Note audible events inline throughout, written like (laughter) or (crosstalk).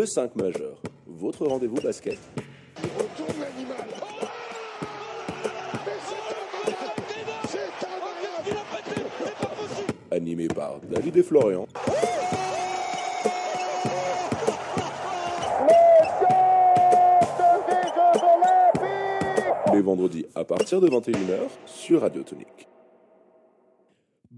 Le 5 majeur, votre rendez-vous basket. Animé par David et Florian. Les vendredis à partir de 21h sur Radio Tonique.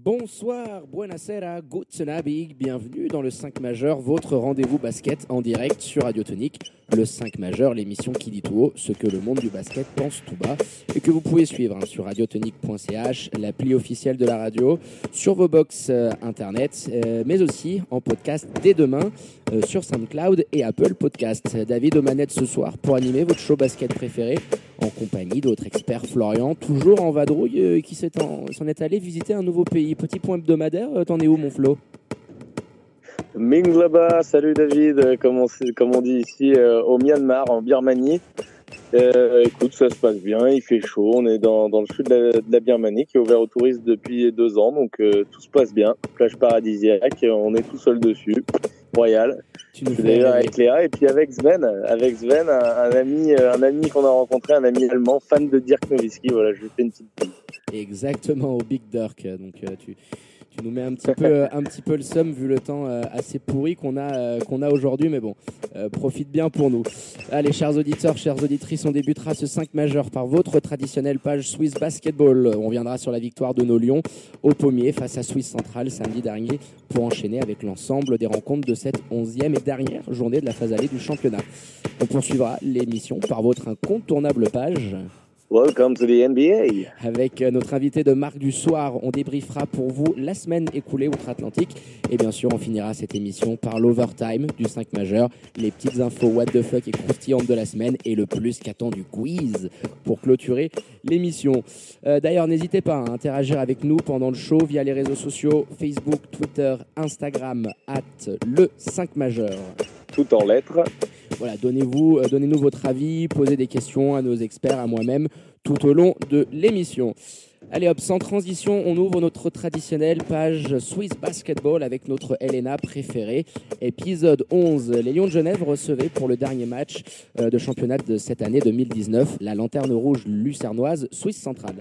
Bonsoir, buonasera, Abend, bienvenue dans le 5 majeur, votre rendez-vous basket en direct sur Radio Tonique. Le 5 majeur, l'émission qui dit tout haut ce que le monde du basket pense tout bas et que vous pouvez suivre hein, sur radiotonique.ch, l'appli officielle de la radio, sur vos box euh, internet, euh, mais aussi en podcast dès demain euh, sur SoundCloud et Apple Podcast. David Omanette ce soir pour animer votre show basket préféré en compagnie d'autres experts. Florian, toujours en vadrouille, qui s'en est allé visiter un nouveau pays. Petit point hebdomadaire, t'en es où mon Flo? Ming là-bas, salut David, Euh, comme on, sait- comme on dit ici euh, au Myanmar, en Birmanie. Euh, écoute, ça se passe bien, il fait chaud, on est dans, dans le sud de la, de la Birmanie qui est ouvert aux touristes depuis deux ans, donc euh, tout se passe bien. Plage paradisiaque, on est tout seul dessus, royal. Tu nous Je suis fais d'ailleurs rêver. avec Léa et puis avec Sven, avec Sven, un, un ami, un ami qu'on a rencontré, un ami allemand, fan de Dirk Nowitzki. Voilà, je lui fais une petite. Exactement, au Big Dirk. Donc tu, tu nous mets un petit peu, euh, un petit peu le somme vu le temps euh, assez pourri qu'on a, euh, qu'on a aujourd'hui. Mais bon, profite bien pour nous. Allez, chers auditeurs, chères auditrices, on débutera ce 5 majeur par votre traditionnelle page Swiss Basketball. On reviendra sur la victoire de nos Lions au pommier face à Swiss Central samedi dernier pour enchaîner avec l'ensemble des rencontres de cette 11e et dernière journée de la phase allée du championnat. On poursuivra l'émission par votre incontournable page Welcome to the NBA. avec euh, notre invité de Marc du Soir. On débriefera pour vous la semaine écoulée outre-Atlantique. Et bien sûr, on finira cette émission par l'overtime du 5 majeur, les petites infos what the fuck et croustillantes de la semaine et le plus qu'attendu quiz pour clôturer l'émission. Euh, D'ailleurs, n'hésitez pas à interagir avec nous pendant le show via les réseaux sociaux Facebook, Twitter, Instagram, at le 5 majeur. Tout en lettres. Voilà, donnez-vous, euh, donnez-nous votre avis, posez des questions à nos experts, à moi-même, tout au long de l'émission. Allez hop, sans transition, on ouvre notre traditionnelle page Swiss Basketball avec notre Elena préférée. Épisode 11, les Lions de Genève recevaient pour le dernier match euh, de championnat de cette année 2019 la lanterne rouge lucernoise Suisse centrale.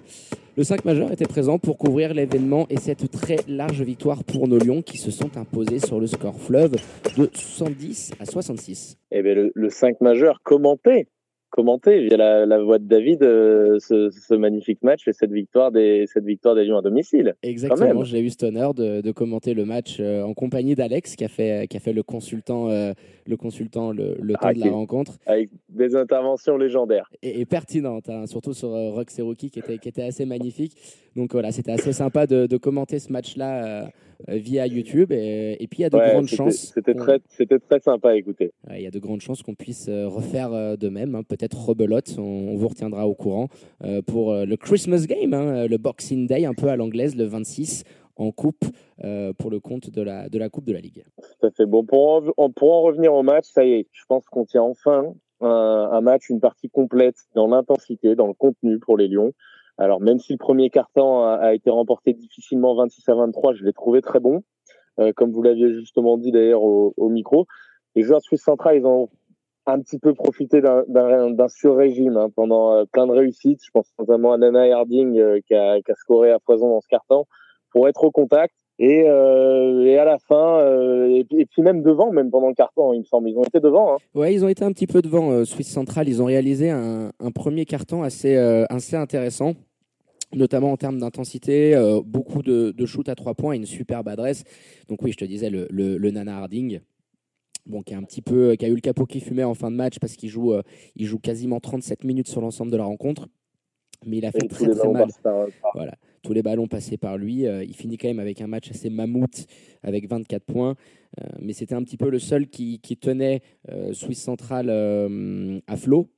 Le 5 majeur était présent pour couvrir l'événement et cette très large victoire pour nos Lions qui se sont imposés sur le score fleuve de 70 à 66. Eh bien, le, le 5 majeur commenté, commenté via la, la voix de David euh, ce, ce magnifique match et cette victoire des, cette victoire des Lions à domicile. Exactement, j'ai eu cet honneur de, de commenter le match euh, en compagnie d'Alex qui a fait, qui a fait le consultant, euh, le, consultant le, le temps Ah, de la rencontre Avec des interventions légendaires. et, et pertinente, hein, surtout sur et Rookie qui était, qui était assez magnifique. Donc voilà, c'était assez sympa de, de commenter ce match-là euh, euh, via YouTube et, et puis il y a de Ouais, grandes chances. C'était très, sympa à écouter. Ouais, Il y a de grandes chances qu'on puisse euh, refaire euh, de même, hein, peut-être rebelote, on, on vous retiendra au courant euh, pour euh, le Christmas Game, hein, le Boxing Day un peu à l'anglaise, le 26 en coupe euh, pour le compte de la, de la Coupe de la Ligue. Tout à fait. Bon, pour en, on- pour en revenir au match, ça y est, je pense qu'on tient enfin un, un match, une partie complète dans l'intensité, dans le contenu pour les Lions. Alors, même si le premier quart-temps a, été remporté difficilement 26 à 23, je l'ai trouvé très bon. Euh, comme vous l'aviez justement dit d'ailleurs au, micro. Les joueurs de Central, ils ont un petit peu profité d'un- sur-régime hein, pendant euh, plein de réussites. Je pense notamment à Nana Harding euh, qui, a, qui scoré à foison dans ce quart-temps pour être au contact. Et, euh, et à la fin, euh, et, puis, même devant, même pendant le carton, il me semble, ils ont été devant. Hein. Ouais, ils ont été un petit peu devant euh, Suisse Central. Ils ont réalisé un, premier carton assez, euh, assez intéressant, notamment en termes d'intensité, beaucoup de, de shoot à trois points et une superbe adresse. Donc oui, je te disais, le, le, Nana Harding, bon, qui, a un petit peu, qui a eu le capot qui fumait en fin de match parce qu'il joue, il joue quasiment 37 minutes sur l'ensemble de la rencontre. Mais il a fait très très ballons mal. par- par- Voilà, tous les ballons passés par lui. Euh, il finit quand même avec un match assez mammouth, avec 24 points. Euh, mais c'était un petit peu le seul qui, qui tenait euh, Swiss Central euh, à flot.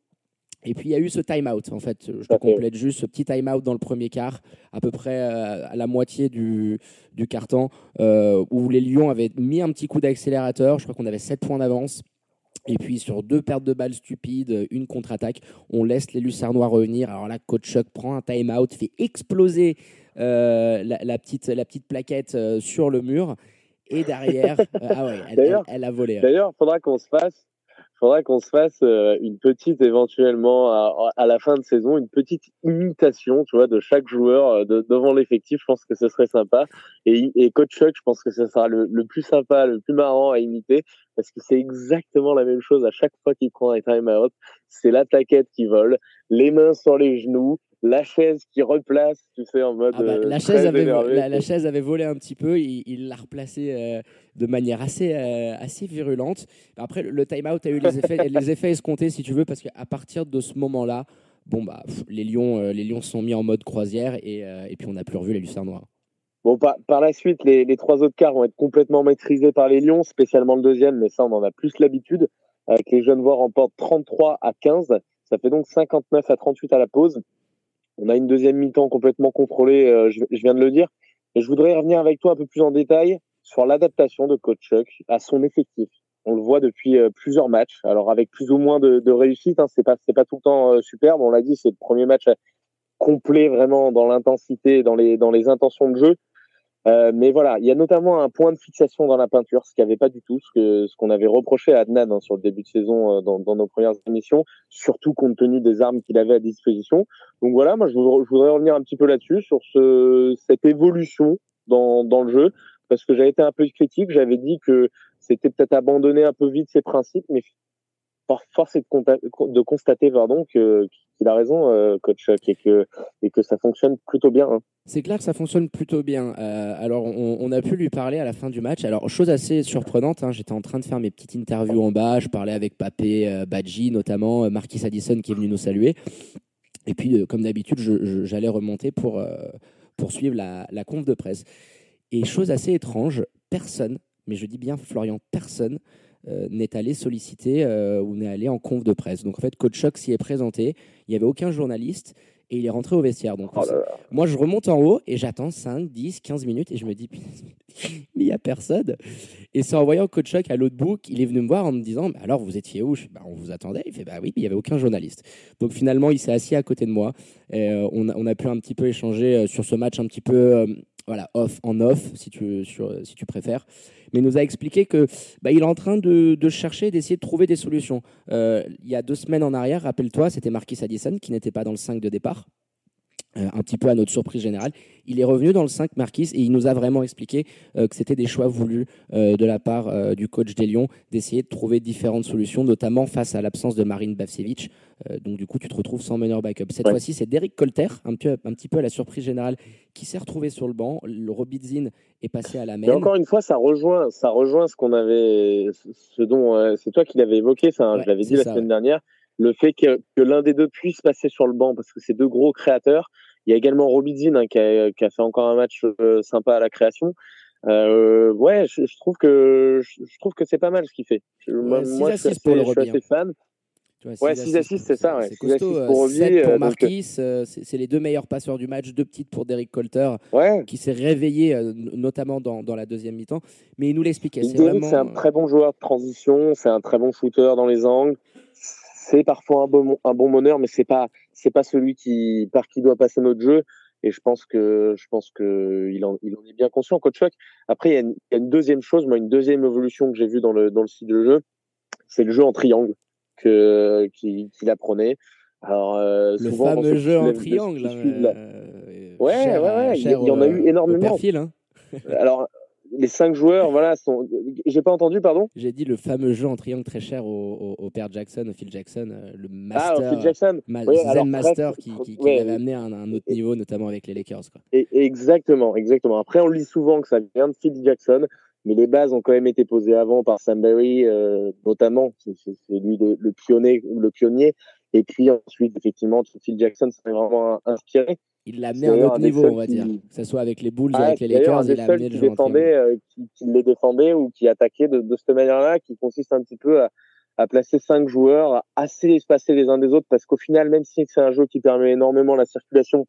Et puis il y a eu ce time-out, en fait. Je te complète juste ce petit time-out dans le premier quart, à peu près euh, à la moitié du, du quart-temps, euh, où les Lions avaient mis un petit coup d'accélérateur. Je crois qu'on avait 7 points d'avance. Et puis sur deux pertes de balles stupides, une contre-attaque, on laisse les Lucernois revenir. Alors là, coach Chuck prend un time-out, fait exploser euh, la, la petite, la petite plaquette euh, sur le mur. Et derrière, (laughs) euh, ah ouais, elle, elle, a volé. hein. D'ailleurs, il faudra qu'on se fasse faudra qu'on se fasse une petite éventuellement à, à, la fin de saison, une petite imitation, tu vois, de chaque joueur de, devant l'effectif. Je pense que ce serait sympa. Et, et coach Chuck, je pense que ce sera le, le, plus sympa, le plus marrant à imiter parce que c'est exactement la même chose à chaque fois qu'il prend un time out. C'est la taquette qui vole, les mains sur les genoux, la chaise qui replace, tu sais, en mode. Ah bah, la, chaise avait, la, chaise avait volé un petit peu, il l'a replacée euh, de manière assez, euh, assez virulente. Après, le time-out a eu les effets, les effets escomptés, si tu veux, parce qu'à partir de ce moment-là, bon, bah, les, lions, euh, les lions sont mis en mode croisière et, et puis on n'a plus revu les lucards noirs. Bon, par, par la suite, les, les, trois autres quarts vont être complètement maîtrisés par les Lions, spécialement le deuxième, mais ça, on en a plus l'habitude. Avec les jeunes voix remportent 33 à 15. Ça fait donc 59 à 38 à la pause. On a une deuxième mi-temps complètement contrôlée, euh, je, viens de le dire. Et je voudrais revenir avec toi un peu plus en détail sur l'adaptation de Coach Chuck à son effectif. On le voit depuis euh, plusieurs matchs, alors avec plus ou moins de, réussite. Hein, c'est pas c'est pas tout le temps euh, superbe. On l'a dit, c'est le premier match complet vraiment dans l'intensité, dans les dans les intentions de jeu. Euh, mais voilà, il y a notamment un point de fixation dans la peinture, ce qu'il n'y avait pas du tout, ce que ce qu'on avait reproché à Adnan hein, sur le début de saison euh, dans, dans, nos premières émissions, surtout compte tenu des armes qu'il avait à disposition. Donc voilà, moi je voudrais, revenir un petit peu là-dessus sur ce, cette évolution dans, dans le jeu, parce que j'avais été un peu critique, j'avais dit que c'était peut-être abandonner un peu vite ses principes, mais force est de, constater pardon que qu'il a raison euh, coach et que et que ça fonctionne plutôt bien hein. c'est clair que ça fonctionne plutôt bien. Euh, alors on, a pu lui parler à la fin du match. Alors chose assez surprenante hein, j'étais en train de faire mes petites interviews en bas. Je parlais avec Papé euh, Badji notamment Marquis Addison qui est venu nous saluer. Et puis comme d'habitude j'allais remonter pour pour suivre la, la conf de presse. Et chose assez étrange personne mais je dis bien Florian personne euh, n'est allé solliciter euh, ou n'est allé en conf de presse. Donc en fait, Coach Shock s'y est présenté. Il n'y avait aucun journaliste et il est rentré au vestiaire. Donc, oh moi, je remonte en haut et j'attends 5, 10, 15 minutes et je me dis, mais il n'y a personne. Et c'est en voyant Coach Chuck à l'autre bout qu'il est venu me voir en me disant, alors vous étiez où? Bah, On vous attendait. Il fait, bah oui, mais il n'y avait aucun journaliste. Donc finalement, il s'est assis à côté de moi. Et, euh, on, a, on, a, pu un petit peu échanger sur ce match un petit peu voilà, off en off, si tu, si tu préfères. Mais nous a expliqué que bah, il est en train de, de chercher, d'essayer de trouver des solutions. Euh, il y a deux semaines en arrière, rappelle-toi, c'était Marquis Addison qui n'était pas dans le 5 de départ. Euh, un petit peu à notre surprise générale. Il est revenu dans le 5 Marquis et il nous a vraiment expliqué euh, que c'était des choix voulus euh, de la part du coach des Lions d'essayer de trouver différentes solutions, notamment face à l'absence de Marine Bavcevic. Donc du coup, tu te retrouves sans meneur backup. Cette ouais. fois-ci, c'est Derek Colter, un, petit peu à la surprise générale, qui s'est retrouvé sur le banc. Le Robidzin est passé à la main. Et encore une fois, ça rejoint, ça rejoint ce qu'on avait, ce dont c'est toi qui l'avais évoqué. Enfin, ouais, je l'avais dit la ça, semaine ouais. dernière le fait que, que l'un des deux puisse passer sur le banc parce que c'est deux gros créateurs. Il y a également Robidzin hein, qui, a, qui, a, fait encore un match euh, sympa à la création. Euh, ouais, je, je, trouve que je, je trouve que c'est pas mal ce qu'il fait. Je, moi, moi je suis assez, je suis assez fan. ouais, 6 assists, c'est ça. Ouais. C'est costaud. pour Robbie, 7 pour euh, Marquis, euh, c'est les deux meilleurs passeurs du match. Deux petites pour Derek Colter, ouais. qui s'est réveillé euh, notamment dans, dans, la deuxième mi-temps. Mais il nous l'expliquait. C'est vraiment... un très bon joueur de transition. C'est un très bon shooter dans les angles c'est parfois un bon, un bon meneur, mais c'est pas, c'est pas celui qui, par qui doit passer notre jeu. Et je pense que, je pense que il en, il en est bien conscient, coach Chuck. Après, il y, a une, il y, a une, deuxième chose, moi, une deuxième évolution que j'ai vue dans le, dans le site de jeu, c'est le jeu en triangle que, qu'il, apprenait. Alors, euh, le souvent, fameux jeu en triangle. Là, euh, ouais, cher, ouais, ouais, il y, en a eu énormément. Perfil, hein. Alors, les cinq joueurs, voilà, sont. J'ai pas entendu, pardon. J'ai dit le fameux jeu en triangle très cher au, au, au père Jackson, au Phil Jackson, euh, le master. Ah, Phil Jackson. Ma oui, Zen Master qui, qui, qui ouais. avait amené à un, un, autre niveau, notamment avec les Lakers. Quoi. Et, exactement, exactement. Après, on lit souvent que ça vient de Phil Jackson, mais les bases ont quand même été posées avant par Sam Barry, euh, notamment. C'est lui le, le, pionnier, le pionnier. Et puis ensuite, effectivement, Phil Jackson s'est vraiment inspiré il l'a amené à un autre niveau, on va dire. Que ce soit avec les Bulls ah, avec les Lakers, il a amené le jeu défendait, euh, qui, qui, les défendait ou qui attaquait de, de cette manière-là, qui consiste un petit peu à, à, placer cinq joueurs assez espacés les uns des autres, parce qu'au final, même si c'est un jeu qui permet énormément la circulation,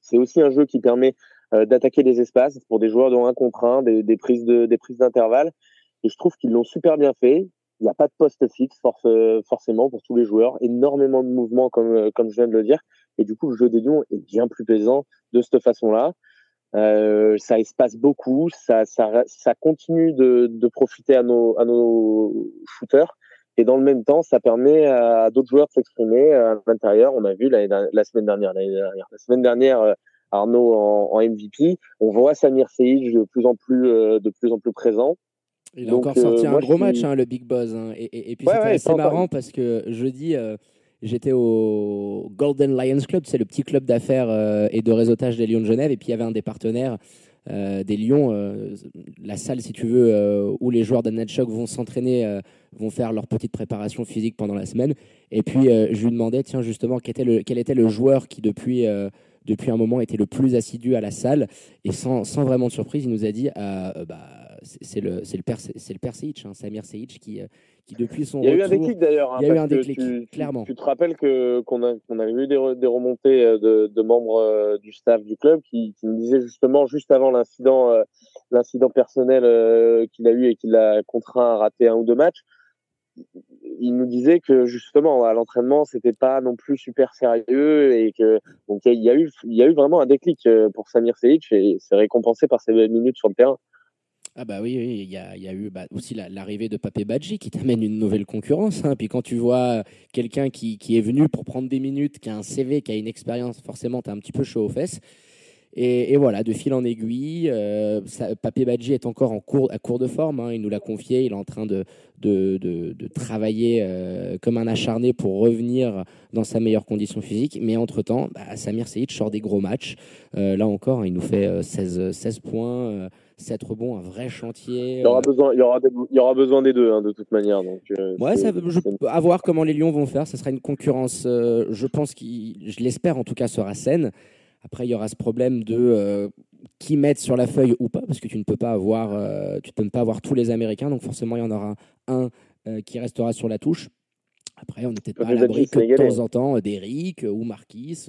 c'est aussi un jeu qui permet euh, d'attaquer des espaces pour des joueurs de 1 contre 1, des, des prises de, des prises d'intervalle. Et je trouve qu'ils l'ont super bien fait. Il n'y a pas de poste fixe force, forcément pour tous les joueurs, énormément de mouvements comme, euh, comme je viens de le dire. Et du coup, le jeu des lions est bien plus plaisant de cette façon-là. Euh, ça espace beaucoup, ça, continue de, profiter à nos, shooters. Et dans le même temps, ça permet à d'autres joueurs de s'exprimer à l'intérieur. On a vu la, semaine dernière, la semaine dernière, Arnaud en, MVP. On voit Samir Seyid de plus en plus, de plus en plus présent. Il a encore sorti un gros match, hein, le Big Buzz. Hein. Et, et, puis c'était assez marrant parce que jeudi, j'étais au Golden Lions Club, c'est le petit club d'affaires et de réseautage des Lions de Genève. Et puis il y avait un des partenaires euh, des Lions, euh, la salle, si tu veux, euh, où les joueurs d'Annetchok vont s'entraîner, vont faire leur petite préparation physique pendant la semaine. Et puis, je lui demandais, tiens, justement, quel était le, quel était le joueur qui, depuis, depuis un moment, était le plus assidu à la salle. Et sans, sans vraiment de surprise, il nous a dit, bah, c'est le, le père, c'est le père Seic, hein, Samir Seic, qui, qui depuis son Il y a eu un déclic d'ailleurs. Hein, il y a eu un déclic, clairement. Tu, te rappelles que qu'on a qu'on avait eu des, des remontées euh, de, de membres euh, du staff du club qui, qui me disaient justement juste avant l'incident euh, l'incident personnel qu'il a eu et qu'il l'a contraint à rater un ou deux matchs. Il nous disait que justement à l'entraînement c'était pas non plus super sérieux et que donc il y a eu il y a eu vraiment un déclic pour Samir Seic et c'est récompensé par ses minutes sur le terrain. Ah bah oui, il y, a, eu bah, aussi l'arrivée de Papé Badji qui t'amène une nouvelle concurrence. Hein. Puis quand tu vois quelqu'un qui, est venu pour prendre des minutes, qui a un CV, qui a une expérience, forcément, tu as un petit peu chaud aux fesses. Et, voilà, de fil en aiguille, euh, Papé Badji est encore en cours, à court de forme. Hein. il nous l'a confié. Il est en train de, travailler euh, comme un acharné pour revenir dans sa meilleure condition physique. Mais entre-temps, bah, Samir Seyid sort des gros matchs. Euh, là encore, hein, il nous fait 16, 16 points. 7 rebonds, un vrai chantier. Il y aura, euh. besoin, il y aura, il y aura besoin des deux, hein, de toute manière. Donc, euh, ouais, ça, je, à voir comment les Lions vont faire. Ce sera une concurrence, euh, je pense, qui, je l'espère en tout cas, sera saine. Après, il y aura ce problème de qui mettre sur la feuille ou pas, parce que tu ne peux pas avoir, tu peux pas avoir tous les Américains, donc forcément, il y en aura un qui restera sur la touche. Après, on n'était pas à l'abri que de temps en temps d'Eric ou Marquis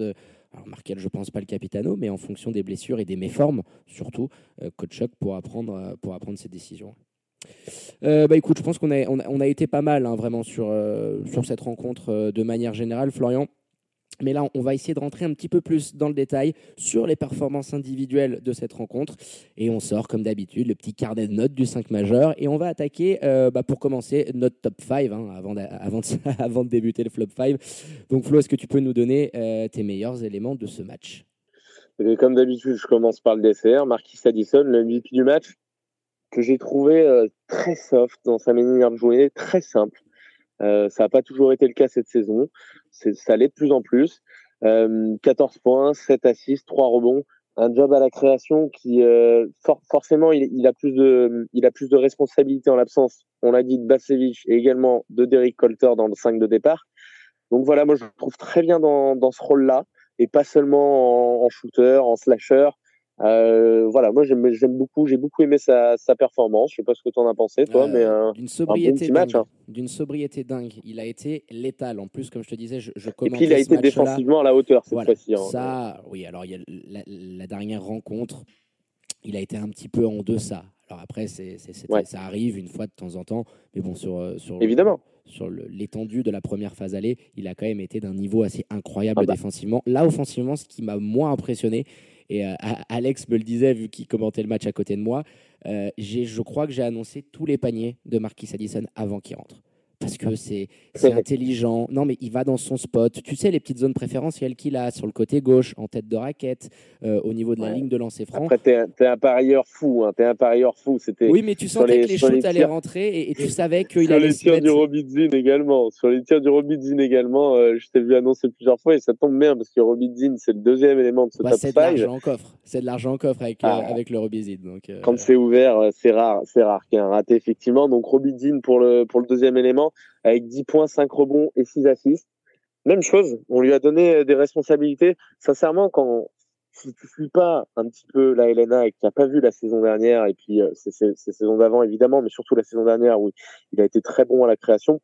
alors Markel, je pense pas le Capitano, mais en fonction des blessures et des méformes, surtout, euh, Coach Chuck pourra prendre, euh, pourra prendre ses décisions. Euh, bah écoute, je pense qu'on a, on a, été pas mal hein, vraiment sur, sur cette rencontre de manière générale, Florian? Mais là, on va essayer de rentrer un petit peu plus dans le détail sur les performances individuelles de cette rencontre. Et on sort, comme d'habitude, le petit carnet de notes du 5 majeur. Et on va attaquer, euh, bah, pour commencer, notre top 5 hein, (laughs) avant, de, débuter le flop 5. Donc, Flo, est-ce que tu peux nous donner euh, tes meilleurs éléments de ce match? Comme d'habitude, je commence par le dessert. Marquis Addison, le MVP du match, que j'ai trouvé euh, très soft dans sa manière de jouer, très simple. Ça n'a pas toujours été le cas cette saison ça l'est de plus en plus. 14 euh, points, 7 assists, 3 rebonds, un job à la création qui euh, forcément il, a plus de il a plus de responsabilités en l'absence, on l'a dit de Basevic et également de Derek Colter dans le 5 de départ. Donc voilà, moi je le trouve très bien dans, dans ce rôle-là et pas seulement en, en shooter, en slasher. Euh, voilà, moi j'aime beaucoup, j'ai beaucoup aimé sa, sa, performance. Je sais pas ce que tu en as pensé, toi, mais euh, d'une sobriété, dingue. Hein. D'une sobriété dingue. Il a été létal. En plus, comme je te disais, je, je Et puis il a été défensivement à la hauteur cette fois-ci. Hein. Ça, oui. Alors il y a la, la, dernière rencontre, il a été un petit peu en deçà. Alors après, c'est, ça arrive une fois de temps en temps, mais bon, sur, euh, sur évidemment. sur l'étendue de la première phase allée, il a quand même été d'un niveau assez incroyable ah bah. défensivement. Là, offensivement, ce qui m'a moins impressionné, et euh, Alex me le disait, vu qu'il commentait le match à côté de moi, euh, je crois que j'ai annoncé tous les paniers de Marquis Addison avant qu'il rentre parce que c'est intelligent. Non, mais il va dans son spot. Tu sais, les petites zones préférentielles qu'il a sur le côté gauche, en tête de raquette, euh, au niveau de la ligne de lancer franc. Après, t'es un, un, parieur fou. Hein. T'es un parieur fou. Oui, mais tu sentais que les shoots allaient rentrer et, tu savais (laughs) qu'il allait Sur les tirs du Robidzin également. Sur les tirs du Robidzin également, euh, je t'ai vu annoncer plusieurs fois et ça tombe bien parce que Robidzin, c'est le deuxième élément de ce bah, top 5. C'est de l'argent en coffre. C'est de l'argent en coffre avec, euh, ah. avec le Robidzin. Donc, Quand c'est ouvert, c'est rare. C'est rare qu'il y ait un raté, effectivement. Donc, Robidzin pour le, pour le deuxième élément avec 10 points, 5 rebonds et 6 assists. Même chose, on lui a donné euh, des responsabilités. Sincèrement, quand si tu suis pas un petit peu la Helena et que tu n'as pas vu la saison dernière et puis euh, ces, saisons d'avant évidemment, mais surtout la saison dernière où il a été très bon à la création,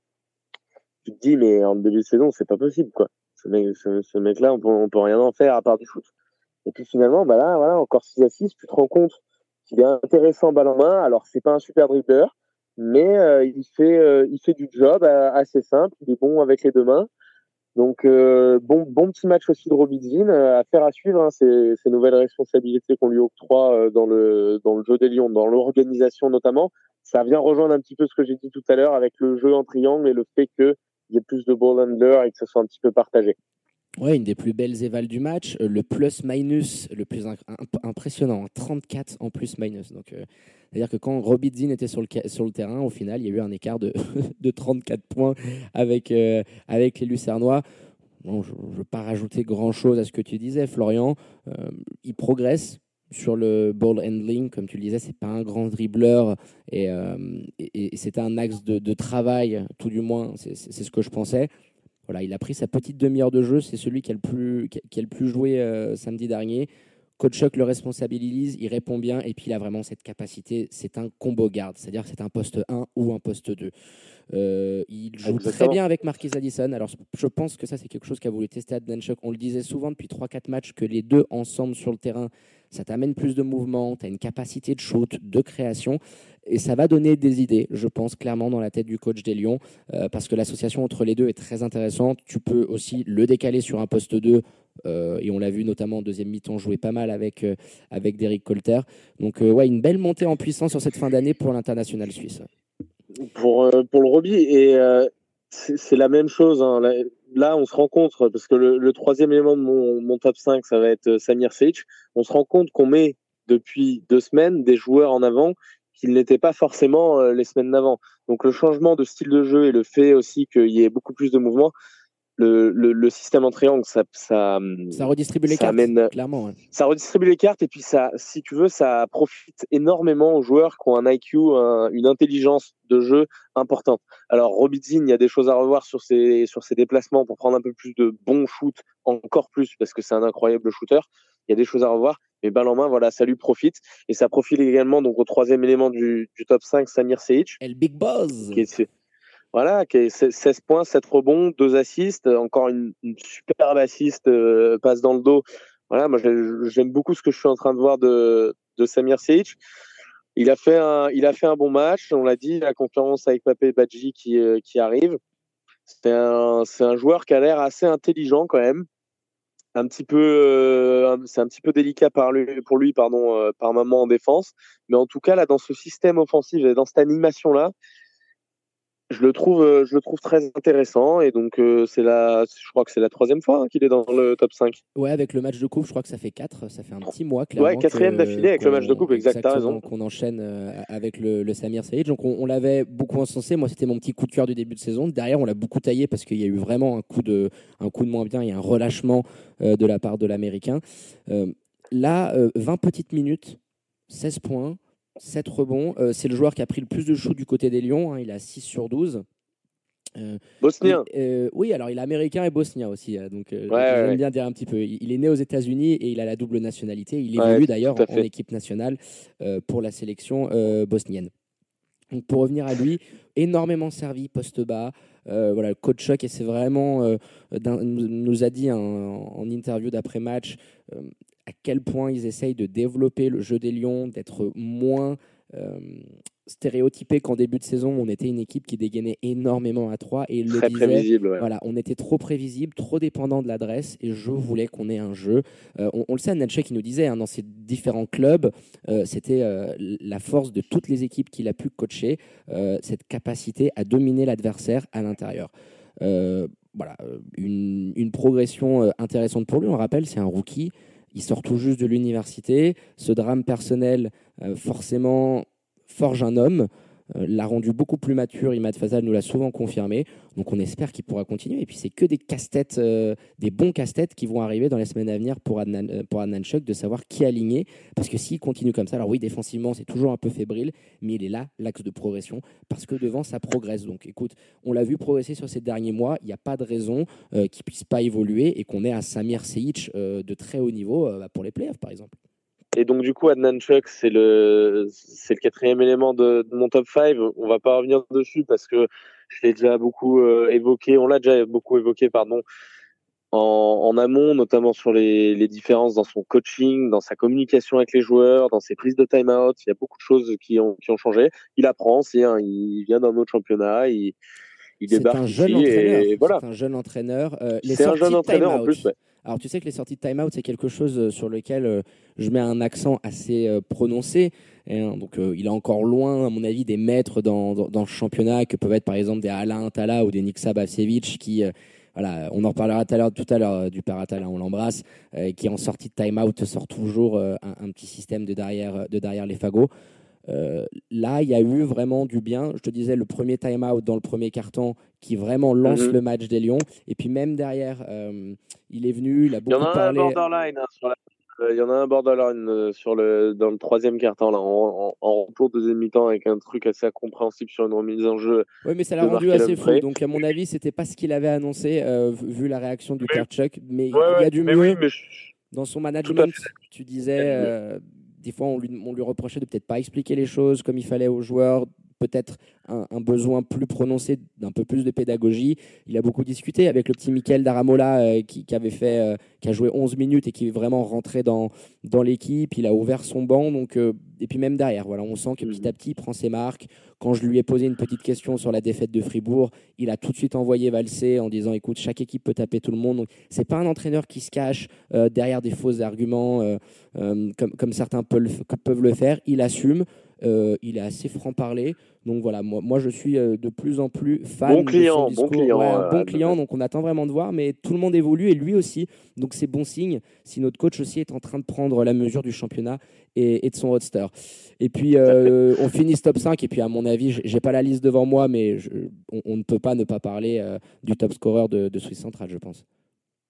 tu te dis mais en début de saison c'est pas possible quoi. Ce mec, mec-là on peut, peut rien en faire à part du foot. Et puis finalement bah là voilà encore 6 assists, tu te rends compte qu'il est intéressant balle en main. Alors c'est pas un super dribbler, mais euh, il fait euh, il fait du job euh, assez simple, il est bon avec les deux mains. Donc bon, bon petit match aussi de Robinson, affaire à suivre. Hein, ces, nouvelles responsabilités qu'on lui octroie dans le dans le jeu des Lions, dans l'organisation notamment, ça vient rejoindre un petit peu ce que j'ai dit tout à l'heure avec le jeu en triangle et le fait qu'il y ait plus de ball handler et que ce soit un petit peu partagé. Ouais, une des plus belles évals du match. Euh, le plus-minus le plus impressionnant, 34 en plus-minus. Donc, euh, c'est-à-dire que quand Robbie Dean était sur le, terrain, au final, il y a eu un écart de, (laughs) de 34 points avec, euh, avec les Lucernois. Bon, je ne veux pas rajouter grand-chose à ce que tu disais, Florian. il progresse sur le ball handling, comme tu le disais, c'est pas un grand dribbleur et, et, c'était un axe de, travail, tout du moins, c'est ce que je pensais. Voilà, il a pris sa petite demi-heure de jeu. C'est celui qui a le plus, qui a le plus joué euh, samedi dernier. Coach Chuck le responsabilise, il répond bien et puis il a vraiment cette capacité. C'est un combo garde, c'est-à-dire que c'est un poste 1 ou un poste 2. Euh, il joue très bien avec Marquis Addison. Alors je pense que ça c'est quelque chose qu'a voulu tester Adnan Chuck. On le disait souvent depuis 3-4 matchs que les deux ensemble sur le terrain, ça t'amène plus de mouvement, tu as une capacité de shoot, de création. Et ça va donner des idées, je pense, clairement dans la tête du coach des Lions, euh, parce que l'association entre les deux est très intéressante. Tu peux aussi le décaler sur un poste 2, euh, et on l'a vu notamment en deuxième mi-temps jouer pas mal avec, euh, avec Derek Colter. Donc, ouais, une belle montée en puissance sur cette fin d'année pour l'international suisse. Pour, pour le Roby, et c'est la même chose. Hein. Là, on se rend compte, parce que le, troisième élément de mon, top 5, ça va être Samir Seic. On se rend compte qu'on met depuis deux semaines des joueurs en avant qu'il n'était pas forcément euh, les semaines d'avant. Donc le changement de style de jeu et le fait aussi qu'il y ait beaucoup plus de mouvements, le, le, système en triangle, ça, ça, ça redistribue les cartes, clairement. Ça redistribue les cartes et puis ça, si tu veux, ça profite énormément aux joueurs qui ont un IQ, une intelligence de jeu importante. Alors Robitzin, il y a des choses à revoir sur ses, sur ses déplacements pour prendre un peu plus de bons shoots, encore plus parce que c'est un incroyable shooter. Il y a des choses à revoir. Mais balle en main, voilà, ça lui profite. Et ça profite également donc au troisième élément du, du top 5, Samir Seic. Et le Big Buzz. Voilà, qui est 16 points, 7 rebonds, 2 assists, encore une, une superbe assist, euh, passe dans le dos. Voilà, moi j'aime beaucoup ce que je suis en train de voir de, Samir Seic. Il a fait un, il a fait un bon match, on l'a dit, la conférence avec Papé Badji qui, euh, qui arrive. C'est un, c'est un joueur qui a l'air assez intelligent quand même un petit peu, euh, c'est un petit peu délicat pour lui, pardon, par moment en défense. Mais en tout cas, là, dans ce système offensif et dans cette animation-là, je le trouve, euh, je le trouve très intéressant et donc euh, c'est la, je crois que c'est la troisième fois hein, qu'il est dans le top 5. Ouais, avec le match de coupe, je crois que ça fait 4, ça fait un petit mois. Clairement, ouais, quatrième d'affilée avec le match de coupe, exact, raison. Qu'on enchaîne euh, avec le, le, Samir Saïd, donc on, l'avait beaucoup encensé. Moi, c'était mon petit coup de cœur du début de saison. Derrière, on l'a beaucoup taillé parce qu'il y a eu vraiment un coup de, un coup de moins bien, il y a un relâchement de la part de l'Américain. là, 20 petites minutes, 16 points. 7 rebonds. Euh, c'est le joueur qui a pris le plus de shoot du côté des Lions. Hein. il a 6 sur 12. Euh, bosnien. Euh, oui, alors il est américain et bosnien aussi. donc, j'aime bien dire un petit peu. Il, est né aux États-Unis et il a la double nationalité. Il évolue d'ailleurs en, équipe nationale pour la sélection bosnienne. Donc, pour revenir à lui, énormément servi poste bas. voilà, le coach et c'est vraiment, nous a dit en interview d'après match, à quel point ils essayent de développer le jeu des Lions, d'être moins euh, stéréotypé qu'en début de saison, on était une équipe qui dégainait énormément à 3 et le prévisible. Voilà, on était trop prévisible, trop dépendant de l'adresse et je voulais qu'on ait un jeu. Euh, on, le sait, Natchez qui nous disait hein, dans ces différents clubs, euh, c'était la force de toutes les équipes qu'il a pu coacher, cette capacité à dominer l'adversaire à l'intérieur. voilà, une, une progression intéressante pour lui. On rappelle, c'est un rookie il sort tout juste de l'université. Ce drame personnel, euh, forcément, forge un homme. Euh, l'a rendu beaucoup plus mature. Imad Fazal nous l'a souvent confirmé. Donc on espère qu'il pourra continuer. Et puis c'est que des casse-têtes, euh, des bons casse-têtes qui vont arriver dans les semaines à venir pour Adnan, euh, pour Adnan Chuk, de savoir qui aligner. Parce que s'il continue comme ça, alors oui, défensivement c'est toujours un peu fébrile, mais il est là, l'axe de progression, parce que devant ça progresse. Donc écoute, on l'a vu progresser sur ces derniers mois. Il n'y a pas de raison qu'il ne puisse pas évoluer et qu'on ait un Samir Seic de très haut niveau pour les playoffs par exemple. Et donc, du coup, Adnan Chuck, c'est le, c'est le quatrième élément de, mon top 5. On va pas revenir dessus parce que je l'ai déjà beaucoup euh, évoqué, on l'a déjà beaucoup évoqué, pardon, en, en amont, notamment sur les, les, différences dans son coaching, dans sa communication avec les joueurs, dans ses prises de time-out. Il y a beaucoup de choses qui ont, qui ont changé. Il apprend aussi, hein, il vient d'un autre championnat, il, il C'est débarque un jeune ici entraîneur. et voilà. C'est un jeune entraîneur. Euh, C'est un jeune entraîneur en plus. ouais. Alors tu sais que les sorties de time-out, c'est quelque chose euh, sur lequel euh, je mets un accent assez prononcé. Hein, donc il est encore loin, à mon avis, des maîtres dans, dans, dans ce championnat que peuvent être par exemple des Alain Tala ou des Niksa Bavcevic qui... voilà, on en reparlera tout à l'heure, tout à l'heure du Paratala, on l'embrasse, euh, qui en sortie de time-out sort toujours euh, un, un petit système de derrière, de derrière les fagots. Euh, là, il y a eu vraiment du bien. Je te disais, le premier time-out dans le premier carton qui vraiment lance Mhm. le match des Lions. Et puis même derrière, euh, il est venu, il a Il y en beaucoup a un parlé. borderline hein, sur la- euh, Il y en a un borderline euh, sur le dans le troisième quart-temps là, en, en, retour deuxième mi-temps avec un truc assez incompréhensible sur une remise en jeu. Oui, mais ça l'a rendu assez fou. Donc, à mon avis, c'était pas ce qu'il avait annoncé, vu la réaction du. Karchuk. Mais il y a ouais, du mais mieux oui, mais je- dans son management. Tu disais, Des fois, on lui, on lui reprochait de peut-être pas expliquer les choses comme il fallait aux joueurs, peut-être un, un besoin plus prononcé d'un peu plus de pédagogie. Il a beaucoup discuté avec le petit Michael Daramola euh, qui, qui avait fait, euh, qui a joué 11 minutes et qui est vraiment rentré dans, dans l'équipe. Il a ouvert son banc. Donc, euh, et puis même derrière, voilà, on sent que petit à petit, il prend ses marques. Quand je lui ai posé une petite question sur la défaite de Fribourg, il a tout de suite envoyé valser en disant écoute, chaque équipe peut taper tout le monde. Donc, c'est pas un entraîneur qui se cache derrière des faux arguments comme, comme certains peuvent, peuvent le faire. Il assume. Euh, il est assez franc-parler. Donc voilà, moi, moi je suis euh, de plus en plus fan Bon client, de son bon client, Ouais, euh, bon Adam. client, donc on attend vraiment de voir. Mais tout le monde évolue et lui aussi. Donc c'est bon signe si notre coach aussi est en train de prendre la mesure du championnat et, et de son roadster. Et puis euh, (laughs) on finit ce top 5. Et puis à mon avis, j'ai pas la liste devant moi, mais je- on, on ne peut pas ne pas parler euh, du top scorer de, de Swiss Central, je pense.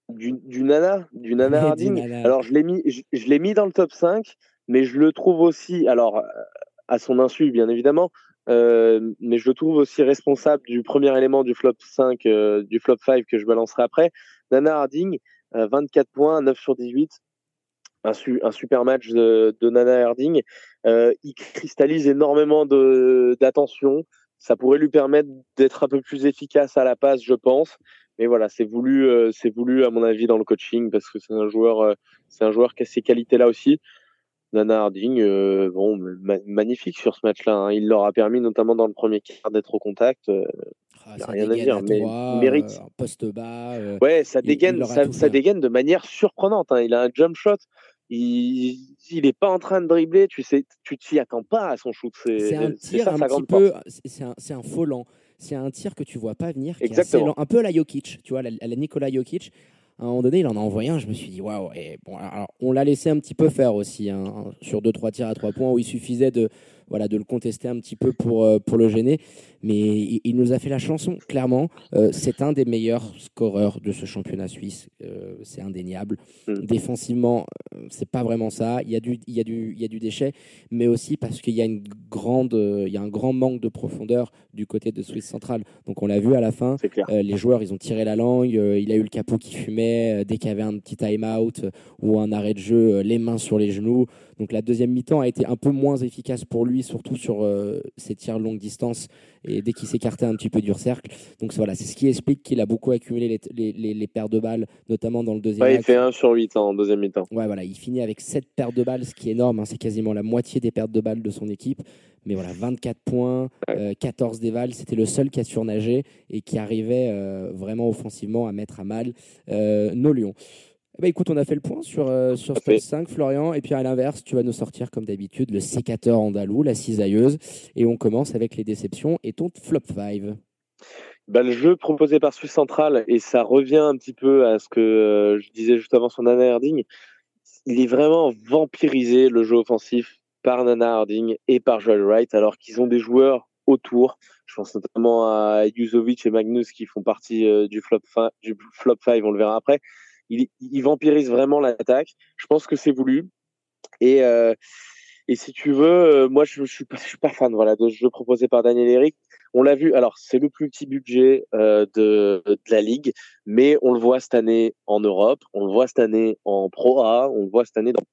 du, du Nana, du Nana (laughs) Harding. Alors je l'ai mis, je, je l'ai mis dans le top 5, mais je le trouve aussi, alors euh, à son insu bien évidemment, euh, mais je le trouve aussi responsable du premier élément du flop 5, euh, du flop 5 que je balancerai après. Nana Harding, euh, 24 points, 9 sur 18. Un, su- un super match de, Nana Harding. Euh, il cristallise énormément d'attention. Ça pourrait lui permettre d'être un peu plus efficace à la passe, je pense. Mais voilà, c'est voulu, euh, c'est voulu à mon avis dans le coaching parce que c'est un joueur, euh, c'est un joueur qui a ces qualités-là aussi. Nana Harding, euh, bon, ma- magnifique sur ce match-là. hein. Il leur a permis, notamment dans le premier quart, d'être au contact. euh, Ah, a rien à dire, mais trois, mérite. euh, poste bas. euh, Ouais, ça dégaine, il ça, dégaine de manière surprenante. hein. Il a un jump shot. Il, il est pas en train de dribbler. Tu sais, tu t'y attends pas à son shoot. C'est un tir ça un petit peu, c'est un, faux lent. C'est un tir que tu vois pas venir, qui est assez Exactement. lent. un peu à la Jokic, tu vois, à la, à la Nikola Jokic. À un moment donné, il en a envoyé un. Je me suis dit, waouh. Bon, alors, on l'a laissé un petit peu faire aussi, hein, sur deux trois tirs à trois points où il suffisait de, voilà, de le contester un petit peu pour, euh, pour le gêner. Mais il, il nous a fait la chanson, clairement. Euh, c'est un des meilleurs scoreurs de ce championnat suisse. Euh, c'est indéniable. Mm. Défensivement, euh, c'est pas vraiment ça. Il y, a du, il, y a du, il y a du déchet, mais aussi parce qu'il y, a une grande, il y a un grand manque de profondeur du côté de Swiss Central. Donc on l'a vu à la fin. Euh, les joueurs, ils ont tiré la langue. il a eu le capot qui fumait. dès qu'il y avait un petit time-out ou un arrêt de jeu, les mains sur les genoux. Donc la deuxième mi-temps a été un peu moins efficace pour lui, surtout sur ses tirs longue distance et dès qu'il s'écartait un petit peu du cercle. Donc voilà, c'est ce qui explique qu'il a beaucoup accumulé les, les, les, les paires de balles, notamment dans le deuxième Ouais, il fait 1 sur 8 en deuxième mi-temps. Ouais, voilà, il finit avec 7 paires de balles, ce qui est énorme. hein, c'est quasiment la moitié des pertes de balles de son équipe. Mais voilà, 24 points, euh, 14 dévals. C'était le seul qui a surnagé et qui arrivait euh, vraiment offensivement à mettre à mal euh, nos Lions. Ben, écoute, on a fait le point sur, euh, sur ce top Parfait. 5, Florian. Et puis à l'inverse, tu vas nous sortir, comme d'habitude, le sécateur andalou, la cisailleuse. Et on commence avec les déceptions et ton flop 5. Bah, le jeu proposé par Swiss Central, et ça revient un petit peu à ce que euh, je disais juste avant son Nana Harding, il est vraiment vampirisé le jeu offensif par Nana Harding et par Joel Wright, alors qu'ils ont des joueurs autour. Je pense notamment à Juzovic et Magnus qui font partie euh, du flop 5, du flop 5, on le verra après. Il, vampirise vraiment l'attaque. Je pense que c'est voulu. Et, euh, si tu veux, euh, moi je, je suis pas, je suis pas fan voilà de ce jeu proposé par Daniel Eric. On l'a vu. Alors c'est le plus petit budget euh, de, de la ligue, mais on le voit cette année en Europe, on le voit cette année en Pro A, on le voit cette année dans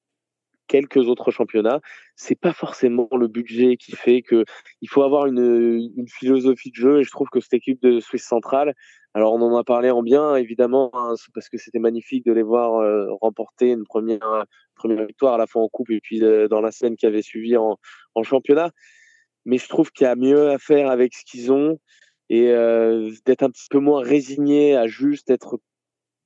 quelques autres championnats. C'est pas forcément le budget qui fait que il faut avoir une, philosophie de jeu. Et je trouve que cette équipe de Suisse centrale, alors on en a parlé en bien évidemment, hein, parce que c'était magnifique de les voir euh, remporter une première victoire à la fois en coupe et puis euh, dans la semaine qui avait suivi en, en championnat. Mais je trouve qu'il y a mieux à faire avec ce qu'ils ont. et euh, d'être un petit peu moins résigné à juste être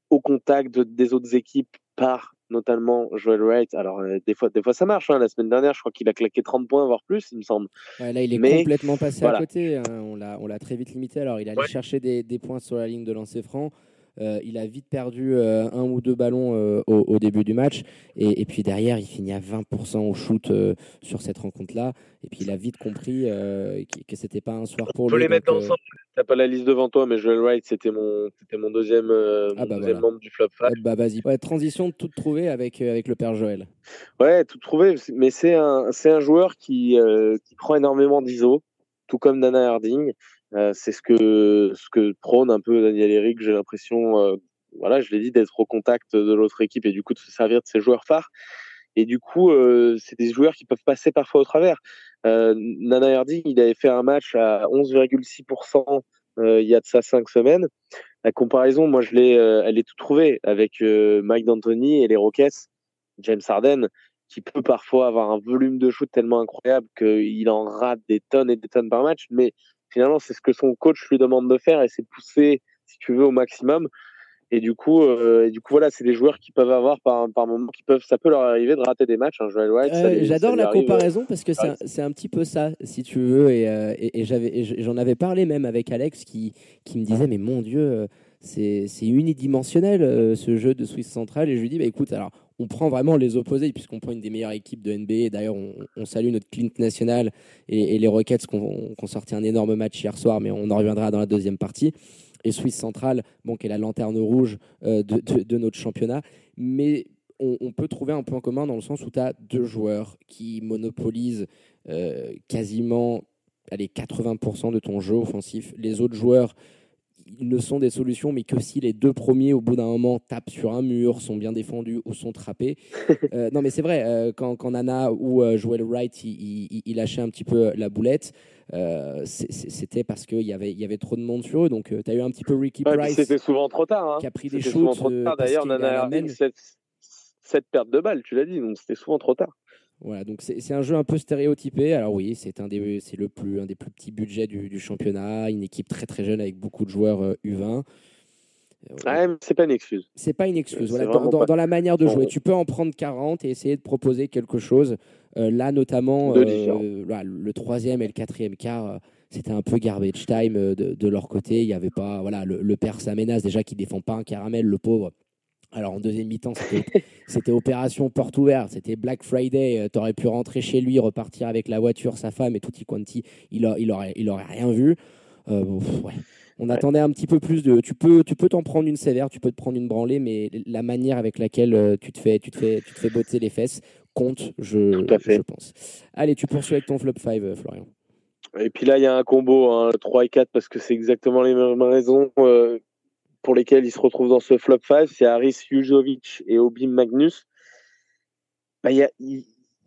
au contact des autres équipes par notamment Joel Wright. Alors euh, des fois, des fois ça marche. Hein. La semaine dernière, je crois qu'il a claqué 30 points, voire plus, il me semble. là, il est complètement passé à côté. Hein. On l'a, très vite limité. Alors, il allait chercher des, des, points sur la ligne de lancer franc. Euh, il a vite perdu euh, un ou deux ballons euh, au, début du match. Et, puis derrière, il finit à 20% au shoot sur cette rencontre-là. Et puis il a vite compris que c'était pas un soir pour lui. On peut les mettre ensemble. T'as pas la liste devant toi, mais Joel Wright, c'était mon, c'était mon deuxième, ah bah membre du flop 5. bah vas-y. Ouais, transition tout trouvé avec, avec le père Joël. Ouais, tout trouvé. Mais c'est un, c'est un joueur qui, qui prend énormément d'ISO, tout comme Dana Harding. Euh, c'est ce que ce que prône un peu Daniel Eric. J'ai l'impression, euh, voilà, je l'ai dit, d'être au contact de l'autre équipe et du coup de se servir de ses joueurs phares. Et du coup, euh, c'est des joueurs qui peuvent passer parfois au travers. Nana Hardy, il avait fait un match à 11,6% il y a de ça cinq semaines. La comparaison, moi, je l'ai, elle est tout trouvée avec Mike D'Antoni et les Rockets, James Harden, qui peut parfois avoir un volume de shoot tellement incroyable qu'il en rate des tonnes et des tonnes par match, mais finalement, c'est ce que son coach lui demande de faire et c'est pousser, si tu veux, au maximum. Et du coup, euh, et du coup, voilà, c'est des joueurs qui peuvent avoir par, par moment, qui peuvent, ça peut leur arriver de rater des matchs. Hein, White, J'adore la comparaison parce que c'est un, petit peu ça, si tu veux. Et, euh, et, j'avais, j'en avais parlé même avec Alex qui, qui me disait, mais mon Dieu, euh, c'est, unidimensionnel ce jeu de Swiss Central. Et je lui dis, bah, écoute, alors on prend vraiment les opposés, puisqu'on prend une des meilleures équipes de NBA. D'ailleurs, on, salue notre Clint national et, les Rockets qui ont, sorti un énorme match hier soir, mais on en reviendra dans la deuxième partie. Et Suisse Central, bon, qui est la lanterne rouge euh, de, notre championnat. Mais on, peut trouver un point commun dans le sens où tu as deux joueurs qui monopolisent euh, quasiment allez, 80% de ton jeu offensif. Les autres joueurs ils ne sont des solutions, mais que si les deux premiers, au bout d'un moment, tapent sur un mur, sont bien défendus ou sont trappés. (laughs) Euh, non, mais c'est vrai, euh, quand, quand, Nana ou euh, Joel Wright, il, lâchait un petit peu la boulette, c'était parce qu'il y avait, y avait trop de monde sur eux. Donc, tu as eu un petit peu Ricky Price. C'était souvent trop tard. Hein. Qui a pris des shoots. D'ailleurs, Nana a cette, cette perte de balle, tu l'as dit, donc c'était souvent trop tard. Voilà, donc c'est un jeu un peu stéréotypé. Alors oui, c'est un des c'est le plus un des plus petits budgets du, championnat, une équipe très très jeune avec beaucoup de joueurs U20. Euh, ouais, c'est pas une excuse. C'est pas une excuse. Voilà, dans, la manière de jouer, tu peux en prendre 40 et essayer de proposer quelque chose. Euh, là, notamment, euh, le troisième et le quatrième quart, c'était un peu garbage time de, leur côté. Il y avait pas, voilà, le, le père Samenas déjà qui défend pas un caramel, le pauvre. Alors en deuxième mi-temps, (laughs) c'était opération porte ouverte, c'était Black Friday. Euh, tu aurais pu rentrer chez lui, repartir avec la voiture, sa femme et tout quanti. Il, a, il, aurait, il aurait rien vu. Euh, On attendait un petit peu plus de. Tu peux, tu peux t'en prendre une sévère, tu peux te prendre une branlée, mais la manière avec laquelle euh, tu te fais, tu te fais, tu te fais botter les fesses compte, je, je pense. Allez, tu poursuis avec ton flop 5, Florian. Et puis là, il y a un combo, hein, 3 et 4, parce que c'est exactement les mêmes raisons pour lesquels ils se retrouvent dans ce flop 5, c'est Haris Jujovic et Obim Magnus. Bah, y a,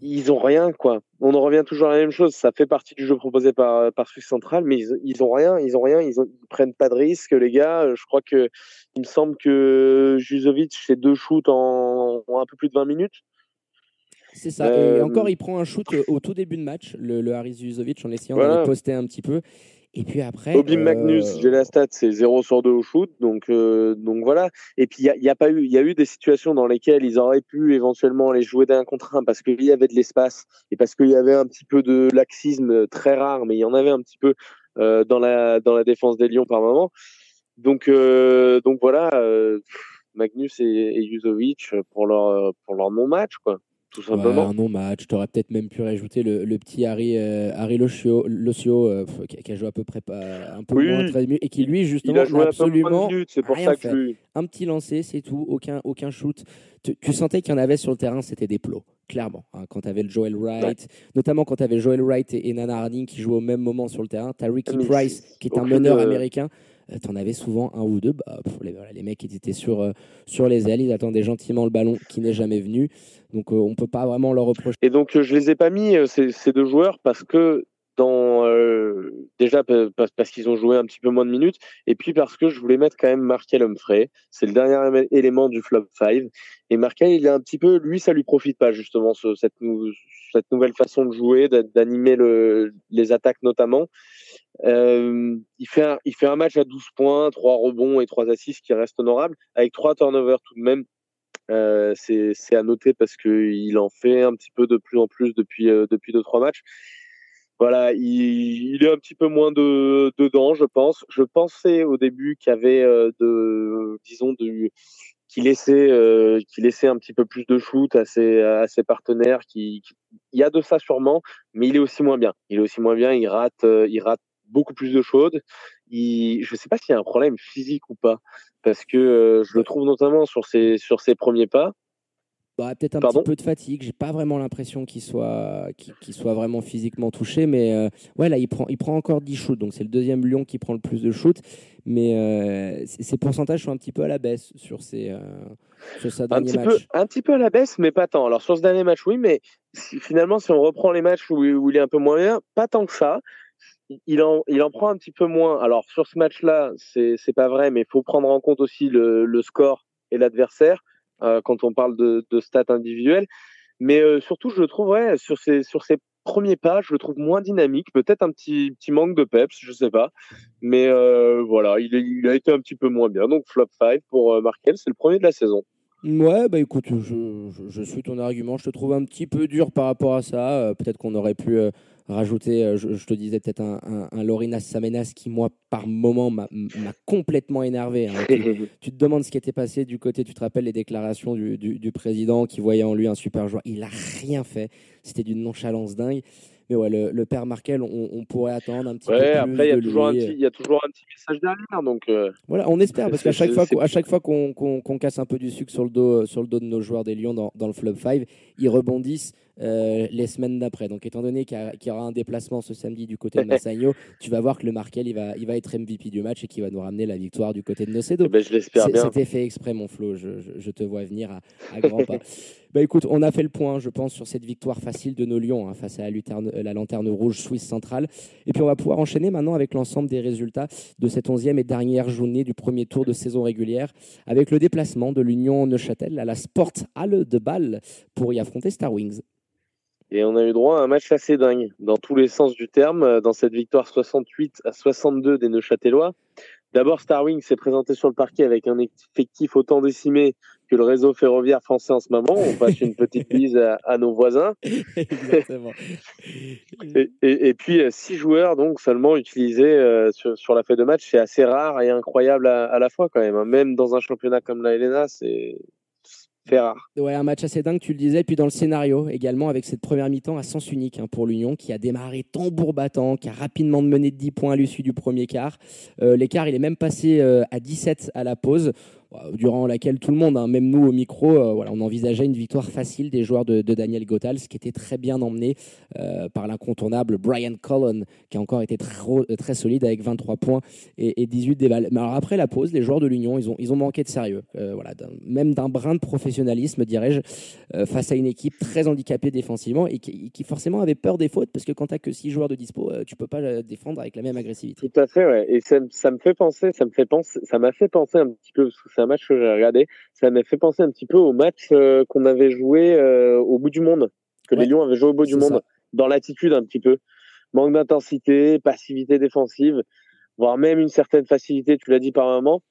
ils, ont rien, quoi. On en revient toujours à la même chose. Ça fait partie du jeu proposé par, par Swiss Central, mais ils, ils ont rien, ils ont rien, ils, ont, prennent pas de risques, les gars. Je crois que, il me semble que Jujovic fait deux shoots en, un peu plus de 20 minutes. C'est ça. Et euh, encore, il prend un shoot au tout début de match, le, le Haris Juzovic, en essayant de poster un petit peu. Et puis après. Magnus, euh, j'ai la stat, c'est 0 sur 2 au shoot. Donc, euh, donc voilà. Et puis, il y a, pas eu, y a eu des situations dans lesquelles ils auraient pu éventuellement aller jouer d'un contre un parce qu'il y avait de l'espace et parce qu'il y avait un petit peu de laxisme très rare, mais il y en avait un petit peu euh, dans, la, dans la défense des Lions par moment. Donc, donc voilà. Magnus et, et pour leur, pour leur non-match, quoi tout simplement. un non-match. Tu aurais peut-être même pu rajouter le, petit Harry, euh, Harry Locio, euh, qui, a joué à peu près un peu moins 13 minutes et qui, lui, justement, il a absolument c'est pour ça que Un petit lancer, c'est tout, aucun, aucun shoot. Tu, sentais qu'il y en avait sur le terrain, c'était des plots, clairement. Hein, quand tu avais le Joel Wright, notamment quand tu avais Joel Wright et, Nana Harding qui jouaient au même moment sur le terrain. Tu as Ricky Price, qui est un meneur américain. Euh, tu en avais souvent un ou deux. Bah, les, mecs, ils étaient sur, euh, sur les ailes, ils attendaient gentiment le ballon qui n'est jamais venu. Donc, euh, on ne peut pas vraiment leur reprocher. Et donc, je ne les ai pas mis, ces, deux joueurs, parce que euh, déjà parce qu'ils ont joué un petit peu moins de minutes et puis parce que je voulais mettre quand même Markel Humphrey. C'est le dernier élément du flop 5 et Markel il est un petit peu lui ça lui profite pas justement cette nouvelle façon de jouer d'animer le, les attaques notamment. Euh, il fait un, match à 12 points, 3 rebonds et 3 assists qui reste honorable avec 3 turnovers tout de même. Euh, c'est à noter parce que il en fait un petit peu de plus en plus depuis euh, depuis deux trois matchs voilà, il, il, est un petit peu moins de, dedans, je pense. Je pensais au début qu'il y avait euh, de, disons, de, qui laissait, euh, qui laissait un petit peu plus de shoot à ses, à ses partenaires. Qui, il y a de ça sûrement, mais il est aussi moins bien. Il est aussi moins bien. Il rate, euh, il rate beaucoup plus de choses. Il, je sais pas s'il y a un problème physique ou pas, parce que euh, je le trouve notamment sur ses, sur ses premiers pas. Bah, peut-être un petit peu de fatigue. J'ai pas vraiment l'impression qu'il soit, qu'il, soit vraiment physiquement touché, mais euh, ouais, là, il prend, il prend encore 10 shoots, donc c'est le deuxième Lyon qui prend le plus de shoots, mais euh, ses pourcentages sont un petit peu à la baisse sur ses, euh, sur sa un petit Peu, un petit peu à la baisse, mais pas tant. Alors sur ce dernier match, oui, mais finalement, si on reprend les matchs où, où, il est un peu moins bien, pas tant que ça. Il en, il en prend un petit peu moins. Alors sur ce match-là, c'est, c'est pas vrai, mais il faut prendre en compte aussi le, le score et l'adversaire. Euh, quand on parle de, stats individuelles. Mais euh, surtout, je le trouve, sur ces, sur ces premiers pas, je le trouve moins dynamique, peut-être un petit, petit manque de peps, je sais pas. Mais euh, voilà, il, a été un petit peu moins bien. Donc flop 5 pour Markel, c'est le premier de la saison. Ouais, bah écoute, je, suis ton argument. Je te trouve un petit peu dur par rapport à ça. peut-être qu'on aurait pu rajouter, euh, je, te disais peut-être un, un, Lorinas Samenas qui, moi, par moment, m'a complètement énervé. Hein. (laughs) Tu, te demandes ce qui était passé du côté, tu te rappelles les déclarations du, du, président qui voyait en lui un super joueur. Il n'a rien fait. C'était d'une nonchalance dingue. Mais ouais, le, père Markel, on, pourrait attendre un petit peu plus. Après, il y, a toujours un petit, il y a toujours un petit message derrière. Donc, euh, Voilà, on espère, parce qu'à chaque, fois, à chaque fois qu'on casse un peu du sucre sur le dos, sur le dos de nos joueurs des Lions dans, dans le Flop 5, ils rebondissent. Euh, les semaines d'après. Donc, étant donné qu'il y, aura un déplacement ce samedi du côté de (laughs) Massagno, tu vas voir que le Markel, il va, il va être MVP du match et qu'il va nous ramener la victoire du côté de Nocedo. Eh ben, je l'espère bien. C'était fait exprès, mon Flo. Je, je, te vois venir à, à grands pas. (laughs) Bah écoute, on a fait le point, je pense, sur cette victoire facile de nos Lions hein, face à la, la, lanterne rouge suisse centrale. Et puis on va pouvoir enchaîner maintenant avec l'ensemble des résultats de cette onzième et dernière journée du premier tour de saison régulière, avec le déplacement de l'Union Neuchâtel à la Sport Halle de Bâle pour y affronter Star Wings. Et on a eu droit à un match assez dingue, dans tous les sens du terme, euh, dans cette victoire 68 à 62 des Neuchâtelois. D'abord, Starwing s'est présenté sur le parquet avec un effectif autant décimé que le réseau ferroviaire français en ce moment. On passe une petite (laughs) bise à, nos voisins. Exactement. et, puis, euh, six joueurs donc seulement utilisés euh, sur, la feuille de match. C'est assez rare et incroyable à, à, la fois quand même. Hein. Même dans un championnat comme la Helena, c'est Ouais, un match assez dingue, tu le disais. Puis dans le scénario également, avec cette première mi-temps à sens unique hein, pour l'Union, qui a démarré tambour battant, qui a rapidement mené de 10 points à l'issue du premier quart. Euh, l'écart, il est même passé euh, à 17 à la pause durant laquelle tout le monde, hein, même nous au micro, euh, voilà, on envisageait une victoire facile des joueurs de, Daniel Gothals, qui était très bien emmené euh, par l'incontournable Brian Cullen, qui a encore été très, très solide avec 23 points et, 18 déballes. Mais alors après la pause, les joueurs de l'Union, ils ont, ils ont manqué de sérieux, euh, voilà, même d'un brin de professionnalisme, dirais-je, face à une équipe très handicapée défensivement et qui, forcément avait peur des fautes, parce que quand tu n'as que 6 joueurs de dispo, tu peux pas défendre avec la même agressivité. Tout à fait, ouais. Et ça, ça me fait penser, ça me fait penser, ça m'a fait penser un petit peu, c'est un match que j'ai regardé, ça m'a fait penser un petit peu au match euh, qu'on avait joué euh, au bout du monde, que les Lions avaient joué au bout du monde, dans l'attitude un petit peu. Manque d'intensité, passivité défensive, voire même une certaine facilité, tu l'as dit par moment.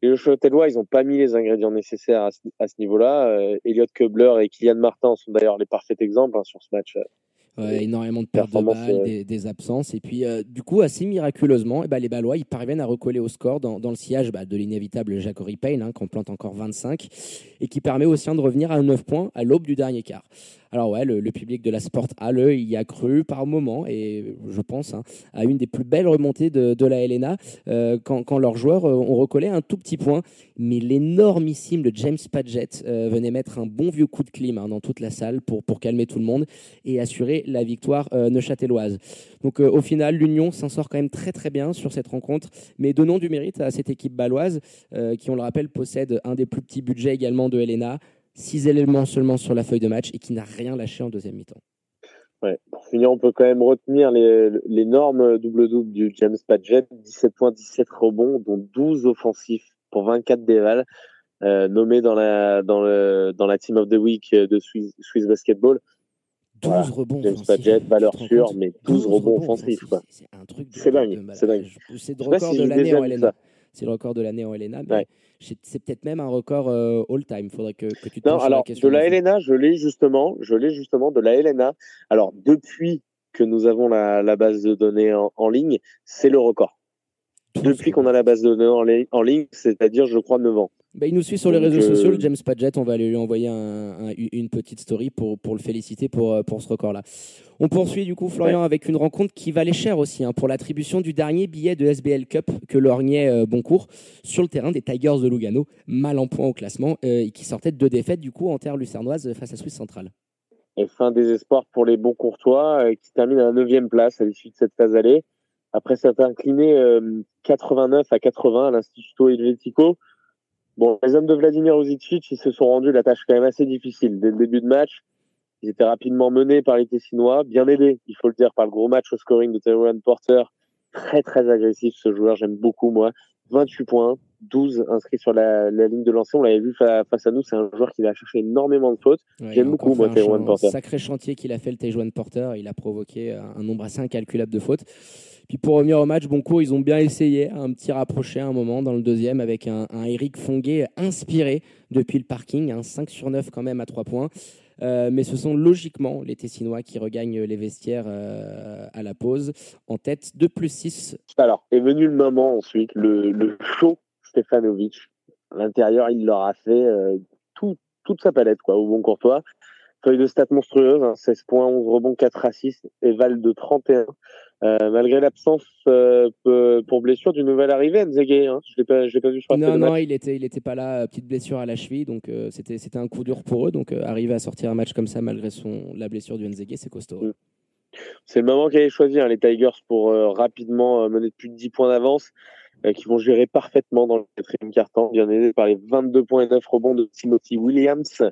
Les Châtellois, ils n'ont pas mis les ingrédients nécessaires à ce, niveau-là. Euh, Elliot Kubler et Kylian Martin sont d'ailleurs les parfaits exemples hein, sur ce match énormément de pertes de balles, des, absences. Et puis, euh, du coup, assez miraculeusement, eh ben, les Ballois, ils parviennent à recoller au score dans, dans le sillage bah, de l'inévitable Jacory Payne, hein, qu'on plante encore 25, et qui permet aussi de revenir à 9 points à l'aube du dernier quart. Alors ouais, le, public de la Sport Halle y a cru par moment et je pense hein, à une des plus belles remontées de, la Helena euh, quand, leurs joueurs euh, ont recollé un tout petit point, mais l'énormissime de James Padgett euh, venait mettre un bon vieux coup de clim hein, dans toute la salle pour, pour calmer tout le monde et assurer la victoire neuchâteloise. Donc au final, l'Union s'en sort quand même très très bien sur cette rencontre, mais donnons du mérite à cette équipe baloise qui, on le rappelle, possède un des plus petits budgets également de Helena six éléments seulement sur la feuille de match et qui n'a rien lâché en deuxième mi-temps. Ouais. Pour finir, on peut quand même retenir l'énorme double-double du James Padgett, 17 points, 17 rebonds, dont 12 offensifs pour 24 dévals, euh, nommé dans la, dans, le, dans la Team of the Week de Swiss Basketball. 12 voilà. rebonds James Padgett, valeur sûre, mais 12, 12 rebonds offensifs. C'est un truc C'est dingue. C'est dingue. C'est le record de l'année en LNA. C'est le record de l'année en LNA. Mais... C'est peut-être même un record euh, all-time. Il faudrait que, tu te Non, alors, de la LNA, je l'ai justement, je l'ai justement de la LNA. Alors, depuis que nous avons la, base de données en, en ligne, c'est le record. Depuis qu'on a la base de données en, ligne, c'est-à-dire, je crois, 9 ans. Bah, il nous suit sur les réseaux euh... sociaux, le James Padgett. On va aller lui envoyer un, un, une petite story pour, pour le féliciter pour, euh, pour ce record-là. On poursuit du coup, Florian, ouais. avec une rencontre qui valait cher aussi hein, pour l'attribution du dernier billet de SBL Cup que lorgnait euh, Boncourt sur le terrain des Tigers de Lugano, mal en point au classement, euh, et qui sortait de deux défaites du coup en terre lucernoise face à Suisse centrale. Et fin désespoir pour les Boncourtois qui terminent à la 9 place à l'issue de cette phase allée. Après s'être incliné 89 à 80 à l'Instituto Helvetico. Bon, les hommes de Vladimir Ozicic, ils se sont rendus la tâche quand même assez difficile. Dès le début de match, ils étaient rapidement menés par les Tessinois, bien aidés, il faut le dire, par le gros match au scoring de Tyrone Porter. Très, très agressif, ce joueur, j'aime beaucoup, moi. 28 points, 12 inscrits sur la, la ligne de lancer. On l'avait vu fa face à nous, c'est un joueur qui va chercher énormément de fautes. Ouais, j'aime beaucoup, moi, Tyrone Porter. Sacré chantier qu'il a fait, le Tyrone Porter. Il a provoqué un nombre assez incalculable de fautes. Puis pour revenir au match, Boncourt, ils ont bien essayé un petit rapproché à un moment dans le deuxième avec un, un Eric Fonguet inspiré depuis le parking, un 5 sur 9 quand même à 3 points. Euh, mais ce sont logiquement les Tessinois qui regagnent les vestiaires euh, à la pause en tête de plus 6. Alors, est venu le moment ensuite, le, le show Stefanovic. À l'intérieur, il leur a fait euh, tout, toute sa palette quoi, au bon courtois. Feuille de stats monstrueuse, hein, 16 points, 11 rebonds, 4 assists et Val de 31. Euh, malgré l'absence euh, pour blessure du nouvel arrivé, Nzege, hein. je l'ai pas, je l'ai pas vu. Je non, non, il était, il était pas là, petite blessure à la cheville, donc euh, c'était, c'était un coup dur pour eux. Donc arriver à sortir un match comme ça malgré son la blessure du Nzege, c'est costaud. Mm. C'est le moment qu'avaient choisi hein, les Tigers pour rapidement mener de plus de 10 points d'avance, qui vont gérer parfaitement dans le quatrième quart-temps, bien aidé par les 22 points et 9 rebonds de Timothy Williams,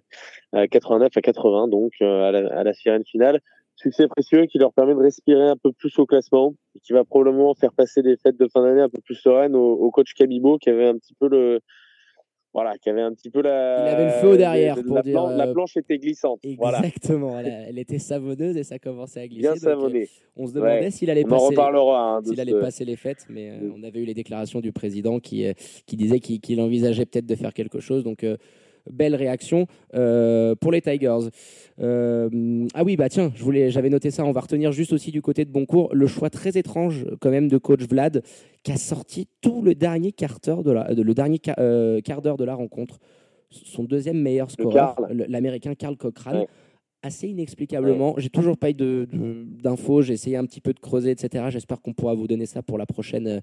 89 à 80, donc à la, à la sirène finale. Succès précieux qui leur permet de respirer un peu plus au classement et qui va probablement faire passer des fêtes de fin d'année un peu plus sereines au, au, coach Kabibo qui avait un petit peu le voilà qui avait un petit peu la il avait le feu derrière pour la, dire plan, la planche était glissante exactement voilà. elle était savonneuse et ça commençait à glisser bien savonné on se demandait ouais. s'il allait on passer en reparlera hein, s'il allait passer les fêtes mais euh, on avait eu les déclarations du président qui euh, qui disait qu'il qu envisageait peut-être de faire quelque chose donc euh, belle réaction euh, pour les Tigers. Euh, ah oui, bah tiens, je voulais, j'avais noté ça. On va retenir juste aussi du côté de Boncourt le choix très étrange quand même de coach Vlad qui a sorti tout le dernier quart d'heure de la, le dernier euh, quart d'heure de la rencontre. Son deuxième meilleur scoreur, l'américain Carl Cochrane. Ouais assez inexplicablement. J'ai toujours pas eu d'infos, j'ai essayé un petit peu de creuser, etc. J'espère qu'on pourra vous donner ça pour la prochaine, euh,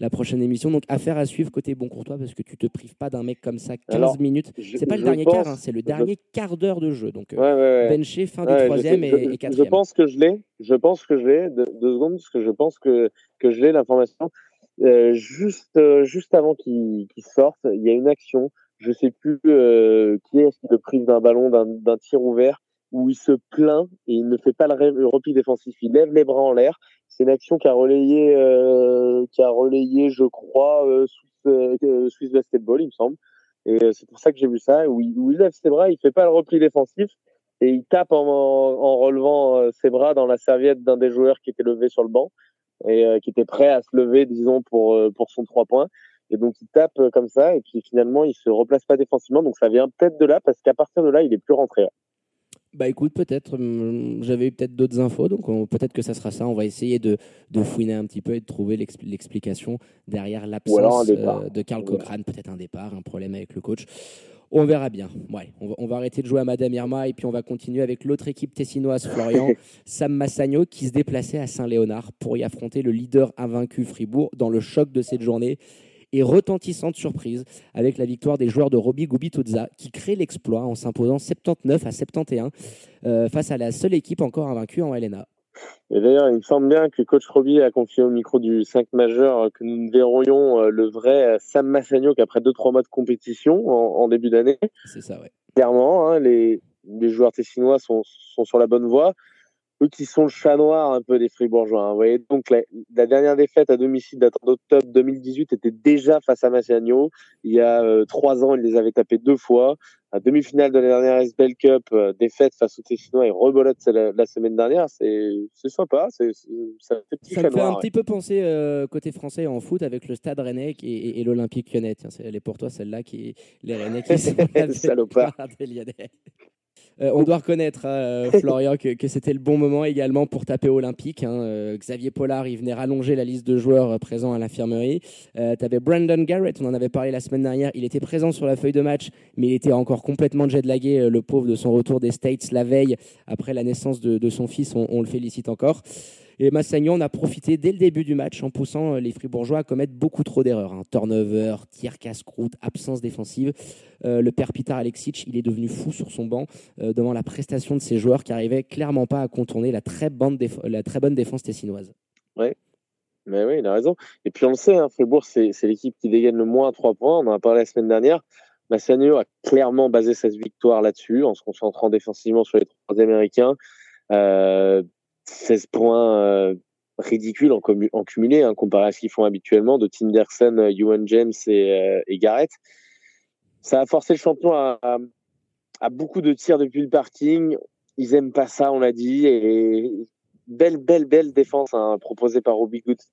la prochaine émission. Donc, affaire à suivre côté bon courtois parce que tu te prives pas d'un mec comme ça 15 Alors, minutes. C'est pas le dernier pense, quart, hein, c'est le dernier je... quart d'heure de jeu. Donc, ouais, ouais, ouais. benché, fin du troisième et, et quatrième. Je pense que je l'ai. Je pense que je l'ai. Deux, deux, secondes, parce que je pense que, que je l'ai l'information. Euh, juste, euh, juste avant qu'il qu sorte, il y a une action. Je sais plus euh, qui est-ce qui le prive d'un ballon, d'un tir ouvert où il se plaint et il ne fait pas le, repli défensif. Il lève les bras en l'air. C'est une action qui a relayé, euh, qui a relayé, je crois, euh, Swiss, euh, Swiss Basketball, il me semble. Et euh, c'est pour ça que j'ai vu ça, où il, lève ses bras, il fait pas le repli défensif et il tape en, relevant euh, ses bras dans la serviette d'un des joueurs qui était levé sur le banc et euh, qui était prêt à se lever, disons, pour pour son trois points. Et donc il tape comme ça et puis finalement il se replace pas défensivement. Donc ça vient peut-être de là parce qu'à partir de là il est plus rentré. Bah écoute, peut-être, hum, j'avais eu peut-être d'autres infos, donc peut-être que ça sera ça. On va essayer de, de fouiner un petit peu et de trouver l'explication derrière l'absence euh, de Karl Cochrane. Peut-être un départ, un problème avec le coach. On verra bien. Ouais, on va, on va, arrêter de jouer à Madame Irma et puis on va continuer avec l'autre équipe tessinoise, Florian, (laughs) Sam Massagno, qui se déplaçait à Saint-Léonard pour y affronter le leader invaincu Fribourg dans le choc de cette journée et retentissante surprise avec la victoire des joueurs de Roby Gubituzza qui crée l'exploit en s'imposant 79 à 71 euh, face à la seule équipe encore invaincue en LNA. Et d'ailleurs, il me semble bien que coach Roby a confié au micro du 5 majeur que nous verrions euh, le vrai Sam Massagno qu'après 2-3 mois de compétition en, en début d'année. C'est ça, ouais. Clairement, hein, les, les joueurs tessinois sont, sont sur la bonne voie. Eux qui sont le chat noir un peu des Fribourgeois. Hein. Vous voyez, donc la, la, dernière défaite à domicile datant d'octobre 2018 était déjà face à Massagno. Il y a euh, trois ans, ils les avaient tapés deux fois. La demi-finale de la dernière SBL Cup, euh, défaite face aux Tessinois et rebolote la, la semaine dernière, c'est sympa. C'est ça fait, petit ça me fait un petit peu penser euh, côté français en foot avec le Stade Rennais et, et, et l'Olympique Lyonnais. Tiens, elle est pour toi celle-là qui les Rennais qui (laughs) sont des Lyonnais. Euh, on doit reconnaître, euh, (laughs) Florian, que, que c'était le bon moment également pour taper Olympique. Hein. Euh, Xavier Pollard, il venait rallonger la liste de joueurs présents à l'infirmerie. Tu avais Brandon Garrett, on en avait parlé la semaine dernière. Il était présent sur la feuille de match, mais il était encore complètement jetlagué, le pauvre, de son retour des States la veille après la naissance de, de son fils. On, on, le félicite encore. Et Massagnon a profité dès le début du match en poussant les Fribourgeois à commettre beaucoup trop d'erreurs. Hein. Turnover, tir casse-croûte, absence défensive. Euh, le père Peter Alexic, il est devenu fou sur son banc euh, devant la prestation de ses joueurs qui n'arrivaient clairement pas à contourner la très bonne, défense tessinoise. Mais oui, il a raison. Et puis on le sait, hein, Fribourg, c'est l'équipe qui dégaine le moins à trois points. On en a parlé la semaine dernière. Massagno a clairement basé sa victoire là-dessus, en se concentrant défensivement sur les trois Américains. Euh, 16 points euh, ridicules en, cumulé, hein, comparé à ce qu'ils font habituellement, de Tinderson, euh, Ewan James et, euh, et, Garrett. Ça a forcé le champion à, à, à, beaucoup de tirs depuis le parking. Ils aiment pas ça, on l'a dit, et belle, belle, belle défense hein, proposée par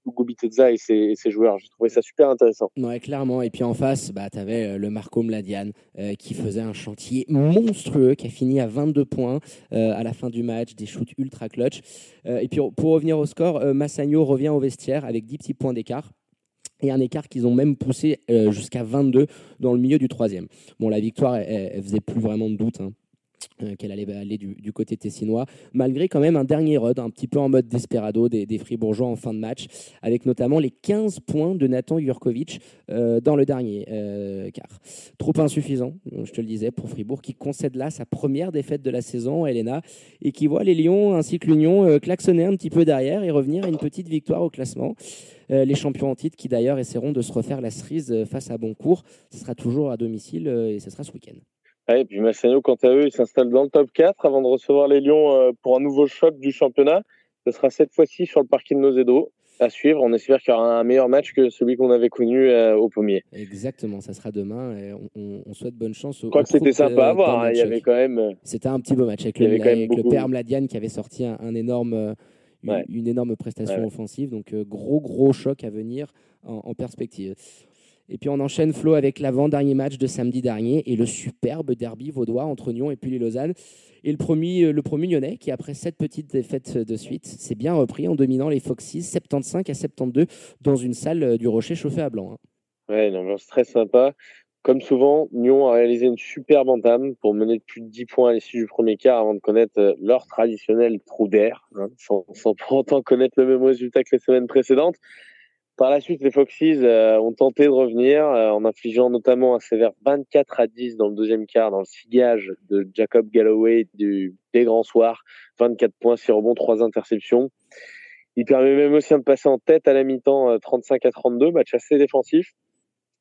Gubiteza et ses, ses joueurs. J'ai trouvé ça super intéressant. Ouais, clairement. Et puis en face, bah, tu avais euh, le Marco Mladian euh, qui faisait un chantier monstrueux, qui a fini à 22 points euh, à la fin du match, des shoots ultra clutch. Et puis pour revenir au score, Massagno revient au vestiaire avec 10 petits points d'écart et un écart qu'ils ont même poussé jusqu'à 22 dans le milieu du troisième. Bon, la victoire, elle, elle faisait plus vraiment de doute. Hein euh, qu'elle allait aller du, du, côté tessinois, malgré quand même un dernier rod, un petit peu en mode desperado des, des Fribourgeois en fin de match, avec notamment les 15 points de Nathan Jurkovic euh, dans le dernier euh, quart. Trop insuffisant, je te le disais, pour Fribourg, qui concède là sa première défaite de la saison, Elena, et qui voit les Lions ainsi que l'Union euh, klaxonner un petit peu derrière et revenir à une petite victoire au classement. Euh, les champions en titre qui d'ailleurs essaieront de se refaire la cerise face à Boncourt. Ce sera toujours à domicile et ce sera ce week-end. Ouais, et puis Massagno, quant à eux, ils s'installent dans le top 4 avant de recevoir les Lions euh, pour un nouveau choc du championnat. Ce sera cette fois-ci sur le parking de Nozedo à suivre. On espère qu'il y aura un meilleur match que celui qu'on avait connu euh, au pommier. Exactement, ça sera demain et on, on souhaite bonne chance. Au, Je crois que c'était sympa à voir. Hein. Il y avait quand même. C'était un petit beau match avec, le, avec le, père Mladian qui avait sorti un, un énorme, une, énorme prestation ouais. offensive. Donc euh, gros gros choc à venir en, en perspective. Et puis on enchaîne Flo avec l'avant-dernier match de samedi dernier et le superbe derby vaudois entre Nyon et puis les Lausanne. Et le premier, le premier Lyonnais qui, après sept petites défaites de suite, s'est bien repris en dominant les Foxes 75 à 72 dans une salle du Rocher chauffée à blanc. Hein. Ouais, une ambiance très sympa. Comme souvent, Nyon a réalisé une superbe entame pour mener de plus de 10 points à l'issue du premier quart avant de connaître leur traditionnel trou d'air, hein, sans pour autant connaître le même résultat que les semaines précédentes. Par la suite, les Foxes euh, ont tenté de revenir euh, en infligeant notamment un sévère 24 à 10 dans le deuxième quart, dans le sillage de Jacob Galloway du, des grands soirs. 24 points, 6 rebonds, 3 interceptions. Il permet même aussi de passer en tête à la mi-temps euh, 35 à 32, match assez défensif.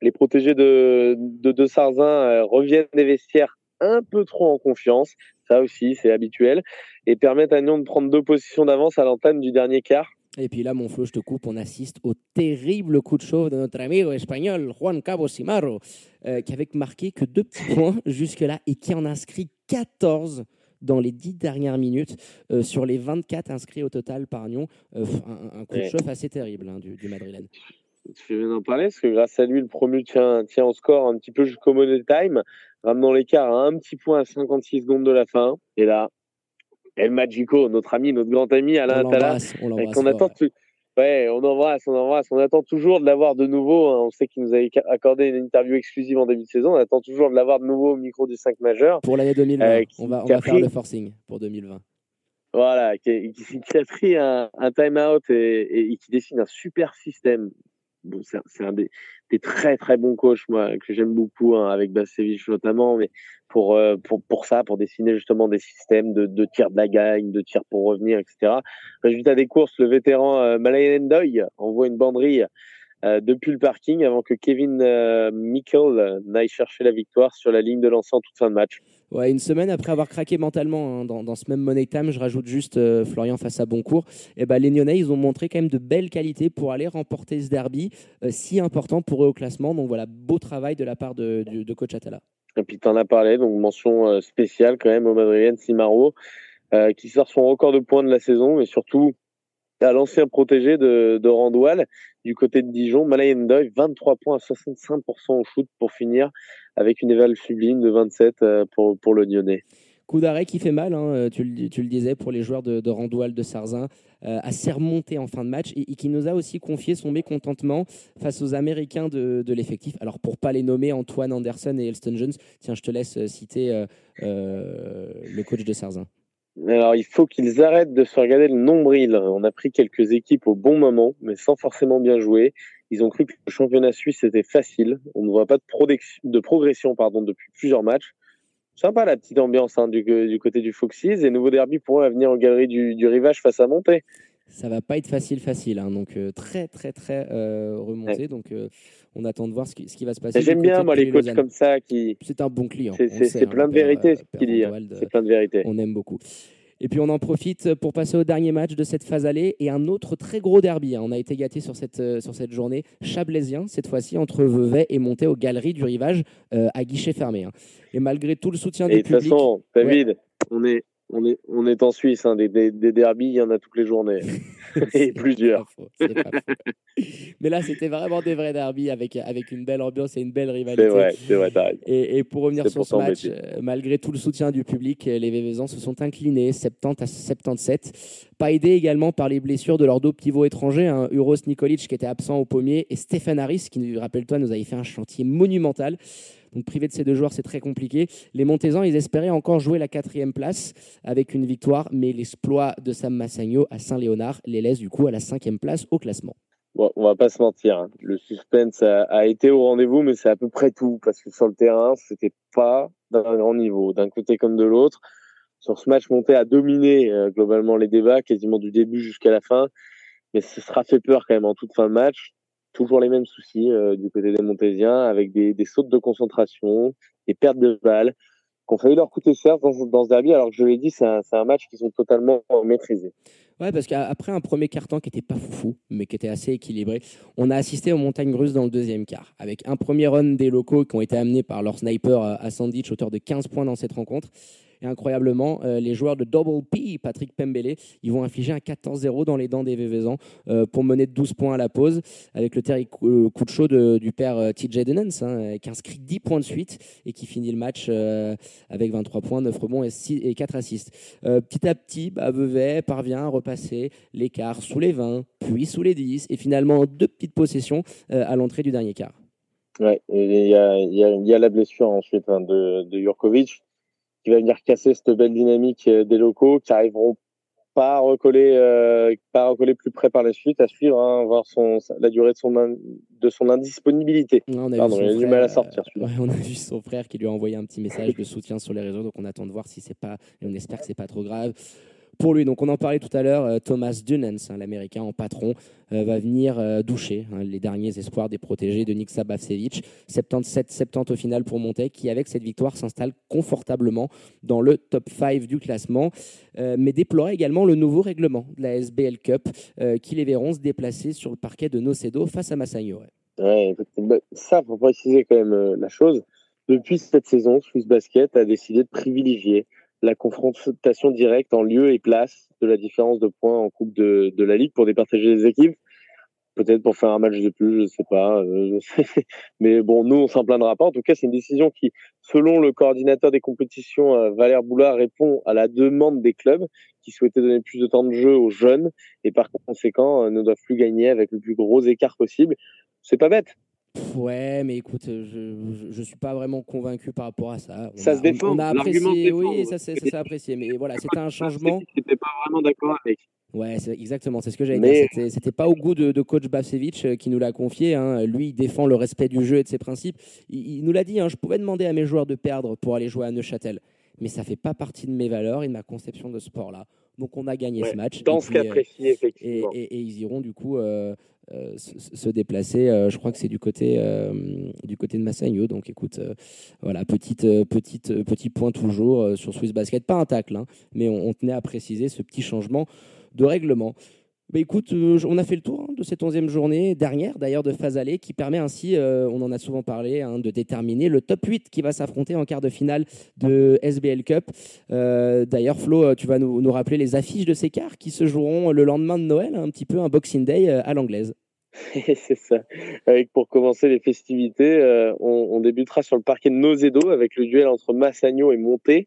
Les protégés de, de, de Sarzin euh, reviennent des vestiaires un peu trop en confiance. Ça aussi, c'est habituel. Et permettent à Nyon de prendre deux positions d'avance à l'entame du dernier quart. Et puis là, mon Flo, je te coupe, on assiste au terrible coup de chauffe de notre ami espagnol Juan Cabo Simaro, euh, qui avait marqué que deux petits points jusque-là et qui en inscrit 14 dans les dix dernières minutes euh, sur les 24 inscrits au total par Nyon. Euh, un, un, coup de chauffe assez terrible hein, du, du Madrilène. Tu fais bien d'en parler, parce que grâce à lui, le promu tient, tient au score un petit peu jusqu'au money time, ramenant l'écart à un petit point à 56 secondes de la fin. Et là, El Magico, notre ami, notre grand ami Alain Attala, qu'on attend. Tu... Ouais, on embrasse, on embrasse. On attend toujours de l'avoir de nouveau. Hein. On sait qu'il nous a accordé une interview exclusive en début de saison. On attend toujours de l'avoir de nouveau au micro du 5 majeur. Pour l'année 2020, euh, qui, on va, on va faire le forcing pour 2020. Voilà, qui, qui, qui a pris un, un time-out et, et, qui dessine un super système c'est un des, très très bons coachs moi que j'aime beaucoup hein, avec Bassevich notamment mais pour, euh, pour pour ça pour dessiner justement des systèmes de, de tir de la gagne de tir pour revenir etc résultat des courses le vétéran euh, Malayen Ndoye envoie une banderie depuis le parking avant que Kevin Michael n'aille chercher la victoire sur la ligne de lancer en toute fin de match. Ouais, une semaine après avoir craqué mentalement hein, dans, ce même Money Time, je rajoute juste euh, Florian face à Boncourt. Et eh ben, les Nyonnais, ils ont montré quand même de belles qualités pour aller remporter ce derby euh, si important pour eux au classement. Donc voilà, beau travail de la part de, coach Atala. Et puis tu en as parlé, donc mention euh, spéciale quand même au Madrilen Simaro, qui sort son record de points de la saison, mais surtout à l'ancien protégé de, de Randoual du côté de Dijon, Malay Ndoye, 23 points à 65% au shoot pour finir avec une éval sublime de 27 euh, pour, le Lyonnais. Coup d'arrêt qui fait mal, hein, tu, le, tu, le, disais, pour les joueurs de, de Randoual, de Sarzin, euh, assez remonté en fin de match et, qui nous a aussi confié son mécontentement face aux Américains de, l'effectif. Alors, pour pas les nommer, Antoine Anderson et Elston Jones, tiens, je te laisse euh, citer euh, le coach de Sarzin. Alors, il faut qu'ils arrêtent de se regarder le nombril. On a pris quelques équipes au bon moment, mais sans forcément bien jouer. Ils ont cru que le championnat suisse était facile. On ne voit pas de, progression pardon, depuis plusieurs matchs. Sympa la petite ambiance hein, du, côté du Foxys et nouveau derby pourrait venir aux galeries du, du, rivage face à Monté. Ça va pas être facile, facile. Hein. donc euh, très, très, très euh, remonté. Donc euh, on attend de voir ce qui, ce qui va se passer. J'aime bien moi les coachs comme ça qui. C'est un bon client. C'est plein, de vérité ce qu'il dit. Hein. C'est plein de vérité. On aime beaucoup. Et puis on en profite pour passer au dernier match de cette phase allée et un autre très gros derby. Hein. On a été gâté sur cette, sur cette journée. Chablaisien, cette fois-ci, entre Vevey et monté aux Galeries du Rivage euh, à guichet fermé. Hein. Et malgré tout le soutien du public. De toute façon, David, on est on est, on est en Suisse, hein, des, des, derbies, il y en a toutes les journées. (laughs) et plusieurs. Mais là, c'était vraiment des vrais derbies avec, avec une belle ambiance et une belle rivalité. C'est vrai, c'est vrai, et, et, pour revenir sur ce match, euh, malgré tout le soutien du public, les Vévézans se sont inclinés 70 à 77. Pas aidés également par les blessures de leurs deux pivots étrangers, hein, Uros Nikolic qui était absent au pommier et Stéphane Harris qui, rappelle-toi, nous avait fait un chantier monumental. Donc privé de ces deux joueurs, c'est très compliqué. Les Montezans, ils espéraient encore jouer la quatrième place avec une victoire, mais l'exploit de Sam Massagno à Saint-Léonard les laisse du coup à la cinquième place au classement. Bon, on va pas se mentir, hein. le suspense a, été au rendez-vous, mais c'est à peu près tout parce que sur le terrain, c'était pas d'un grand niveau, d'un côté comme de l'autre. Sur ce match, Monté a dominé euh, globalement les débats, quasiment du début jusqu'à la fin, mais ce sera fait peur quand même en toute fin de match toujours les mêmes soucis euh, du côté des Montésiens, avec des, des, sautes de concentration, des pertes de balles, qu'on failli leur coûter cher dans, ce derby, alors que je l'ai dit, c'est un, match qu'ils ont totalement maîtrisé. Ouais, parce qu'après un premier quart-temps qui n'était pas foufou, mais qui était assez équilibré, on a assisté aux montagnes russes dans le deuxième quart, avec un premier run des locaux qui ont été amenés par leur sniper à Sandwich, auteur de 15 points dans cette rencontre, et incroyablement, euh, les joueurs de Double P, Patrick Pembele, ils vont infliger un 14-0 dans les dents des Vévézans euh, pour mener de 12 points à la pause avec le terry euh, coup de chaud du père TJ Denens, hein, qui inscrit 10 points de suite et qui finit le match avec 23 points, 9 rebonds et, 4 assists. petit à petit, bah, parvient à repasser l'écart sous les 20, puis sous les 10 et finalement deux petites possessions à l'entrée du dernier quart. Ouais, il y a, la blessure ensuite hein, de, de Jurkovic qui va venir casser cette belle dynamique euh, des locaux qui arriveront pas à recoller, euh, pas à recoller plus près par la suite, à suivre, hein, voir son, la durée de son, de son indisponibilité. on a, Pardon, il a du mal à sortir. Euh, on a vu son frère qui lui a envoyé un petit message de soutien sur les réseaux, donc on attend de voir si c'est pas, et on espère que c'est pas trop grave pour lui. Donc on en parlait tout à l'heure, euh, Thomas Dunens, hein, l'Américain en patron, euh, va venir euh, doucher hein, les derniers espoirs des protégés de Nick Sabavsevich. 77-70 au final pour Montet, qui avec cette victoire s'installe confortablement dans le top 5 du classement, mais déplorait également le nouveau règlement de la SBL Cup, qui les verront se déplacer sur le parquet de Nocedo face à Massagno. Ouais. Bah, ça, pour préciser quand même la chose, depuis cette saison, Swiss Basket a décidé de privilégier la confrontation directe en lieu et place de la différence de points en Coupe de, la Ligue pour départager les équipes. Peut-être pour faire un match de plus, je sais pas. Euh, (laughs) Mais bon, nous, on s'en plaindra pas. En tout cas, c'est une décision qui, selon le coordinateur des compétitions, euh, Valère Boulard, répond à la demande des clubs qui souhaitaient donner plus de temps de jeu aux jeunes et par conséquent euh, ne doivent plus gagner avec le plus gros écart possible. C'est pas bête. Ouais, mais écoute, je, je, suis pas vraiment convaincu par rapport à ça. ça se défend. On a apprécié, oui, ça c'est apprécié, mais voilà, c'était un changement. C'était pas vraiment d'accord avec. Ouais, exactement, c'est ce que j'allais mais... dire. C'était pas au goût de, coach Bavsevich euh, qui nous l'a confié. Hein. Lui, il défend le respect du jeu et de ses principes. Il, nous l'a dit. Hein, je pouvais demander à mes joueurs de perdre pour aller jouer à Neuchâtel, mais ça fait pas partie de mes valeurs et de ma conception de sport là. Donc on a gagné ce match. Dans ce cas euh, précis, effectivement. Et, ils iront du coup euh, se, déplacer. je crois que c'est du côté du côté de Massagno. Donc écoute, voilà, petite, petite, petit point toujours sur Swiss Basket. Pas un tacle, hein, mais on, tenait à préciser ce petit changement de règlement. Bah, écoute, euh, on a fait le tour hein, de cette onzième journée, dernière d'ailleurs de phase aller, qui permet ainsi, euh, on en a souvent parlé, hein, de déterminer le top 8 qui va s'affronter en quart de finale de SBL Cup. Euh, d'ailleurs, Flo, tu vas nous, rappeler les affiches de ces quarts qui se joueront le lendemain de Noël, un petit peu un Boxing Day à l'anglaise. (laughs) C'est ça. Pour commencer les festivités, on, débutera sur le parquet de Nozedo avec le duel entre Massagno et Monté.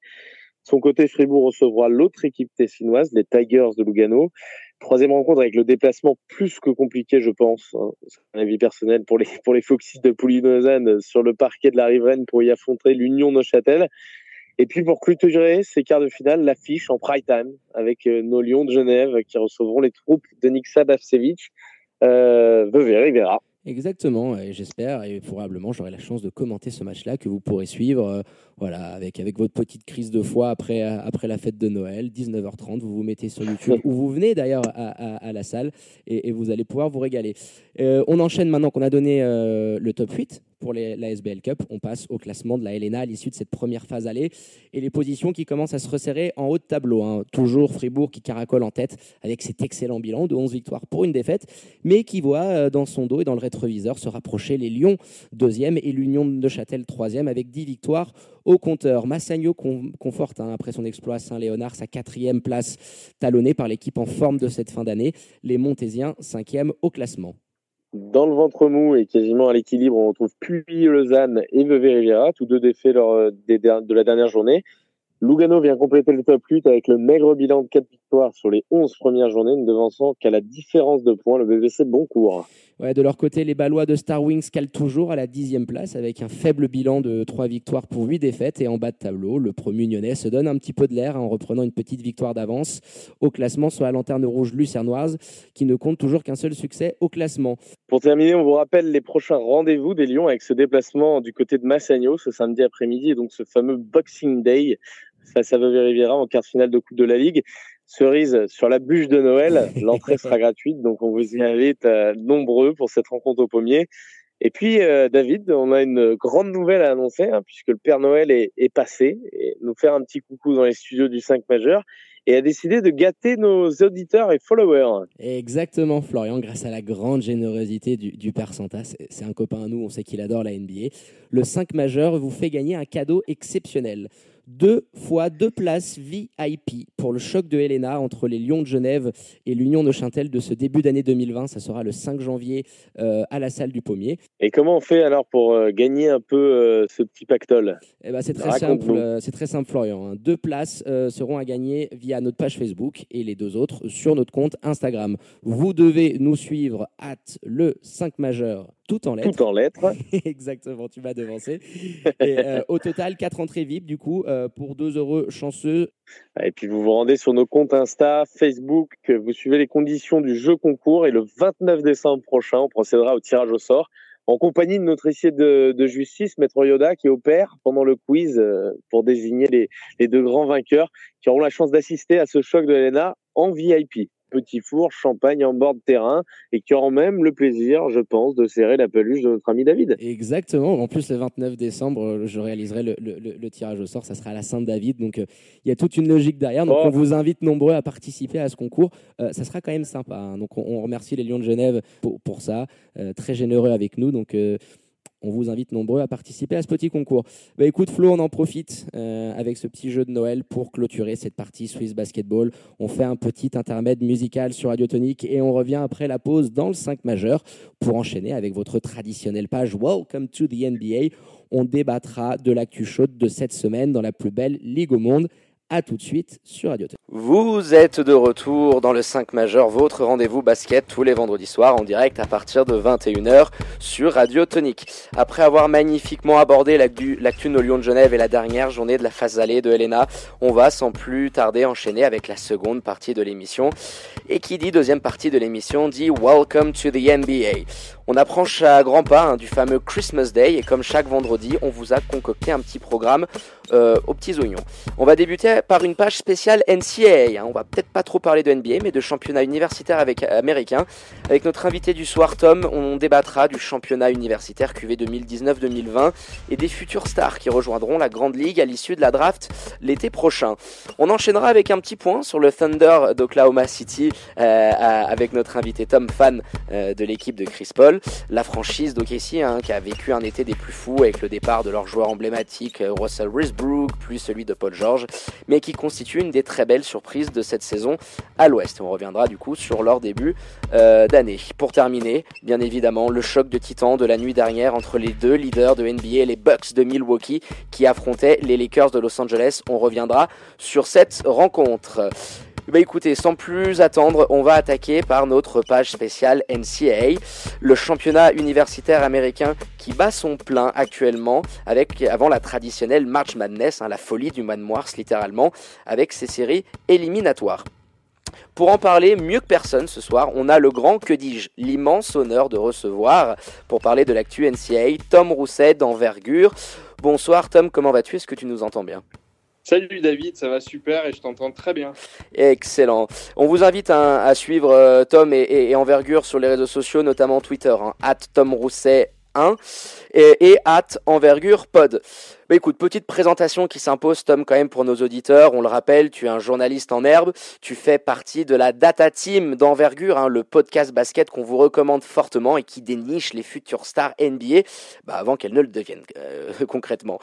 Son côté, Fribourg recevra l'autre équipe tessinoise, les Tigers de Lugano. Troisième rencontre avec le déplacement plus que compliqué, je pense. Hein, un avis personnel pour les pour les Foxys de sur le parquet de la Riveraine pour y affronter l'Union Neuchâtel. Et puis pour clôturer ces quarts de finale, l'affiche en prime time avec euh, nos Lions de Genève qui recevront les troupes de Niksa Davsevic. Euh, Rivera. Exactement, et j'espère et probablement j'aurai la chance de commenter ce match-là que vous pourrez suivre euh, voilà, avec, avec votre petite crise de foi après, après la fête de Noël, 19h30, vous vous mettez sur YouTube (laughs) ou vous venez d'ailleurs à, à, la salle et, vous allez pouvoir vous régaler. Euh, on enchaîne maintenant qu'on a donné euh, le top 8 pour la SBL Cup. On passe au classement de la LNA à l'issue de cette première phase aller et les positions qui commencent à se resserrer en haut de tableau. Hein. Toujours Fribourg qui caracole en tête avec cet excellent bilan de 11 victoires pour une défaite, mais qui voit euh, dans son dos et dans le rétroviseur se rapprocher les Lions deuxième et l'Union de Châtel troisième avec 10 victoires au compteur. Massagno conforte hein, après son exploit Saint-Léonard sa quatrième place talonnée par l'équipe en forme de cette fin d'année. Les Montésiens cinquième au classement. Dans le ventre mou et quasiment à l'équilibre, on retrouve Puy, Lausanne et Vevey tous deux défaits lors de la dernière journée. Lugano vient compléter le top 8 avec le maigre bilan de 4 victoires sur les 11 premières journées, ne devançant qu'à la différence de points le BBC Boncourt. Ouais, de leur côté, les Ballois de Star Wings calent toujours à la dixième place avec un faible bilan de 3 victoires pour 8 défaites. Et en bas de tableau, le premier Nyonnais se donne un petit peu de l'air en reprenant une petite victoire d'avance au classement sur la lanterne rouge lucernoise qui ne compte toujours qu'un seul succès au classement. Pour terminer, on vous rappelle les prochains rendez-vous des Lions avec ce déplacement du côté de Massagno ce samedi après-midi et donc ce fameux Boxing Day face à Vevey Riviera en quart de finale de Coupe de la Ligue. Cerise sur la bûche de Noël, (laughs) l'entrée sera gratuite, donc on vous y invite euh, nombreux pour cette rencontre au pommier. Et puis, euh, David, on a une grande nouvelle à annoncer, hein, puisque le Père Noël est, passé, et nous faire un petit coucou dans les studios du 5 majeur, et a décidé de gâter nos auditeurs et followers. Exactement, Florian, grâce à la grande générosité du, du Père Santa, c'est un copain à nous, on sait qu'il adore la NBA. Le 5 majeur vous fait gagner un cadeau exceptionnel deux fois deux places VIP pour le choc de Helena entre les Lions de Genève et l'Union de Neuchâtel de ce début d'année 2020. Ça sera le 5 janvier euh, à la salle du Pommier. Et comment on fait alors pour euh, gagner un peu euh, ce petit pactole? Eh ben, C'est très, simple, c'est très simple, Florian. Hein. Deux places seront à gagner via notre page Facebook et les deux autres sur notre compte Instagram. Vous devez nous suivre at le 5 majeur tout en lettres. Tout en lettres. (laughs) Exactement, tu m'as devancé. Et, euh, au total, quatre entrées VIP, du coup, euh, pour deux heureux chanceux. Et puis, vous vous rendez sur nos comptes Insta, Facebook, vous suivez les conditions du jeu concours et le 29 décembre prochain, on procédera au tirage au sort en compagnie de notre huissier de, justice, Maître Yoda, qui opère pendant le quiz euh, pour désigner les, les deux grands vainqueurs qui auront la chance d'assister à ce choc de l'ENA en VIP petit four, champagne en bord de terrain et qui auront même le plaisir, je pense, de serrer la peluche de notre ami David. Exactement. En plus, le 29 décembre, euh, je réaliserai le, tirage au sort. Ça sera à la Sainte-David. Donc, euh, il y a toute une logique derrière. Donc, oh. on vous invite nombreux à participer à ce concours. Euh, ça sera quand même sympa. Hein. Donc, on, remercie les Lions de Genève pour, pour ça. très généreux avec nous. Donc, on vous invite nombreux à participer à ce petit concours. Bah, écoute Flo, on en profite euh, avec ce petit jeu de Noël pour clôturer cette partie Swiss Basketball. On fait un petit intermède musical sur Radio Tonique et on revient après la pause dans le 5 majeur pour enchaîner avec votre traditionnelle page Welcome to the NBA. On débattra de l'actu chaude de cette semaine dans la plus belle ligue au monde. A tout de suite sur Radio Tonique. Vous êtes de retour dans le 5 majeur, votre rendez-vous basket tous les vendredis soirs en direct à partir de 21h sur Radio Tonique. Après avoir magnifiquement abordé l'actu no Lyon de Genève et la dernière journée de la phase allée de Helena, on va sans plus tarder enchaîner avec la seconde partie de l'émission. Et qui dit deuxième partie de l'émission dit Welcome to the NBA. On approche à grands pas hein, du fameux Christmas Day et comme chaque vendredi, on vous a concocté un petit programme euh, aux petits oignons. On va débuter par une page spéciale NCAA. Hein. On va peut-être pas trop parler de NBA, mais de championnat universitaire avec, américain. Avec notre invité du soir, Tom, on débattra du championnat universitaire QV 2019-2020 et des futurs stars qui rejoindront la Grande Ligue à l'issue de la draft l'été prochain. On enchaînera avec un petit point sur le Thunder d'Oklahoma City euh, avec notre invité Tom, fan euh, de l'équipe de Chris Paul. La franchise d'OKC hein, qui a vécu un été des plus fous avec le départ de leur joueur emblématique euh, Russell Westbrook, plus celui de Paul George, mais qui constitue une des très belles surprises de cette saison à l'Ouest. On reviendra du coup sur leur début d'année. Pour terminer, bien évidemment, le choc de titan de la nuit dernière entre les deux leaders de NBA les Bucks de Milwaukee qui affrontaient les Lakers de Los Angeles. On reviendra sur cette rencontre. Bah écoutez, sans plus attendre, on va attaquer par notre page spéciale NCAA, le championnat universitaire américain qui bat son plein actuellement avec avant la traditionnelle March Madness, hein, la folie du mois de mars littéralement, avec ses séries éliminatoires. Pour en parler mieux que personne ce soir, on a le grand, que dis-je, l'immense honneur de recevoir, pour parler de l'actu NCAA, Tom Rousset d'envergure. Bonsoir Tom, comment vas-tu? Est-ce que tu nous entends bien? Salut David, ça va super et je t'entends très bien. Excellent. On vous invite hein, à suivre euh, Tom et, Envergure sur les réseaux sociaux, notamment Twitter, hein, Tom Rousset 1 et, et Envergure Pod. Bah écoute, petite présentation qui s'impose, Tom, quand même pour nos auditeurs. On le rappelle, tu es un journaliste en herbe. Tu fais partie de la Data Team d'envergure, hein, le podcast basket qu'on vous recommande fortement et qui déniche les futures stars NBA bah, avant qu'elles ne le deviennent euh, (laughs) concrètement.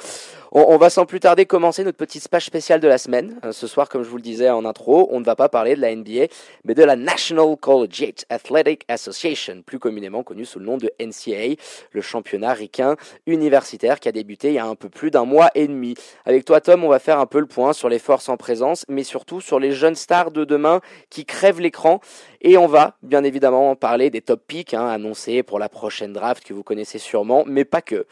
On, va sans plus tarder commencer notre petite page spéciale de la semaine. Euh, ce soir, comme je vous le disais en intro, on ne va pas parler de la NBA, mais de la National Collegiate Athletic Association, plus communément connue sous le nom de NCAA, le championnat ricain universitaire qui a débuté il y a un peu plus d'un mois et demi. Avec toi, Tom, on va faire un peu le point sur les forces en présence, mais surtout sur les jeunes stars de demain qui crèvent l'écran. Et on va, bien évidemment, parler des top picks hein, annoncés pour la prochaine draft que vous connaissez sûrement, mais pas que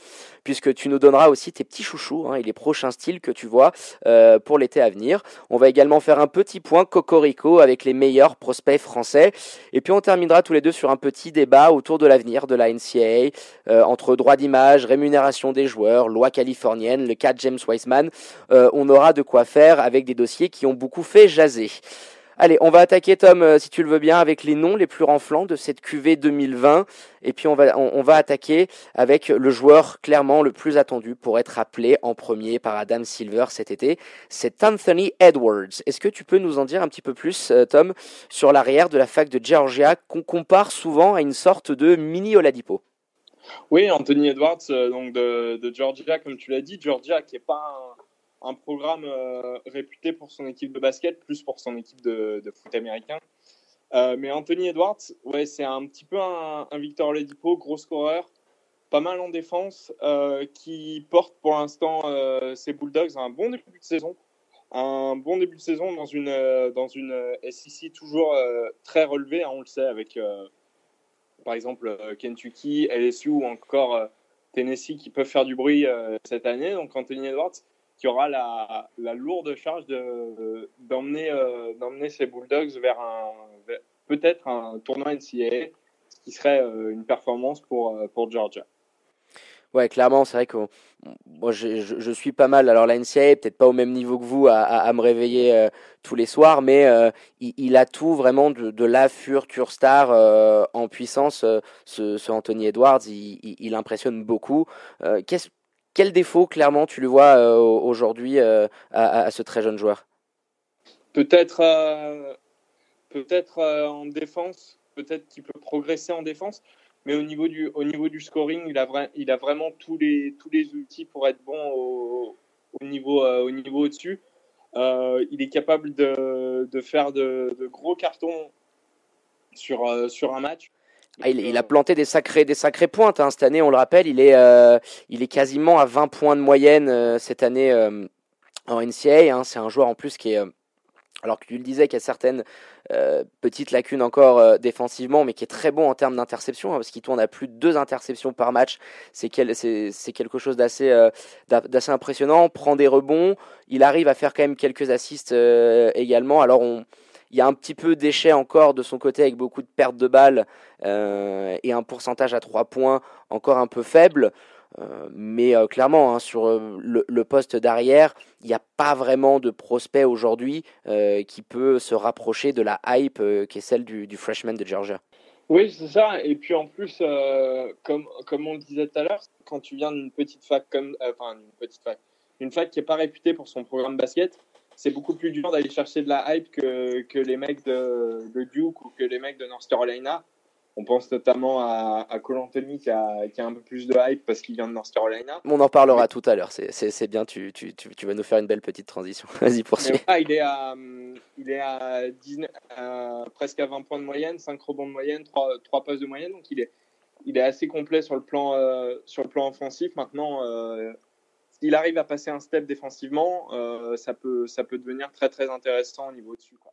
puisque tu nous donneras aussi tes petits chouchous hein, et les prochains styles que tu vois euh, pour l'été à venir. On va également faire un petit point cocorico avec les meilleurs prospects français. Et puis on terminera tous les deux sur un petit débat autour de l'avenir de la NCAA, euh, entre droit d'image, rémunération des joueurs, loi californienne, le cas James Wiseman. Euh, on aura de quoi faire avec des dossiers qui ont beaucoup fait jaser. Allez, on va attaquer Tom, euh, si tu le veux bien, avec les noms les plus renflants de cette QV 2020. Et puis on va, on, va attaquer avec le joueur clairement le plus attendu pour être appelé en premier par Adam Silver cet été. C'est Anthony Edwards. Est-ce que tu peux nous en dire un petit peu plus, euh, Tom, sur l'arrière de la fac de Georgia qu'on compare souvent à une sorte de mini Oladipo? Oui, Anthony Edwards, euh, donc de, Georgia, comme tu l'as dit, Georgia qui est pas un programme euh, réputé pour son équipe de basket, plus pour son équipe de, foot américain. Euh, mais Anthony Edwards, ouais, c'est un petit peu un, Victor Oladipo, gros scoreur, pas mal en défense, euh, qui porte pour l'instant ses Bulldogs à un bon début de saison. Un bon début de saison dans une, dans une SEC toujours très relevée, hein, on le sait, avec par exemple Kentucky, LSU ou encore Tennessee qui peuvent faire du bruit cette année. Donc Anthony Edwards, qui aura la, lourde charge d'emmener euh, d'emmener ses Bulldogs vers un peut-être un tournoi NCAA, ce qui serait euh, une performance pour, euh, pour Georgia. Ouais, clairement, c'est vrai que moi je, je, suis pas mal. Alors la NCAA, peut-être pas au même niveau que vous, à, à, me réveiller tous les soirs, mais il, a tout vraiment de, de la future star en puissance. ce, Anthony Edwards, il impressionne beaucoup. Qu'est-ce quel défaut, clairement, tu le vois euh, aujourd'hui euh, à, ce très jeune joueur? Peut-être euh, peut-être en défense, peut-être qu'il peut progresser en défense, mais au niveau du, au niveau du scoring, il a, vraiment tous les, tous les outils pour être bon au, au niveau, au niveau au-dessus. il est capable de, de faire de, de, gros cartons sur, sur un match. Ah, il, a planté des sacrés, des sacrés pointes hein. cette année, on le rappelle. Il est, euh, quasiment à 20 points de moyenne euh, cette année euh, en NCAA. Hein. C'est un joueur en plus qui est, alors que tu le disais, qu'il y a certaines petites lacunes encore défensivement, mais qui est très bon en termes d'interception, hein, parce qu'il tourne à plus de deux interceptions par match. C'est quelque chose d'assez d'assez impressionnant. Prend des rebonds. Il arrive à faire quand même quelques assists également. Alors on il y a un petit peu d'échec encore de son côté avec beaucoup de pertes de balles euh, et un pourcentage à 3 points encore un peu faible. mais clairement, hein, sur le, poste d'arrière, il n'y a pas vraiment de prospect aujourd'hui qui peut se rapprocher de la hype qui est celle du, freshman de Georgia. Oui, c'est ça. Et puis en plus, comme, on le disait tout à l'heure, quand tu viens d'une petite fac, une fac qui n'est pas réputée pour son programme basket, c'est beaucoup plus dur d'aller chercher de la hype que, que les mecs de, de, Duke ou que les mecs de North Carolina. On pense notamment à, à Cole Anthony qui a, qui a, un peu plus de hype parce qu'il vient de North Carolina. On en parlera tout à l'heure, c'est bien, tu, tu, tu, tu, vas nous faire une belle petite transition. (laughs) Vas-y, poursuis. il est, à, il est à, 19, presque à 20 points de moyenne, 5 rebonds de moyenne, 3, 3 passes de moyenne, donc il est, il est assez complet sur le plan, euh, sur le plan offensif. Maintenant, euh, s'il arrive à passer un step défensivement, euh, ça, peut, ça peut devenir très très intéressant au niveau dessus. Quoi.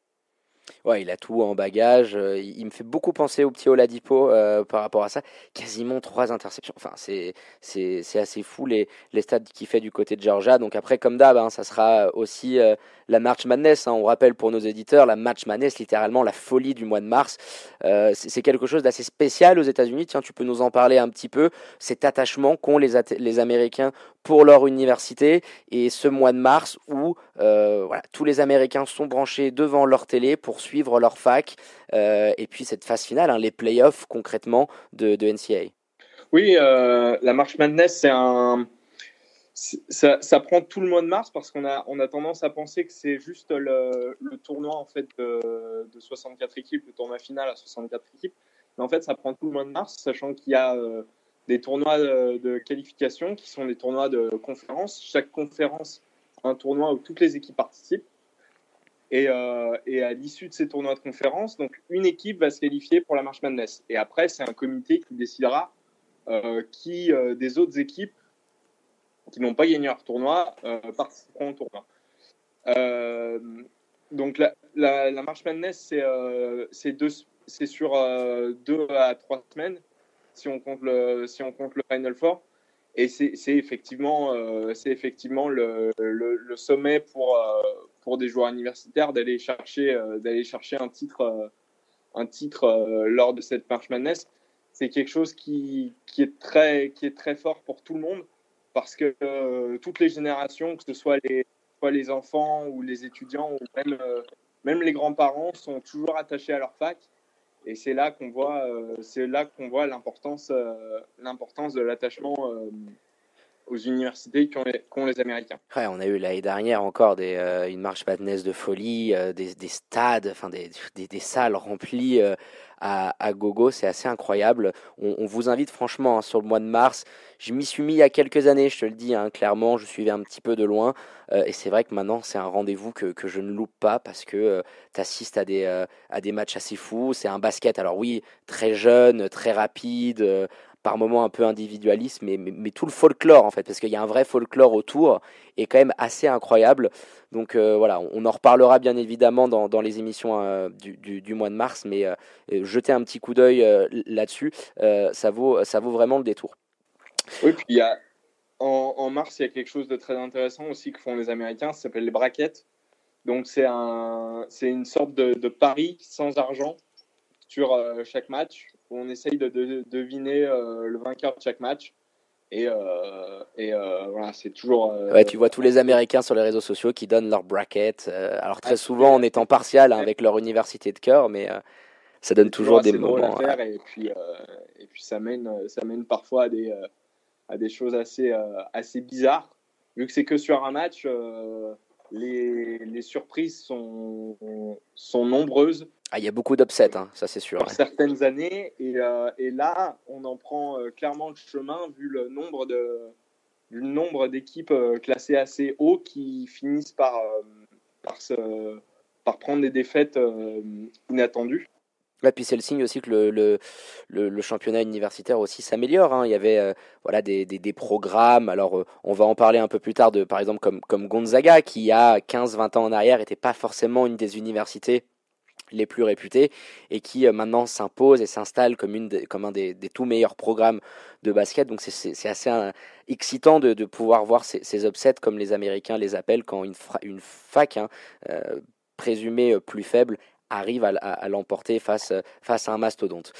Ouais, il a tout en bagage. Euh, il, me fait beaucoup penser au petit Oladipo euh, par rapport à ça. Quasiment trois interceptions. Enfin, c'est, c'est, assez fou les, les stats qu'il fait du côté de Georgia. Donc après, comme d'hab, hein, ça sera aussi euh, la March Madness. Hein. On rappelle pour nos éditeurs, la March Madness, littéralement la folie du mois de mars. c'est, c'est quelque chose d'assez spécial aux États-Unis. Tiens, tu peux nous en parler un petit peu. Cet attachement qu'ont les, les Américains pour leur université et ce mois de mars où voilà, tous les Américains sont branchés devant leur télé pour suivre leur fac euh, et puis cette phase finale, hein, les playoffs concrètement de, de NCAA. Oui, euh, la March Madness, c'est un. Ça, prend tout le mois de mars parce qu'on a, on a tendance à penser que c'est juste le, tournoi en fait de, de, 64 équipes, le tournoi final à 64 équipes. Mais en fait, ça prend tout le mois de mars, sachant qu'il y a euh, des tournois de, de, qualification qui sont des tournois de conférence. Chaque conférence un tournoi où toutes les équipes participent. Et, euh, et, à l'issue de ces tournois de conférence, donc une équipe va se qualifier pour la March Madness. Et après, c'est un comité qui décidera euh, qui euh, des autres équipes qui n'ont pas gagné leur tournoi participeront au tournoi. Donc la, la, March Madness, c'est sur deux à trois semaines si on compte le, si on compte le Final Four. Et c'est effectivement, effectivement le, sommet pour, pour des joueurs universitaires d'aller chercher, euh, d'aller chercher un titre, euh, un titre euh, lors de cette March Madness. C'est quelque chose qui, qui, est très, qui est très fort pour tout le monde parce que toutes les générations, que ce soit les, soit les enfants ou les étudiants ou même, même les grands-parents, sont toujours attachés à leur fac. Et c'est là qu'on voit, c'est là qu'on voit l'importance, l'importance de l'attachement aux universités qu'ont les, les, Américains. Ouais, on a eu l'année dernière encore des, euh, une marche madness de folie, euh, des, des, stades, enfin des, salles remplies euh, à, gogo, c'est assez incroyable. On, vous invite franchement hein, sur le mois de mars. Je m'y suis mis il y a quelques années, je te le dis hein, clairement, je suivais un petit peu de loin. et c'est vrai que maintenant, c'est un rendez-vous que, je ne loupe pas parce que tu assistes à des matchs assez fous. C'est un basket, alors oui, très jeune, très rapide par moments un peu individualiste, mais, mais, tout le folklore en fait, parce qu'il y a un vrai folklore autour, est quand même assez incroyable. Donc euh, voilà, on, en reparlera bien évidemment dans, les émissions euh, du, mois de mars, mais euh, jetez un petit coup d'œil là-dessus, ça, vaut, vraiment le détour. Oui, y a, en, mars, il y a quelque chose de très intéressant aussi que font les Américains, ça s'appelle les brackets. Donc c'est un, une sorte de, pari sans argent sur chaque match on essaye de, de, de deviner euh, le vainqueur de chaque match. Et, euh, et euh, voilà, c'est toujours. Euh, ouais, tu vois tous les Américains sur les réseaux sociaux qui donnent leur bracket. alors très souvent en étant partial hein, avec leur université de cœur, mais ça donne toujours des moments. Et puis, et puis ça mène, ça mène parfois à des, à des choses assez, assez bizarres. Vu que c'est que sur un match, les, les surprises sont, sont nombreuses. Ah, il y a beaucoup d'upsets, hein, ça c'est sûr. Pour ouais. certaines années, et, euh, et, là, on en prend euh, clairement le chemin vu le nombre de le nombre d'équipes euh, classées assez haut qui finissent par par, se, par prendre des défaites inattendues. Et puis c'est le signe aussi que le, le, le, le championnat universitaire aussi s'améliore. Hein. Il y avait euh, voilà des, des, des, programmes. Alors euh, on va en parler un peu plus tard de par exemple comme, comme Gonzaga qui il y a 15-20 ans en arrière n'était pas forcément une des universités les plus réputées et qui euh, maintenant s'impose et s'installe comme, un des, tout meilleurs programmes de basket. Donc c'est assez un, excitant de, pouvoir voir ces, ces, upsets comme les Américains les appellent quand une, une fac hein, euh, présumée plus faible arrive à, l'emporter face à un mastodonte.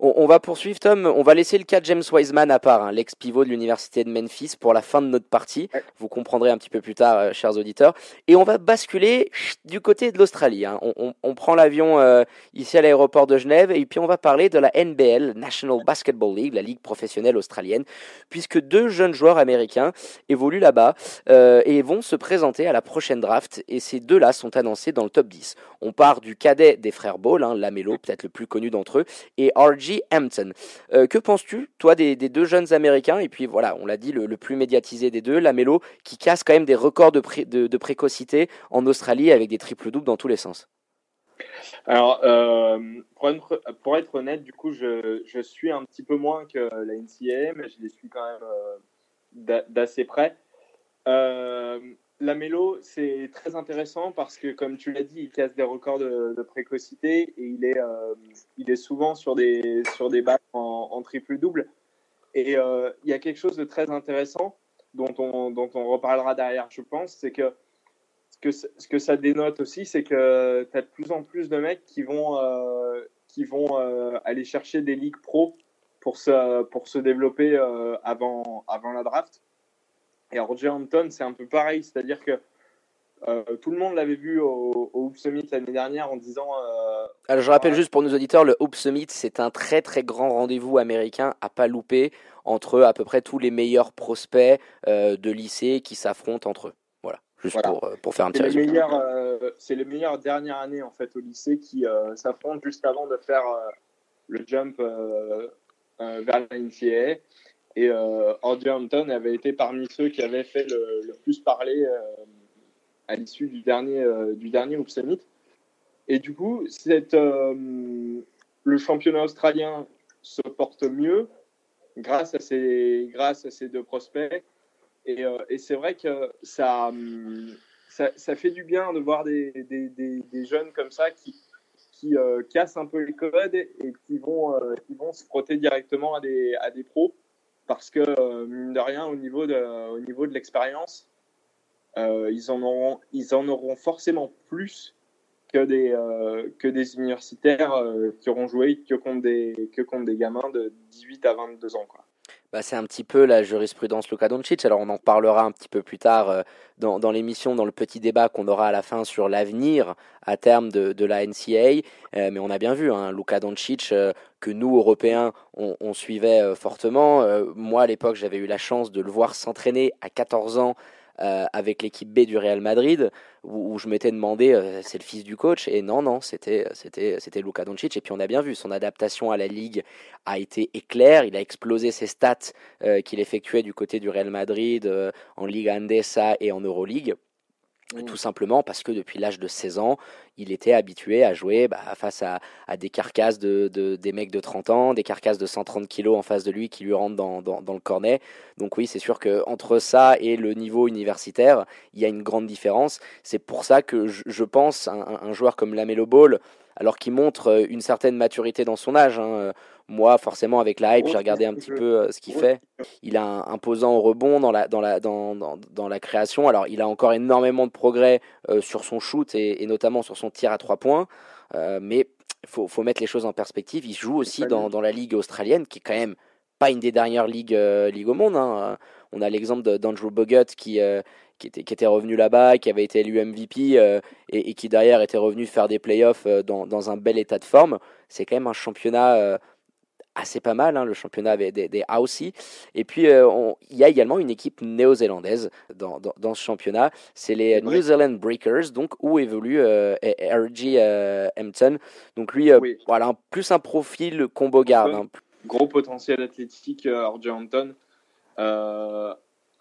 On, va poursuivre, Tom. On va laisser le cas de James Wiseman à part, hein, l'ex-pivot de l'université de Memphis, pour la fin de notre partie. Vous comprendrez un petit peu plus tard, euh, chers auditeurs. Et on va basculer du côté de l'Australie. Hein. On, prend l'avion euh, ici à l'aéroport de Genève et puis on va parler de la NBL, National Basketball League, la ligue professionnelle australienne, puisque deux jeunes joueurs américains évoluent là-bas euh, et vont se présenter à la prochaine draft. Et ces deux-là sont annoncés dans le top 10. On part du cadet des frères Ball, hein, Lamelo, peut-être le plus connu d'entre eux, et RJ Hampton. Euh, que penses-tu, toi, des, deux jeunes Américains Et puis voilà, on l'a dit, le, plus médiatisé des deux, Lamelo, qui casse quand même des records de, de, précocité en Australie avec des triples doubles dans tous les sens? Alors, euh, pour, être, honnête, du coup, je, suis un petit peu moins que la NCAA, mais je les suis quand même euh, d'assez près. La mélo, c'est très intéressant parce que, comme tu l'as dit, il casse des records de, précocité et il est, euh, il est souvent sur des, sur des en, triple-double. Et euh, il y a quelque chose de très intéressant dont on, dont on reparlera derrière, je pense, c'est que ce, que ce que ça dénote aussi, c'est que tu as de plus en plus de mecs qui vont, euh, qui vont aller chercher des ligues pro pour se, pour se développer avant, avant la draft. Et Roger Hampton, c'est un peu pareil, c'est-à-dire que euh, tout le monde l'avait vu au, Hoop Summit l'année dernière en disant. Euh, Alors je rappelle juste pour nos auditeurs, le Hoop Summit, c'est un très très grand rendez-vous américain à pas louper entre à peu près tous les meilleurs prospects euh, de lycée qui s'affrontent entre eux. Voilà, juste Pour, pour, faire un petit résumé. c'est les meilleures dernières années en fait au lycée qui s'affrontent juste avant de faire le jump vers la NCAA. Et euh, Hampton avait été parmi ceux qui avaient fait le, plus parler euh, à l'issue du dernier, euh, du dernier Hoop Summit. Et du coup, le championnat australien se porte mieux grâce à ces, grâce à ces deux prospects. Et, c'est vrai que ça, ça, fait du bien de voir des, des, des, jeunes comme ça qui, qui cassent un peu les codes et, qui, vont, qui vont se frotter directement à des, à des pros parce que, euh, mine de rien, au niveau de, au niveau de l'expérience, euh, ils, en auront, forcément plus que des, euh, universitaires qui auront joué que contre, des, que contre des gamins de 18 à 22 ans. Quoi. Bah, c'est un petit peu la jurisprudence Luka Doncic. Alors on en parlera un petit peu plus tard euh, dans, l'émission, dans le petit débat qu'on aura à la fin sur l'avenir à terme de, la NCA. Euh, mais on a bien vu, hein, Luka Doncic, euh, que nous, Européens, on suivait fortement. moi, à l'époque, j'avais eu la chance de le voir s'entraîner à 14 ans euh, avec l'équipe B du Real Madrid, où, je m'étais demandé, euh, c'est le fils du coach, et non, non, c'était, c'était, c'était Luka Doncic. Et puis on a bien vu, son adaptation à la Ligue a été éclair. Il a explosé ses stats euh, qu'il effectuait du côté du Real Madrid en Liga Andesa et en Euroleague. Mm. Tout simplement parce que depuis l'âge de 16 ans, il était habitué à jouer bah, face à, des carcasses de, des mecs de 30 ans, des carcasses de 130 kilos en face de lui qui lui rentrent dans, le cornet. Donc oui, c'est sûr qu'entre ça et le niveau universitaire, il y a une grande différence. C'est pour ça que je, pense un, un, joueur comme Lamelo Ball, alors qu'il montre euh, une certaine maturité dans son âge. Hein, euh, moi, forcément, avec la hype, j'ai regardé un petit peu euh, ce qu'il fait. Il a un imposant au rebond dans la, dans, la, dans, dans, la création. Alors, il a encore énormément de progrès sur son shoot et, notamment sur son tir à trois points. mais il faut, faut, mettre les choses en perspective. Il joue aussi dans, dans, la ligue australienne, qui est quand même pas une des dernières ligues, ligues au monde. Hein. On a l'exemple d'Andrew Bogut qui, qui était, qui était revenu là-bas, qui avait été élu MVP euh, et, qui derrière était revenu faire des playoffs euh, dans, dans, un bel état de forme. C'est quand même un championnat euh, assez pas mal, hein, le championnat des, des, des Et puis, il y a également une équipe néo-zélandaise dans, dans, dans, ce championnat. C'est les New Zealand Breakers, donc où évolue R.G. Hampton. Donc lui, voilà, plus un profil combo garde. Hein. Gros potentiel athlétique, R.G. Hampton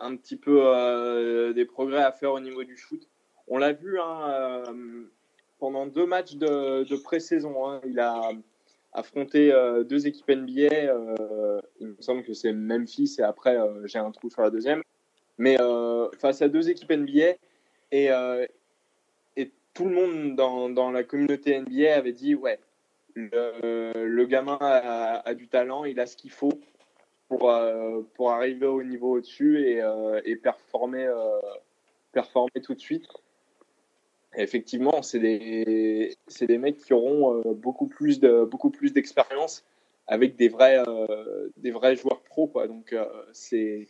un petit peu euh, des progrès à faire au niveau du shoot. On l'a vu hein, euh, pendant deux matchs de, pré-saison. Hein. il a affronté euh, deux équipes NBA. il me semble que c'est Memphis et après j'ai un trou sur la deuxième. Mais face à deux équipes NBA et, et tout le monde dans, dans, la communauté NBA avait dit ouais, le, gamin a, du talent, il a ce qu'il faut pour, euh, pour arriver au niveau au-dessus et, euh, et performer, euh, performer tout de suite. Effectivement, c'est des, des mecs qui auront beaucoup plus beaucoup plus d'expérience avec des vrais, des vrais joueurs pros. Quoi. Donc, c'est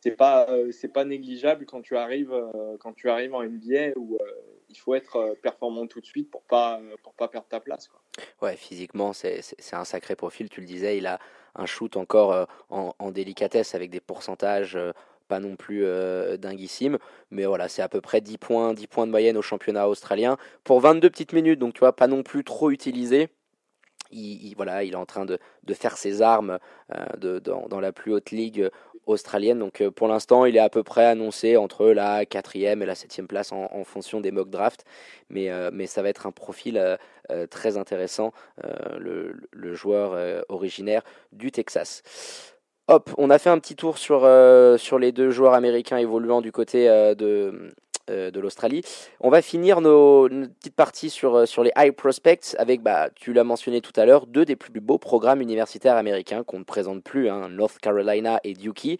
c'est pas c'est pas négligeable quand tu arrives quand tu arrives en NBA où il faut être performant tout de suite pour pas pour pas perdre ta place quoi. Ouais, physiquement c'est un sacré profil, tu le disais, il a un shoot encore en, en, délicatesse avec des pourcentages pas non plus euh, dinguissime, mais voilà, c'est à peu près 10 points, 10 points de moyenne au championnat australien pour 22 petites minutes, donc tu vois, pas non plus trop utilisé. Il, voilà, il est en train de, faire ses armes euh, dans, la plus haute ligue australienne. Donc euh, pour l'instant, il est à peu près annoncé entre la quatrième et la septième place en, fonction des mock drafts. Mais, mais ça va être un profil très intéressant, le, joueur originaire du Texas. Hop, on a fait un petit tour sur, euh, sur les deux joueurs américains évoluant du côté euh, de, de l'Australie. On va finir nos, petites parties sur, euh, sur les high prospects avec, bah, tu l'as mentionné tout à l'heure, deux des plus beaux programmes universitaires américains qu'on ne présente plus, hein, North Carolina et Duke,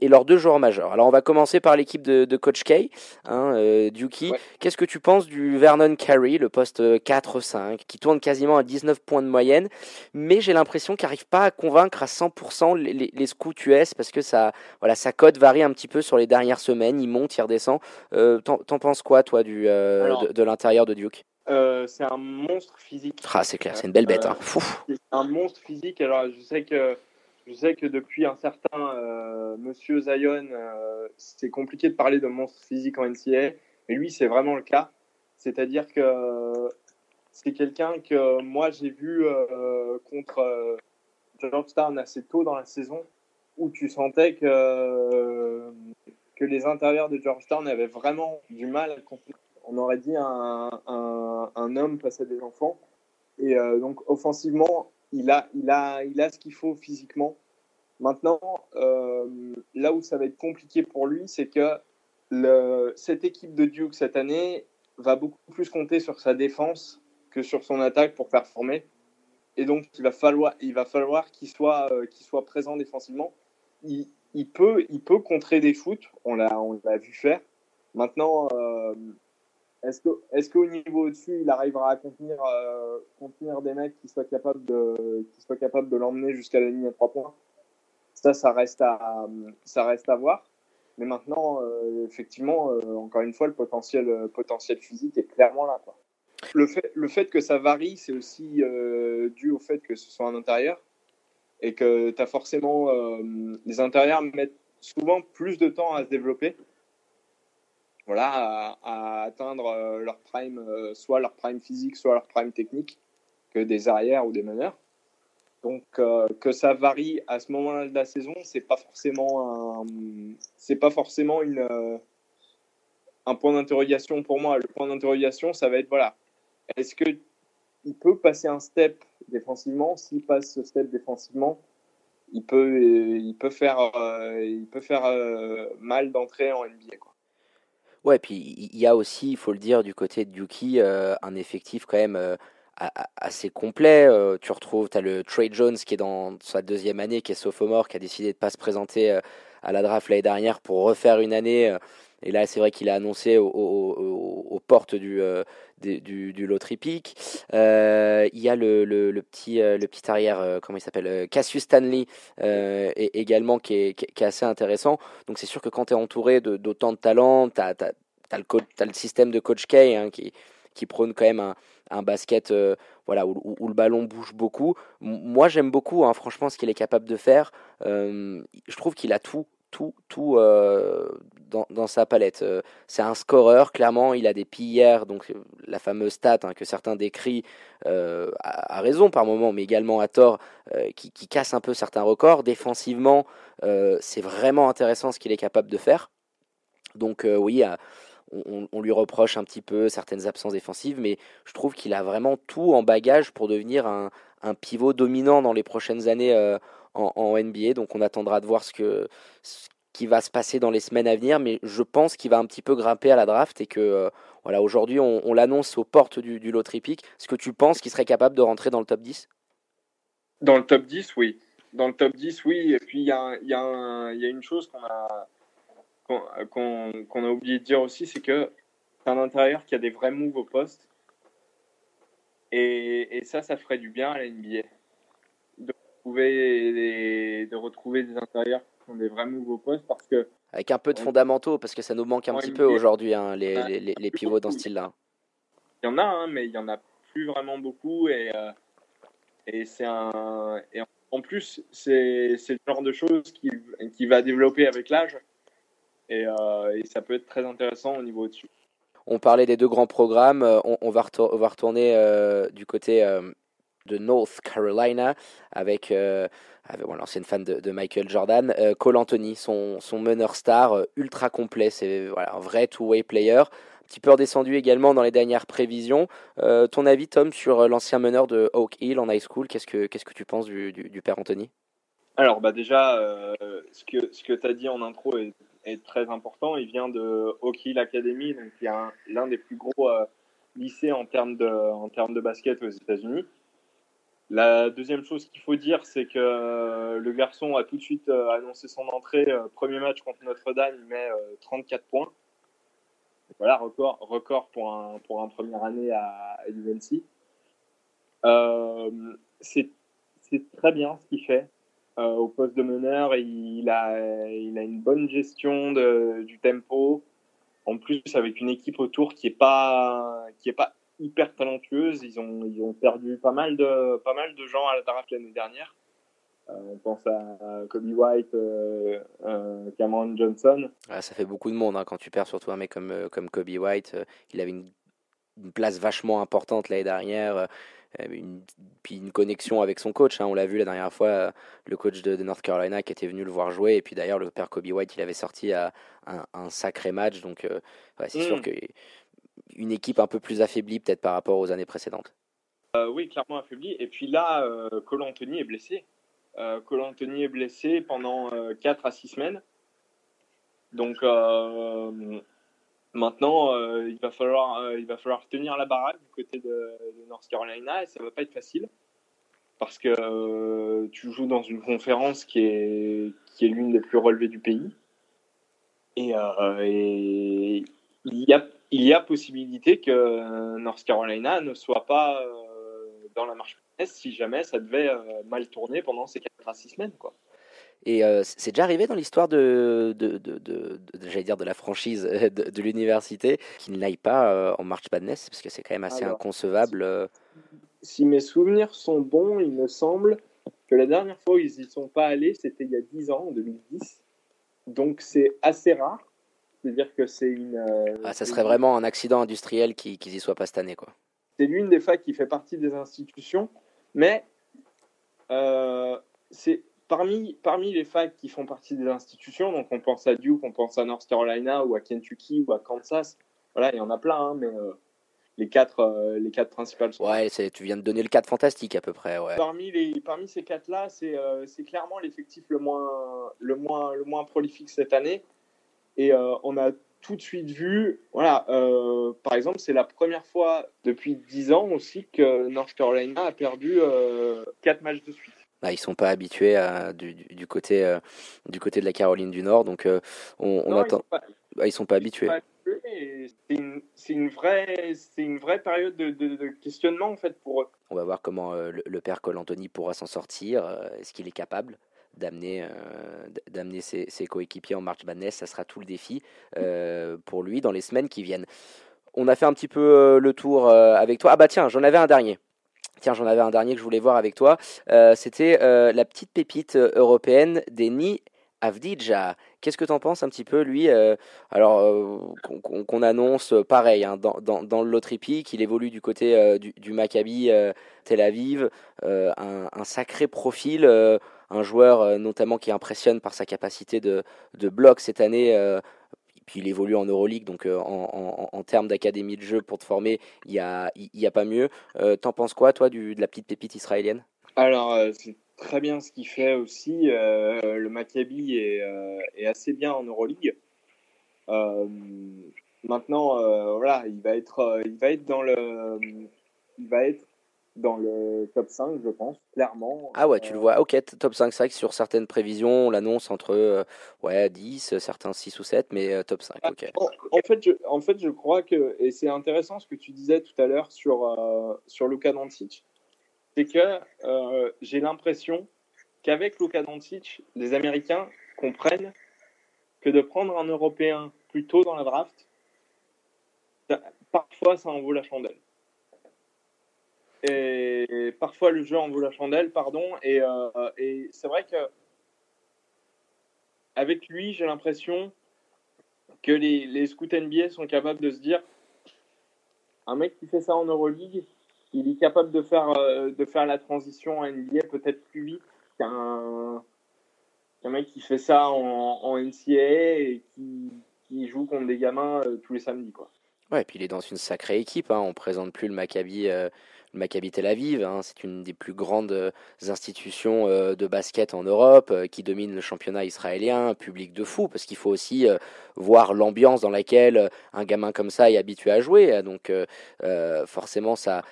et leurs deux joueurs majeurs. Alors on va commencer par l'équipe de, Coach K, hein, euh, Duke. Qu'est-ce que tu penses du Vernon Carey, le poste 4-5, qui tourne quasiment à 19 points de moyenne, mais j'ai l'impression qu'il n'arrive pas à convaincre à 100% les, les, scouts US parce que ça, voilà, sa cote varie un petit peu sur les dernières semaines, il monte, il redescend. T'en penses quoi, toi, du, euh, de, l'intérieur de Duke? euh, C'est un monstre physique. Ah, c'est clair, c'est une belle bête. Hein. C'est un monstre physique. Alors, je sais que, je sais que depuis un certain euh, Monsieur Zion, c'est compliqué de parler de monstre physique en NCAA, mais lui, c'est vraiment le cas. C'est-à-dire que c'est quelqu'un que moi, j'ai vu contre Georgetown assez tôt dans la saison, où tu sentais que que les intérieurs de Georgetown avaient vraiment du mal à On aurait dit un, un, homme face des enfants. Et euh, donc, offensivement, il a, il a, il a ce qu'il faut physiquement. Maintenant, euh, là où ça va être compliqué pour lui, c'est que cette équipe de Duke cette année va beaucoup plus compter sur sa défense que sur son attaque pour performer. Et donc, il va falloir, il va falloir qu'il soit, euh, qu'il soit présent défensivement. Il peut, il peut contrer des foot, on l'a, on l'a vu faire. Maintenant, euh, est-ce que, est-ce qu'au niveau au-dessus, il arrivera à contenir, euh, contenir des mecs qui soient capables de, qui soient capables de l'emmener jusqu'à la ligne à trois points? Ça, ça reste à, ça reste à voir. Mais maintenant, euh, effectivement, encore une fois, le potentiel, potentiel physique est clairement là. Quoi. Le fait, le fait que ça varie, c'est aussi dû au fait que ce soit un intérieur et que tu as forcément. Euh, les intérieurs mettent souvent plus de temps à se développer, voilà, à, atteindre euh, leur prime, euh, soit leur prime physique, soit leur prime technique, que des arrières ou des meneurs. Donc que ça varie à ce moment-là de la saison, c'est pas forcément c'est pas forcément une, un point d'interrogation pour moi. Le point d'interrogation, ça va être voilà, est-ce que il peut passer un step défensivement. S'il passe ce step défensivement, il peut, peut faire, euh, euh, mal d'entrée en NBA. Quoi. Ouais, puis il y a aussi, il faut le dire, du côté de Yuki, euh, un effectif quand même assez complet. tu retrouves, tu as le Trey Jones qui est dans sa deuxième année, qui est sophomore, qui a décidé de ne pas se présenter à la draft l'année dernière pour refaire une année. Et là, c'est vrai qu'il a annoncé aux, portes du, du, du loterie pick. Euh, il y a le, le, petit, euh, le petit arrière, euh, comment il s'appelle Cassius Stanley également qui est, qui est, assez intéressant. Donc c'est sûr que quand tu es entouré d'autant de, talent, tu as, as, le système de coach K hein, qui, qui prône quand même un, un basket voilà, où, où, le ballon bouge beaucoup. moi j'aime beaucoup hein, franchement ce qu'il est capable de faire. je trouve qu'il a tout tout, tout euh, dans, sa palette. Euh, c'est un scoreur, clairement, il a des pillères, donc euh, la fameuse stat hein, que certains décrivent à, raison par moment, mais également à tort, qui, casse un peu certains records. Défensivement, c'est vraiment intéressant ce qu'il est capable de faire. Donc oui, on, lui reproche un petit peu certaines absences défensives, mais je trouve qu'il a vraiment tout en bagage pour devenir un pivot dominant dans les prochaines années en, NBA. Donc on attendra de voir ce, que, qui va se passer dans les semaines à venir. Mais je pense qu'il va un petit peu grimper à la draft et que euh, voilà, aujourd'hui on, l'annonce aux portes du, loterie pick. Est-ce que tu penses qu'il serait capable de rentrer dans le top 10 Dans le top 10, oui. Dans le top 10, oui. Et puis il y a, une chose qu'on a, qu'on a oublié de dire aussi, c'est que c'est un intérieur qui a des vrais moves au poste. Et, et, ça, ça ferait du bien à la NBA. Retrouver des, de retrouver des intérieurs qui sont des vrais nouveaux postes parce que Avec un peu de fondamentaux, parce que ça nous manque un petit peu aujourd'hui, hein, les, les, les- les pivots dans ce style-là. il y en a, hein, mais il y en a plus vraiment beaucoup et euh, et c'est un et en- plus c'est c'est le genre de choses qui qui va développer avec l'âge et, euh, et ça peut être très intéressant au niveau au-dessus. On parlait des deux grands programmes. euh, On, on va, retour- on va retourner euh, du côté euh, de North Carolina avec, euh, l'ancienne fan de, Michael Jordan, euh, Cole Anthony, son, son meneur star euh, ultra complet. C'est voilà, un vrai two-way player. Un petit peu redescendu également dans les dernières prévisions. Euh, ton avis, Tom, sur l'ancien meneur de Oak Hill en high school? Qu'est-ce que que tu penses du, du, père Anthony? Alors bah déjà ce que ce que tu as dit en intro est, est très important. Il vient de Oak Hill Academy, donc il y a un- l'un des plus gros lycées en termes de en termes de basket aux États-Unis. La deuxième chose qu'il faut dire, c'est que euh, le garçon a tout de suite euh, annoncé son entrée. euh, premier match contre Notre-Dame, il met euh, 34 points. Voilà, record, record pour un, pour un première année à, à UNC. C'est très bien ce qu'il fait au poste de meneur. Il a, il a une bonne gestion du tempo. En plus, avec une équipe autour qui est pas, qui est pas hyper talentueuse. Ils ont, ils ont perdu pas mal de, pas mal de gens à la draft l'année dernière. Euh, on pense à Kobe White, euh, euh, Cameron Johnson. Ah, Ça fait beaucoup de monde hein, quand tu perds surtout un mec comme, comme Kobe White. il avait une, une place vachement importante l'année dernière. une, puis une connexion avec son coach. hein, on l'a vu la dernière fois, le coach de, de North Carolina qui était venu le voir jouer. Et puis d'ailleurs, le père Kobe White, il avait sorti à un, un sacré match. Donc ouais, c'est Mm. sûr que une équipe un peu plus affaiblie peut-être par rapport aux années précédentes. Euh, oui, clairement affaibli. Et puis là, euh, Cole Anthony est blessé. Euh, Cole Anthony est blessé pendant 4 à 6 semaines. Donc euh, maintenant, euh, il, va falloir, euh, il va falloir tenir la baraque du côté de, North Carolina et ça va pas être facile parce que euh, tu joues dans une conférence qui est, qui est l'une des plus relevées du pays. Euh, et il, y a, il y a possibilité que North Carolina ne soit pas euh, dans la marche si jamais ça devait euh, mal tourner pendant ces 4 à 6 semaines. Quoi. Et euh, c'est déjà arrivé dans l'histoire de, de, de, de, de- j'allais dire de la franchise euh, de, l'université qu'il n'aille pas euh, en March Madness parce que c'est quand même assez Alors, inconcevable. euh. Si mes souvenirs sont bons, il me semble que la dernière fois où ils y sont pas allés, c'était il y a 10 ans, en 2010. Donc c'est assez rare. C'est-à-dire que c'est une. euh, Ah, ça serait une- vraiment un accident industriel qui qu'ils y soient pas cette année quoi. c'est l'une des facs qui fait partie des institutions, mais euh, c'est parmi, parmi les facs qui font partie des institutions, donc on pense à Duke, on pense à North Carolina ou à Kentucky ou à Kansas, voilà, il y en a plein, hein, mais euh, les, quatre, euh, les quatre principales sont Ouais, tu viens de donner le cadre fantastique à peu près. Ouais. Parmi, les, parmi ces quatre-là, c'est euh, clairement l'effectif le moins, le, moins, le moins prolifique cette année. Et euh, on a tout de suite vu, voilà, euh, par exemple, c'est la première fois depuis 10 ans aussi que North Carolina a perdu euh, 4 matchs de suite. Ah, ils sont pas habitués à, du, côté euh, du côté de la Caroline du Nord, donc euh, on, on Non, ils attend. sont pas- Ah, ils sont pas habitués. C'est une, vraie, c'est une vraie période de, de- de questionnement en fait pour eux. On va voir comment euh, le, le père Cole Anthony pourra s'en sortir. euh, Est-ce qu'il est capable? D'amener euh, d'amener ses, coéquipiers en March Madness Ça sera tout le défi euh, pour lui dans les semaines qui viennent. On a fait un petit peu euh, le tour avec toi. Ah bah tiens, j'en avais un dernier. Tiens, j'en avais un dernier que je voulais voir avec toi. C'était la petite pépite européenne Denis Avdija. Qu'est-ce que tu en penses un petit peu, lui Alors, qu'on- annonce pareil, hein, dans, dans, dans qu'il évolue du côté du, Maccabi Tel Aviv, un, sacré profil, un joueur euh, notamment qui impressionne par sa capacité de, bloc cette année. euh, puis il évolue en Euroleague, donc euh, en, termes d'académie de jeu pour te former, il n'y a, y a pas mieux. T'en penses quoi, toi, de la petite pépite israélienne? Alors, c'est très bien ce qu'il fait aussi. Le Maccabi est, est assez bien en Euroleague. Maintenant, voilà, il va être, il va être dans le, il va être dans le top 5, je pense, clairement. Ah ouais, tu le Euh, vois. Ok, t- top 5, c'est vrai que sur certaines prévisions, on l'annonce entre euh, ouais, 10, certains 6 ou 7, mais euh, top 5, ok. En, en fait, je, en fait, je crois que, et c'est intéressant ce que tu disais tout à l'heure sur, euh, sur Luka Doncic, c'est que euh, j'ai l'impression qu'avec Luka Doncic, les Américains comprennent que de prendre un Européen plus tôt dans la draft, parfois ça en vaut la chandelle. Et parfois le jeu en vaut la chandelle, pardon. Et, euh, c'est vrai que avec lui, j'ai l'impression que les, scouts NBA sont capables de se dire un mec qui fait ça en Euroleague, il est capable de faire, euh, de faire la transition en NBA peut-être plus vite qu'un mec qui fait ça en, NCAA et qui, joue contre des gamins euh, tous les samedis. Quoi. Ouais, et puis il est dans une sacrée équipe. Hein. On présente plus le Maccabi, le Maccabi Tel Aviv. Hein. C'est une des plus grandes institutions de basket en Europe qui domine le championnat israélien, public de fou, parce qu'il faut aussi voir l'ambiance dans laquelle un gamin comme ça est habitué à jouer. Donc forcément, ça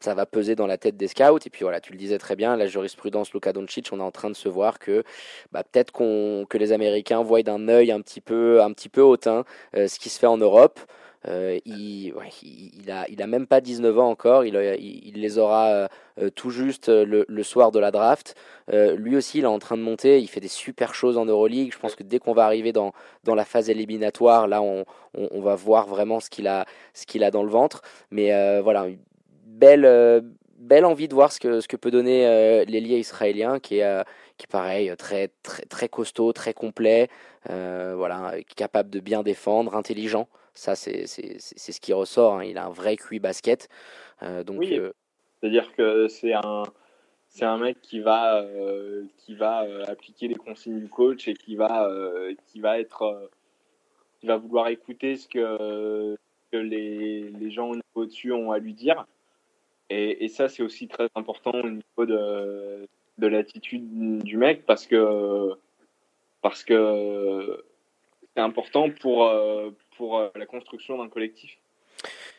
ça va peser dans la tête des scouts. Et puis voilà, tu le disais très bien, la jurisprudence Luka Doncic, on est en train de se voir que bah, peut-être que les Américains voient d'un œil un petit peu, un petit peu hautain euh, ce qui se fait en Europe. Euh, il, ouais, il, a, il a même pas 19 ans encore, il, il, les aura euh, tout juste le, le, soir de la draft. lui aussi, il est en train de monter, il fait des super choses en Euroleague. Je pense que dès qu'on va arriver dans, dans la phase éliminatoire, là, on, on, on va voir vraiment ce qu'il a, qu'il a dans le ventre. Mais voilà, belle, euh, belle envie de voir ce que, ce que peut donner euh, l'ailier israélien, qui est, euh, qui est pareil, très, très, très costaud, très complet, voilà, capable de bien défendre, intelligent. Ça, c'est ce qui ressort. Hein. Il a un vrai QI basket. donc, oui, c'est-à-dire que c'est un, c'est un mec qui va, qui va appliquer les consignes du coach et qui va, qui va être, qui va vouloir écouter ce que, que les, les gens au-dessus ont à lui dire. Et, et ça, c'est aussi très important au niveau de, de l'attitude du mec parce que parce que c'est important pour, pour la construction d'un collectif.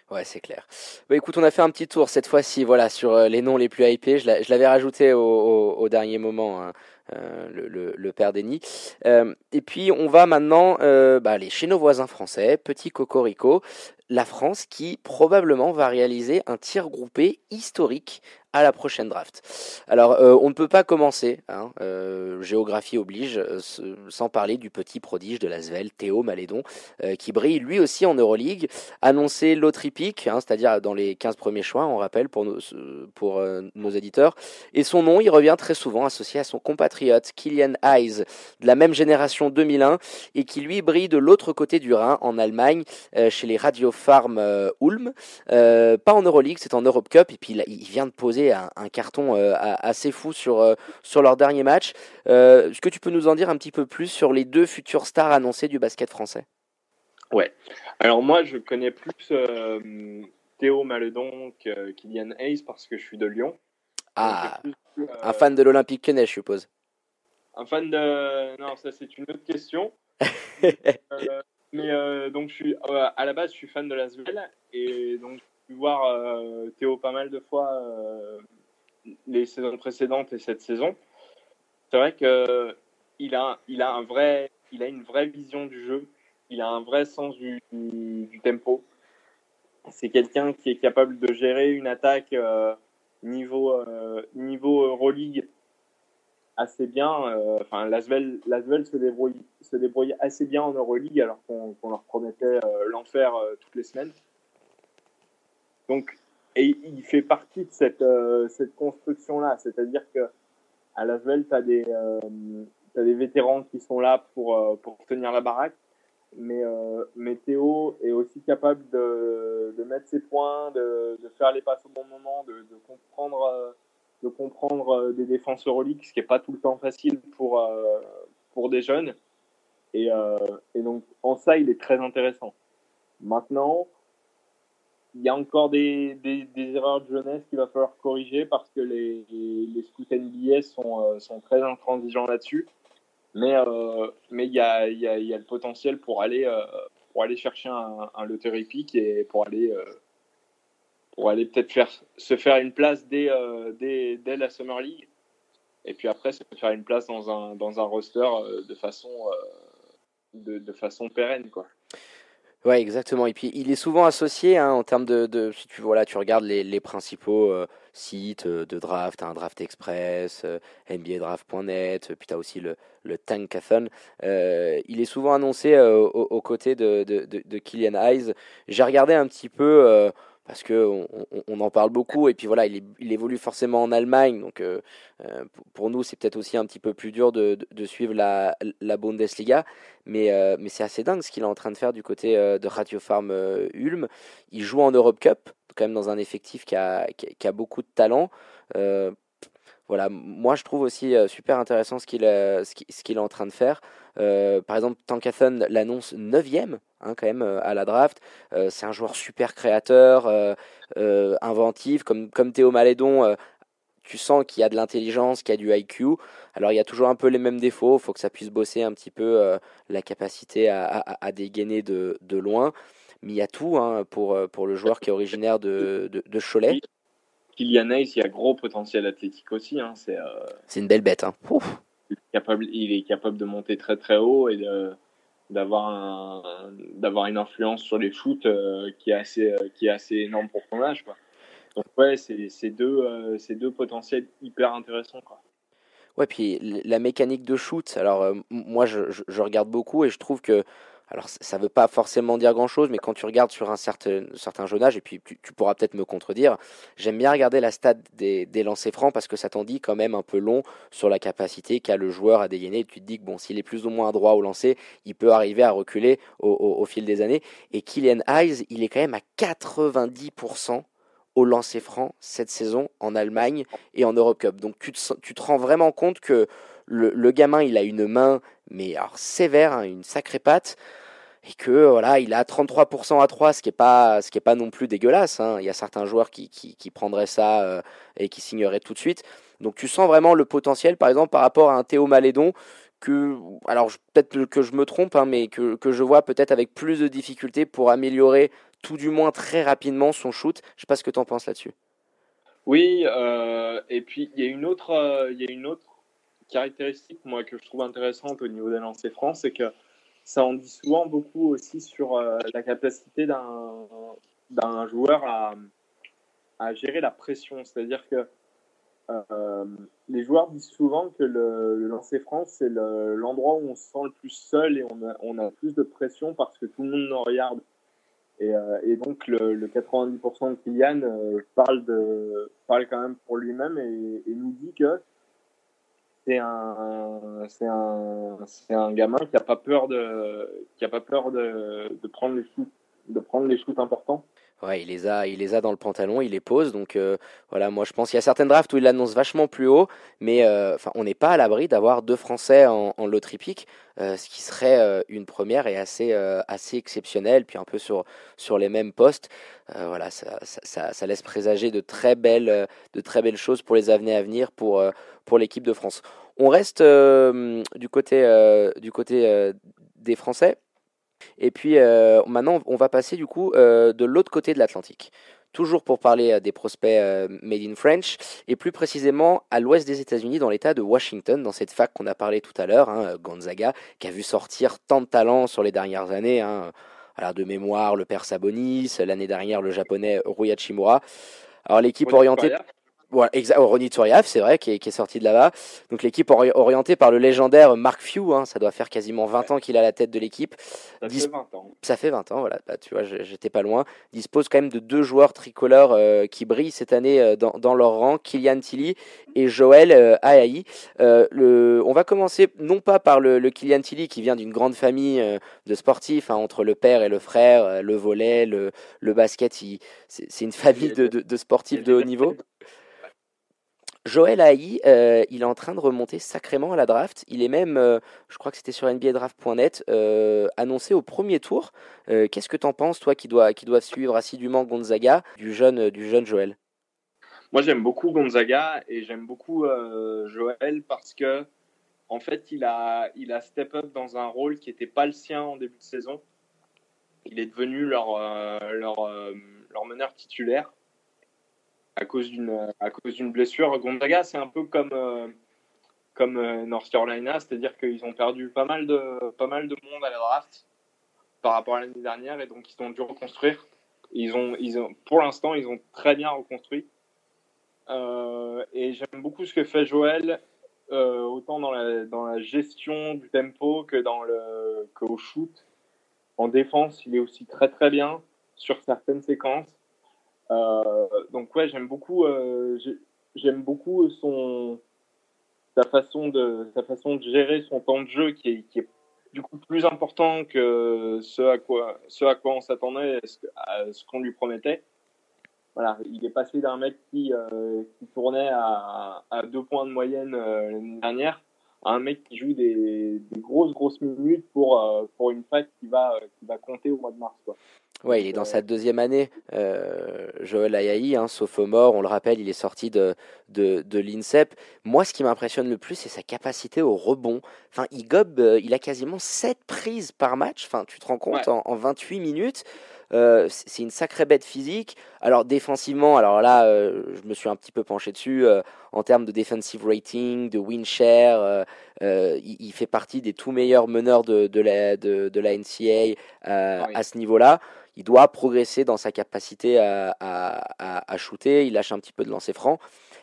Ouais, c'est clair. Bah, écoute, on a fait un petit tour cette fois-ci, voilà, sur euh, les noms les plus hypés. Je l'avais rajouté au, dernier moment, hein, euh, le, père Denis. Euh, et puis, on va maintenant euh, bah, aller chez nos voisins français, petit cocorico, la France qui probablement va réaliser un tir groupé historique à la prochaine draft. Alors, euh, on ne peut pas commencer, hein, euh, géographie oblige, euh, sans parler du petit prodige de la Svel, Théo Malédon, qui brille lui aussi en Euroleague, annoncé l'autre hippique, hein, c'est-à-dire dans les 15 premiers choix, on rappelle pour nos, pour, nos éditeurs. Et son nom, il revient très souvent associé à son compatriote Kylian Hayes, de la même génération 2001, et qui lui brille de l'autre côté du Rhin, en Allemagne, chez les Radio Farm Ulm. pas en Euroleague, c'est en Europe Cup, et puis il, il vient de poser un, carton euh, assez fou sur, euh, sur leur dernier match. Euh, est-ce que tu peux nous en dire un petit peu plus sur les deux futures stars annoncées du basket français? Ouais. Alors moi, je connais plus Théo Maledon que Kylian Hayes parce que je suis de Lyon. Ah, un fan de l'Olympique Lyonnais, je suppose. Un fan de... Non, ça c'est une autre question. (laughs) mais donc je suis à la base je suis fan de la Svel et donc pu voir euh, Théo pas mal de fois euh, les saisons précédentes et cette saison. C'est vrai que il a, il a un vrai, il a une vraie vision du jeu. Il a un vrai sens du, du, tempo. C'est quelqu'un qui est capable de gérer une attaque euh, niveau euh, niveau Euroleague assez bien. Euh, enfin, Lasvel, Lasvel se débrouille se débrouille assez bien en Euroleague alors qu'on qu leur promettait l'enfer toutes les semaines. Donc, et il fait partie de cette, euh, cette construction-là. C'est-à-dire que à Lasvel, tu as, euh, des vétérans qui sont là pour, euh, pour tenir la baraque. Mais, euh, mais Théo est aussi capable de, de mettre ses points, de, de, faire les passes au bon moment, de, de comprendre, de comprendre des défenses Euroleague, ce qui n'est pas tout le temps facile pour, pour des jeunes. Et, et donc, en ça, il est très intéressant. Maintenant, il y a encore des, des, erreurs de jeunesse qu'il va falloir corriger parce que les, les, scouts NBA sont, euh, sont très intransigeants là-dessus. Mais euh, mais il y a, y, y a le potentiel pour aller euh, pour aller chercher un, un lottery pick et pour aller euh, pour aller peut-être faire se faire une place dès, euh, dès, dès la Summer League et puis après se faire une place dans un dans un roster de façon de, de façon pérenne quoi. Ouais, exactement. Et puis il est souvent associé hein, en termes de, si tu voilà, tu regardes les, principaux euh, sites euh, de draft, un Draft Express, euh, NBADraft.net, puis tu as aussi le, Tankathon. Euh, il est souvent annoncé aux, côtés de, de Killian Hayes. J'ai regardé un petit peu parce que on, en parle beaucoup et puis voilà, il, évolue forcément en Allemagne, donc euh, pour nous c'est peut-être aussi un petit peu plus dur de, suivre la, Bundesliga, mais, euh, mais c'est assez dingue ce qu'il est en train de faire du côté euh, de Radio Farm Ulm. Il joue en Europe Cup, quand même dans un effectif qui a, beaucoup de talent. voilà, moi je trouve aussi super intéressant ce qu'il est en train de faire. Euh, par exemple, Tankathon l'annonce 9ème hein, quand même à la draft. Euh, c'est un joueur super créateur, euh, inventif, comme, comme Théo Malédon. tu sens qu'il y a de l'intelligence, qu'il y a du IQ. Alors il y a toujours un peu les mêmes défauts. Il faut que ça puisse bosser un petit peu la capacité à, à, à dégainer de, de, loin. Mais il y a tout hein, pour, pour le joueur qui est originaire de, de, de Cholet. Kylian Hayes, il y a gros potentiel athlétique aussi. Hein. C'est une belle bête. Hein. Ouf capable, il est capable de monter très très haut et d'avoir un, une influence sur les shoots euh, qui est assez euh, qui est assez énorme pour son âge quoi. Donc ouais, c'est, deux euh, deux potentiels hyper intéressants quoi. Ouais, puis la mécanique de shoot. Alors moi je, je, regarde beaucoup et je trouve que alors ça ne veut pas forcément dire grand-chose, mais quand tu regardes sur un certain, jeune âge, et puis tu, pourras peut-être me contredire, j'aime bien regarder la stat des, lancers francs parce que ça t'en dit quand même un peu long sur la capacité qu'a le joueur à dégainer. Tu te dis que bon, s'il est plus ou moins droit au lancer, il peut arriver à reculer au, fil des années. Et Kylian Hayes, il est quand même à 90% au lancer franc cette saison en Allemagne et en Europe Cup. Donc tu te rends vraiment compte que le, gamin, il a une main, mais sévère, hein, une sacrée patte, et que voilà, il a 33% à 3, ce qui est pas, ce pas non plus dégueulasse. Hein. Il y a certains joueurs qui, qui, prendraient ça euh, et qui signeraient tout de suite. Donc tu sens vraiment le potentiel, par exemple, par rapport à un Théo Malédon, que, alors peut-être que je me trompe, hein, mais que, que je vois peut-être avec plus de difficultés pour améliorer tout du moins très rapidement son shoot. Je sais pas ce que tu en penses là-dessus. Oui, euh, et puis il y a une autre, euh, il y a une autre caractéristique moi que je trouve intéressante au niveau des lancers francs, c'est que ça en dit souvent beaucoup aussi sur euh, la capacité d'un joueur à, à, gérer la pression. C'est-à-dire que euh, les joueurs disent souvent que le, le lancer franc, c'est l'endroit où on se sent le plus seul et on a, on a, plus de pression parce que tout le monde nous regarde. Et, euh, et donc le, le, 90% de Kylian parle, de, parle quand même pour lui-même et nous dit que c'est un, c'est un, c'est un gamin qui a pas peur de, qui a pas peur de, de prendre les shoots, de prendre les shoots importants. Ouais, il les a, il les a dans le pantalon, il les pose. Donc euh, voilà, moi je pense qu'il y a certaines drafts où il l'annonce vachement plus haut, mais euh, enfin on n'est pas à l'abri d'avoir deux Français en, en loterie pick, euh, ce qui serait une première et assez assez exceptionnel. Puis un peu sur sur les mêmes postes, voilà, ça, ça, ça, laisse présager de très belles de très belles choses pour les années à venir pour pour l'équipe de France. On reste du côté du côté des Français. Et puis euh, maintenant, on va passer du coup euh, de l'autre côté de l'Atlantique. Toujours pour parler euh, des prospects euh, made in French, et plus précisément à l'ouest des États-Unis, dans l'État de Washington, dans cette fac qu'on a parlé tout à l'heure, hein, Gonzaga, qui a vu sortir tant de talents sur les dernières années. Hein, alors de mémoire, le père Sabonis, l'année dernière le japonais Rui Hachimura. Alors l'équipe orientée. Voilà, exact. Oh, Ronny Turiaf, c'est vrai, qui est, qui est, sorti de là-bas. Donc l'équipe ori orientée par le légendaire Mark Few, hein, ça doit faire quasiment 20 ans qu'il a la tête de l'équipe. Ça Dis fait 20 ans. Ça fait 20 ans, voilà. Bah, tu vois, j'étais pas loin. Dispose quand même de deux joueurs tricolores euh, qui brillent cette année euh, dans, dans, leur rang, Kylian Tilly et Joël euh, Ahaï. le, on va commencer non pas par le, le Kylian Tilly qui vient d'une grande famille euh, de sportifs, hein, entre le père et le frère, euh, le volet, le, le basket. C'est une famille de, de, de sportifs de haut niveau. Joël Haï, euh, il est en train de remonter sacrément à la draft. Il est même, euh, je crois que c'était sur NBADraft.net, euh, annoncé au premier tour. Qu'est-ce que tu en penses, toi, qui dois, qui doit suivre assidûment Gonzaga, du jeune, du jeune Joël? Moi, j'aime beaucoup Gonzaga et j'aime beaucoup Joël parce que, en fait, il a, il a step up dans un rôle qui n'était pas le sien en début de saison. Il est devenu leur meneur titulaire à cause d'une blessure. Gonzaga, c'est un peu comme euh, comme euh, North Carolina, c'est-à-dire qu'ils ont perdu pas mal de pas mal de monde à la draft par rapport à l'année dernière et donc ils ont dû reconstruire. Ils ont, ils ont, pour l'instant, ils ont très bien reconstruit. Euh, et j'aime beaucoup ce que fait Joël, autant dans la, dans la gestion du tempo que dans le qu'au shoot. En défense, il est aussi très très bien sur certaines séquences. Euh, donc ouais, j'aime beaucoup, euh, j'aime beaucoup son sa façon de sa façon de gérer son temps de jeu qui est, qui est du coup plus important que ce à quoi ce à quoi on s'attendait, ce qu'on lui promettait voilà, il est passé d'un mec qui, euh, qui tournait à, à, deux points de moyenne euh, l'année dernière à un mec qui joue des, des grosses grosses minutes pour pour une fête qui va qui va compter au mois de mars quoi. Ouais, il est dans sa deuxième année, euh, Joël Ayaï, hein, sophomore, on le rappelle, il est sorti de, de, de l'INSEP. Moi, ce qui m'impressionne le plus, c'est sa capacité au rebond. Enfin, il gobe, il a quasiment 7 prises par match, enfin, tu te rends compte, Ouais. en, en 28 minutes. Euh, c'est une sacrée bête physique. Alors défensivement, alors là, euh, je me suis un petit peu penché dessus euh, en termes de defensive rating, de win share. euh, euh, il, il fait partie des tout meilleurs meneurs de, de la de, de la NCA euh, Ah oui. à ce niveau-là. Il doit progresser dans sa capacité à, shooter. Il lâche un petit peu de lancer franc,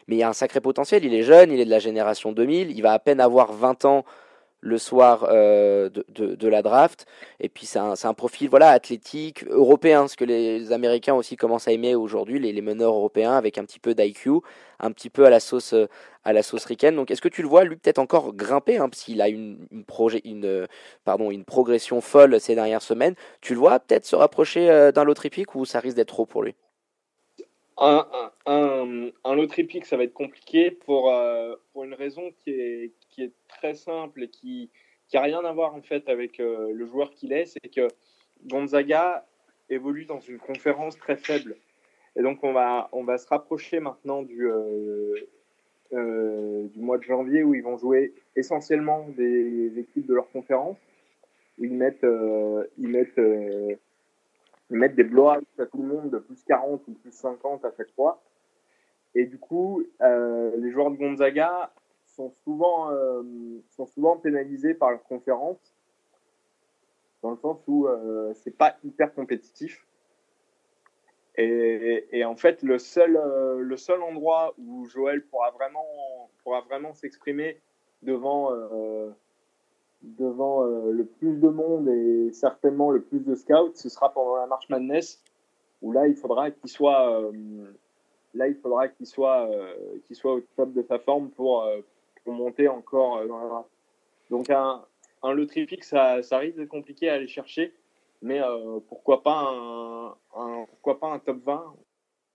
mais il y a un sacré potentiel. Il est jeune, il est de la génération 2000. Il va à peine avoir 20 ans le soir euh, de, la draft. Et puis c'est un, profil voilà athlétique, européen, ce que les Américains aussi commencent à aimer aujourd'hui, les, meneurs européens avec un petit peu d'IQ, un petit peu à la sauce euh, à la sauce ricaine. Donc est-ce que tu le vois lui peut-être encore grimper, hein, parce qu'il a une, une, progression folle ces dernières semaines? Tu le vois peut-être se rapprocher euh, d'un lot ou ça risque d'être trop pour lui? Un, un, un, autre épique, ça va être compliqué pour, euh, pour une raison qui est, qui est très simple et qui qui a rien à voir en fait avec euh, le joueur qu'il est, c'est que Gonzaga évolue dans une conférence très faible. Et donc on va, on va se rapprocher maintenant du, euh, du mois de janvier où ils vont jouer essentiellement des équipes de leur conférence, ils mettent, ils mettent, mettent des blowouts à tout le monde de plus 40 ou plus 50 à chaque fois. Et du coup, euh, les joueurs de Gonzaga sont souvent, euh, sont souvent pénalisés par leur conférence, dans le sens où euh, c'est pas hyper compétitif. Et, et, en fait, le seul, euh, le seul endroit où Joël pourra vraiment, pourra vraiment s'exprimer devant, devant euh, le plus de monde et certainement le plus de scouts, ce sera pendant la March Madness, où là, il faudra qu'il soit, euh, qu'il soit, euh, soit au top de sa forme pour, monter encore dans la draft. Donc, un, un loterie pick, ça, ça risque d'être compliqué à aller chercher mais pourquoi pas un, pourquoi pas un top 20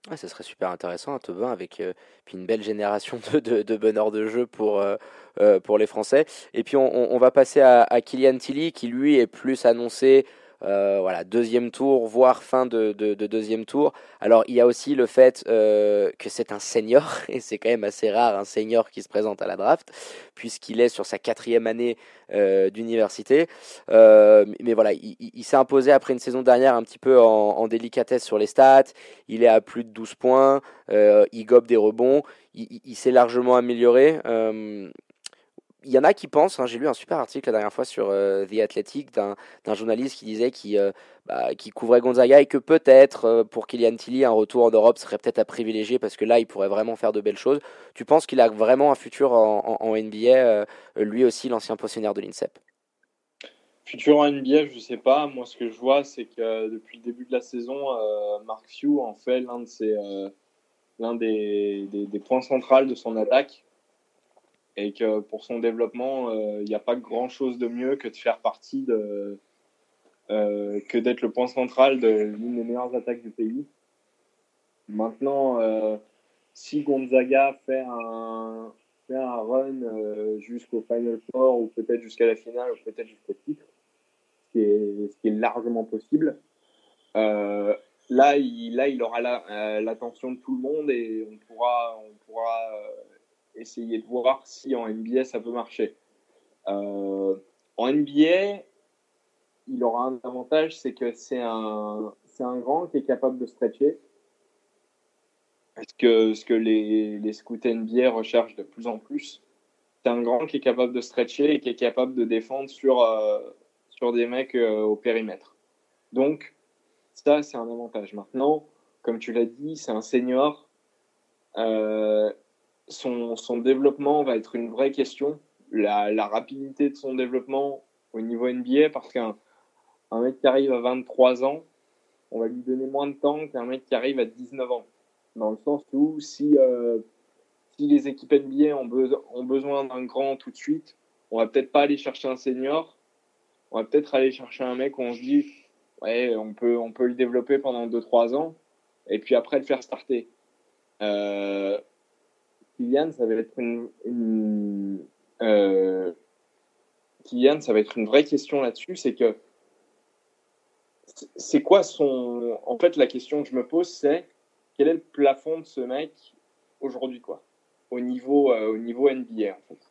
Ouais, ça serait super intéressant un top 20 avec euh, puis une belle génération de, de, de de jeu pour, euh, euh, pour les Français. Et puis on, va passer à, à Kylian Tilly qui lui est plus annoncé voilà, deuxième tour, voire fin de, de, de, deuxième tour. Alors il y a aussi le fait euh, que c'est un senior, (laughs) et c'est quand même assez rare un senior qui se présente à la draft, puisqu'il est sur sa quatrième année euh, d'université. Euh, mais voilà, il, s'est imposé après une saison dernière un petit peu en, délicatesse sur les stats. Il est à plus de 12 points, euh, il gobe des rebonds, il, s'est largement amélioré. Euh, il y en a qui pensent, hein, j'ai lu un super article la dernière fois sur euh, The Athletic d'un journaliste qui disait qu'il euh, bah, couvrait Gonzaga et que peut-être euh, pour Kylian Tilly un retour en Europe serait peut-être à privilégier parce que là il pourrait vraiment faire de belles choses. Tu penses qu'il a vraiment un futur en, NBA, euh, lui aussi l'ancien pensionnaire de l'INSEP? Futur en NBA, je sais pas. Moi, ce que je vois, c'est que depuis le début de la saison, Mark Few en fait l'un de ses, des, des, points centrales de son attaque et que pour son développement, il n'y a pas grand chose de mieux que de faire partie de euh, que d'être le point central de l'une des meilleures attaques du pays. Maintenant, euh, si Gonzaga fait un, fait un run euh, jusqu'au Final Four ou peut-être jusqu'à la finale ou peut-être jusqu'au titre, ce qui, est, ce qui est largement possible, euh, là, il, là, il aura l'attention la, euh, de tout le monde et on pourra, on pourra euh, essayer de voir si en NBA ça peut marcher. Euh, en NBA, il aura un avantage, c'est que c'est un, c'est un grand qui est capable de stretcher. Ce que, ce que les, les scouts NBA recherchent de plus en plus. C'est un grand qui est capable de stretcher et qui est capable de défendre sur, euh, sur des mecs euh, au périmètre. Donc, ça, c'est un avantage. Maintenant, comme tu l'as dit, c'est un senior. Son, développement va être une vraie question. La, rapidité de son développement au niveau NBA, parce qu'un un mec qui arrive à 23 ans, on va lui donner moins de temps qu'un mec qui arrive à 19 ans. Dans le sens où si, euh, si les équipes NBA ont, besoin, ont besoin d'un grand tout de suite, on va peut-être pas aller chercher un senior, on va peut-être aller chercher un mec où on se dit, ouais, on peut, on peut le développer pendant 2-3 ans, et puis après le faire starter. Euh, Kylian, ça va être une, une euh, ça va être une vraie question là-dessus, c'est que c'est quoi son. En fait, la question que je me pose, c'est quel est le plafond de ce mec aujourd'hui, quoi, au niveau, euh, au niveau NBA, en fait.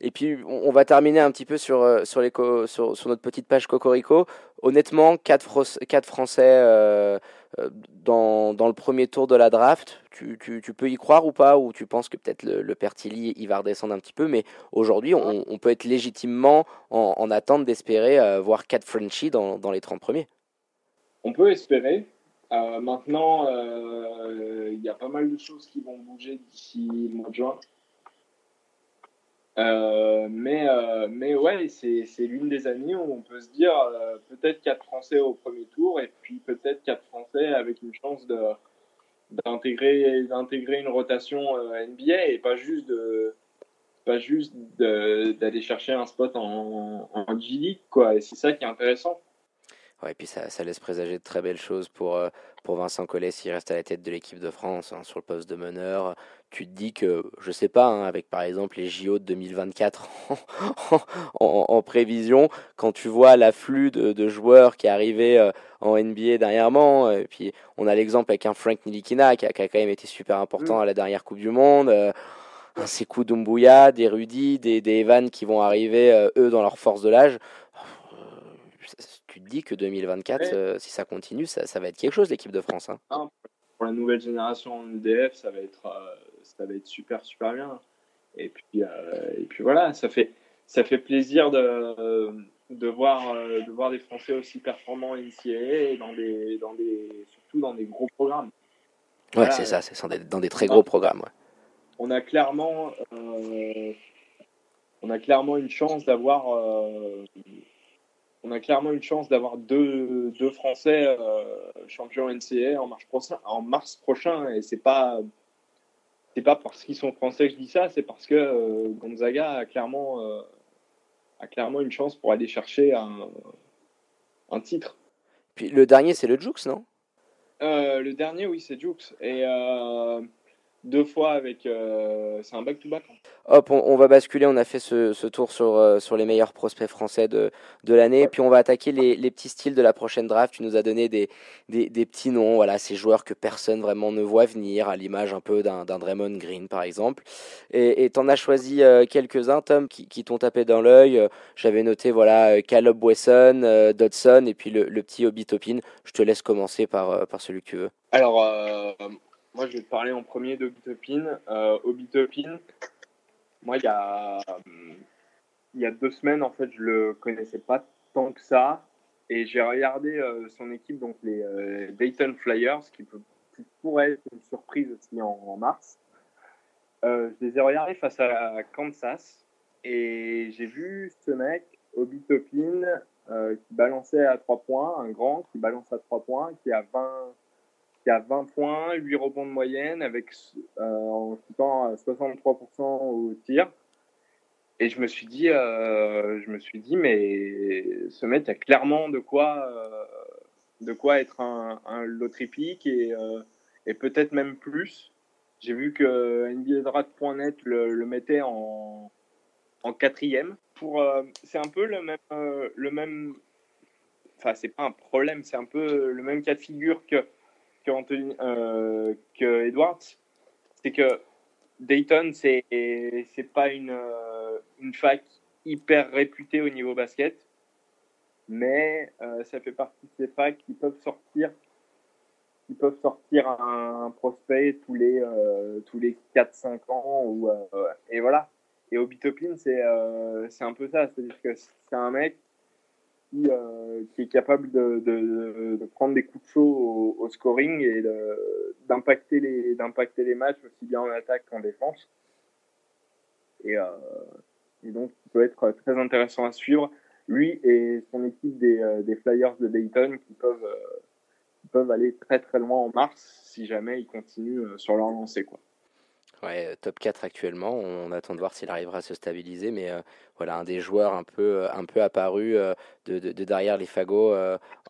Et puis, on, va terminer un petit peu sur, euh, sur, les sur, sur, notre petite page Cocorico. Honnêtement, 4, quatre Français euh, euh, dans, dans, le premier tour de la draft, tu, tu, tu, peux y croire ou pas? Ou tu penses que peut-être le, le Pertilly, il va redescendre un petit peu? Mais aujourd'hui, on, on, peut être légitimement en, en attente d'espérer voir 4 Frenchies dans, dans les 30 premiers. On peut espérer. Euh, maintenant, il y a pas mal de choses qui vont bouger d'ici le mois de juin. Euh, mais, euh, mais ouais, c'est l'une des années où on peut se dire euh, peut-être quatre Français au premier tour et puis peut-être quatre Français avec une chance d'intégrer une rotation NBA et pas juste de pas juste d'aller chercher un spot en, en G League quoi. Et c'est ça qui est intéressant Ouais, et puis ça, ça, laisse présager de très belles choses pour, euh, pour Vincent Collet s'il reste à la tête de l'équipe de France hein, sur le poste de meneur. Tu te dis que, je sais pas, hein, avec par exemple les JO de 2024 (laughs) en, en, prévision, quand tu vois l'afflux de, de, joueurs qui arrivaient euh, en NBA dernièrement, et puis on a l'exemple avec un Frank Nilikina qui a, qui a, quand même été super important mm. à la dernière Coupe du Monde. Euh, un Sekou Doumbouya, des Rudy, des, des Evan qui vont arriver, euh, eux, dans leur force de l'âge tu te dis que 2024, euh, si ça continue, ça, ça, va être quelque chose, l'équipe de France. Hein. Pour la nouvelle génération en EDF, ça va être, euh, ça va être super, super bien. Et puis, euh, et puis voilà, ça fait, ça fait plaisir de, de, voir, de voir des Français aussi performants NCAA et dans des, dans des, surtout dans des gros programmes. Ouais, voilà, c'est ça, c'est dans des très gros programmes. Ouais. On a clairement, on a clairement une chance d'avoir on a clairement une chance d'avoir deux, deux, Français euh, champions NCA en mars prochain, en mars prochain et c'est pas c'est pas parce qu'ils sont français que je dis ça, c'est parce que euh, Gonzaga a clairement euh, a clairement une chance pour aller chercher un, un titre. Puis le dernier c'est le Jux, non? Le dernier oui c'est Jux et deux fois avec. Euh, c'est un back-to-back. Hein. Hop, on, on, va basculer. On a fait ce, ce tour sur, euh, sur les meilleurs prospects français de, de l'année. Puis on va attaquer les, les, petits styles de la prochaine draft. Tu nous as donné des, des, des petits noms. Voilà, ces joueurs que personne vraiment ne voit venir, à l'image un peu d'un Draymond Green, par exemple. Et tu en as choisi euh, quelques-uns, Tom, qui, qui t'ont tapé dans l'œil. J'avais noté voilà, Caleb Wesson, Dodson et puis le, le petit Obi Topin. Je te laisse commencer par, par celui que tu veux. Alors, moi, je vais te parler en premier d'Obitopin. Euh, Obitopin, moi, il y, a, il y a deux semaines, en fait, je le connaissais pas tant que ça. Et j'ai regardé euh, son équipe, donc les euh, Dayton Flyers, qui, peut, qui, pourrait être une surprise aussi en, mars. Euh, je les ai regardés face à Kansas. Et j'ai vu ce mec, Obitopin, euh, qui balançait à trois points, un grand qui balance à trois points, qui a 20 qui a 20 points, 8 rebonds de moyenne, avec, euh, en shootant 63% au tir. Et je me suis dit, euh, je me suis dit, mais ce mec a clairement de quoi, euh, de quoi être un, un pick et, euh, et peut-être même plus. J'ai vu que NBADraft.net le, mettait en, en quatrième. Pour, c'est un peu le même, le même, enfin c'est pas un problème, c'est un peu le même cas de figure que que, euh, c'est que Dayton, c'est c'est pas une, euh, une fac hyper réputée au niveau basket, mais euh, ça fait partie de ces facs qui peuvent sortir qui peuvent sortir un, prospect tous les les 4 5 ans ou et voilà. Et Obitopin c'est euh, c'est un peu ça, c'est-à-dire que c'est un mec qui, qui est capable de, prendre des coups de chaud au, scoring et d'impacter les, d'impacter les matchs aussi bien en attaque qu'en défense. Et, et donc, il peut être très intéressant à suivre lui et son équipe des, euh, des Flyers de Dayton qui peuvent, euh, peuvent aller très très loin en mars si jamais ils continuent euh, sur leur lancée. Quoi. Ouais, top 4 actuellement. On attend de voir s'il arrivera à se stabiliser, mais voilà, un des joueurs un peu, un peu apparu de, de, derrière les fagots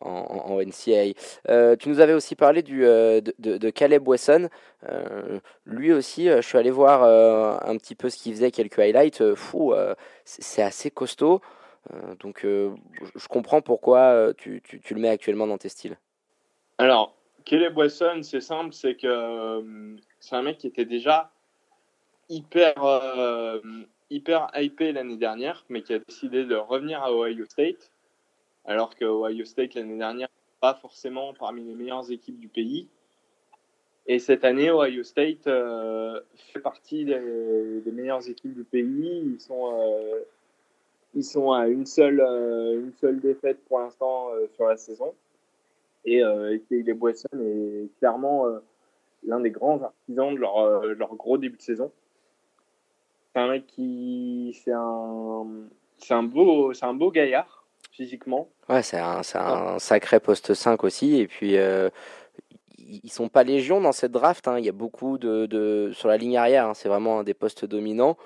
en, en, NCAA. tu nous avais aussi parlé du, de, Caleb Wesson. lui aussi, je suis allé voir un petit peu ce qu'il faisait, quelques highlights. fou, c'est assez costaud. Euh, donc euh, je comprends pourquoi euh, tu, tu, le mets actuellement dans tes styles. Alors, Caleb Wesson, c'est simple, c'est que c'est un mec qui était déjà hyper, hyper hypé l'année dernière, mais qui a décidé de revenir à Ohio State, alors que Ohio State l'année dernière pas forcément parmi les meilleures équipes du pays. Et cette année, Ohio State fait partie des, meilleures équipes du pays. Ils sont ils sont à une seule, euh, une seule défaite pour l'instant euh, sur la saison. Et, euh, Boisson est clairement l'un des grands artisans de leur, leur gros début de saison. C'est un mec qui. C'est un, c'est un, beau, c'est un beau gaillard, physiquement. Ouais, c'est un, c'est un sacré poste 5 aussi. Et puis, euh, ils sont pas légion dans cette draft. Hein. Il y a beaucoup de, de. Sur la ligne arrière, hein. c'est vraiment un des postes dominants.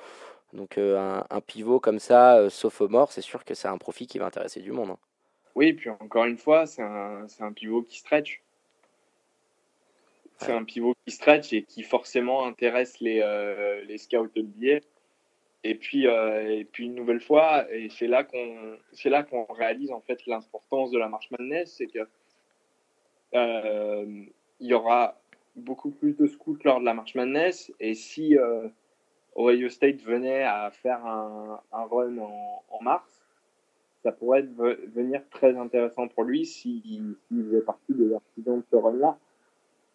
Donc euh, un, pivot comme ça, euh, sophomore, c'est sûr que c'est un profit qui va intéresser du monde. Hein. Oui, et puis encore une fois, c'est un, un, pivot qui stretch. C'est un pivot qui stretch et qui forcément intéresse les, euh, les scouts NBA. Et puis, et puis une nouvelle fois, et c'est là qu'on c'est là qu'on réalise en fait l'importance de la marche Madness, c'est que il y aura beaucoup plus de scouts lors de la marche Madness, et si Ohio State venait à faire un, run en, mars, ça pourrait devenir très intéressant pour lui s'il faisait partie de l'artisan de ce run-là.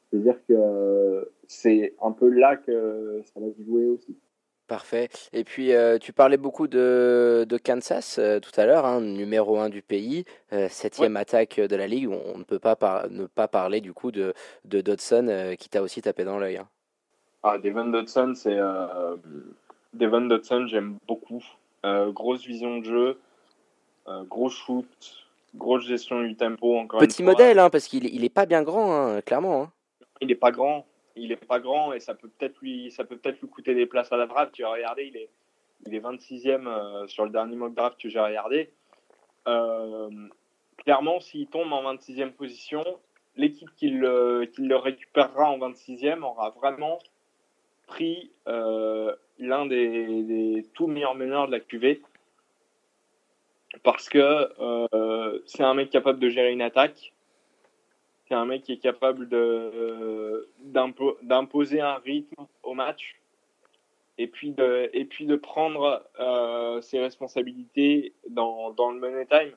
C'est-à-dire que c'est un peu là que ça va se jouer aussi. Parfait. Et puis, euh, tu parlais beaucoup de, Kansas euh, tout à l'heure, hein, numéro 1 du pays, euh, septième attaque de la ligue. On ne peut pas ne pas parler du coup de, de Dodson qui t'a aussi tapé dans l'œil. Hein. Ah, Devon Dodson, c'est euh, Devon Dodson, j'aime beaucoup. Euh, grosse vision de jeu, euh, gros shoot, grosse gestion du tempo. Encore Petit modèle, hein, parce qu'il il est pas bien grand, hein, clairement. Hein. Il est pas grand, il est pas grand et ça peut peut-être lui, ça peut peut-être lui coûter des places à la draft. Tu as regardé, il est, il est 26e sur le dernier mock draft que j'ai regardé. clairement, s'il tombe en 26e position, l'équipe qui le, qui le récupérera en 26e aura vraiment pris euh, l'un des, tout meilleurs meneurs de la QV parce que euh, c'est un mec capable de gérer une attaque. C'est un mec qui est capable de, d'imposer un rythme au match et puis de, prendre euh, ses responsabilités dans, le money time.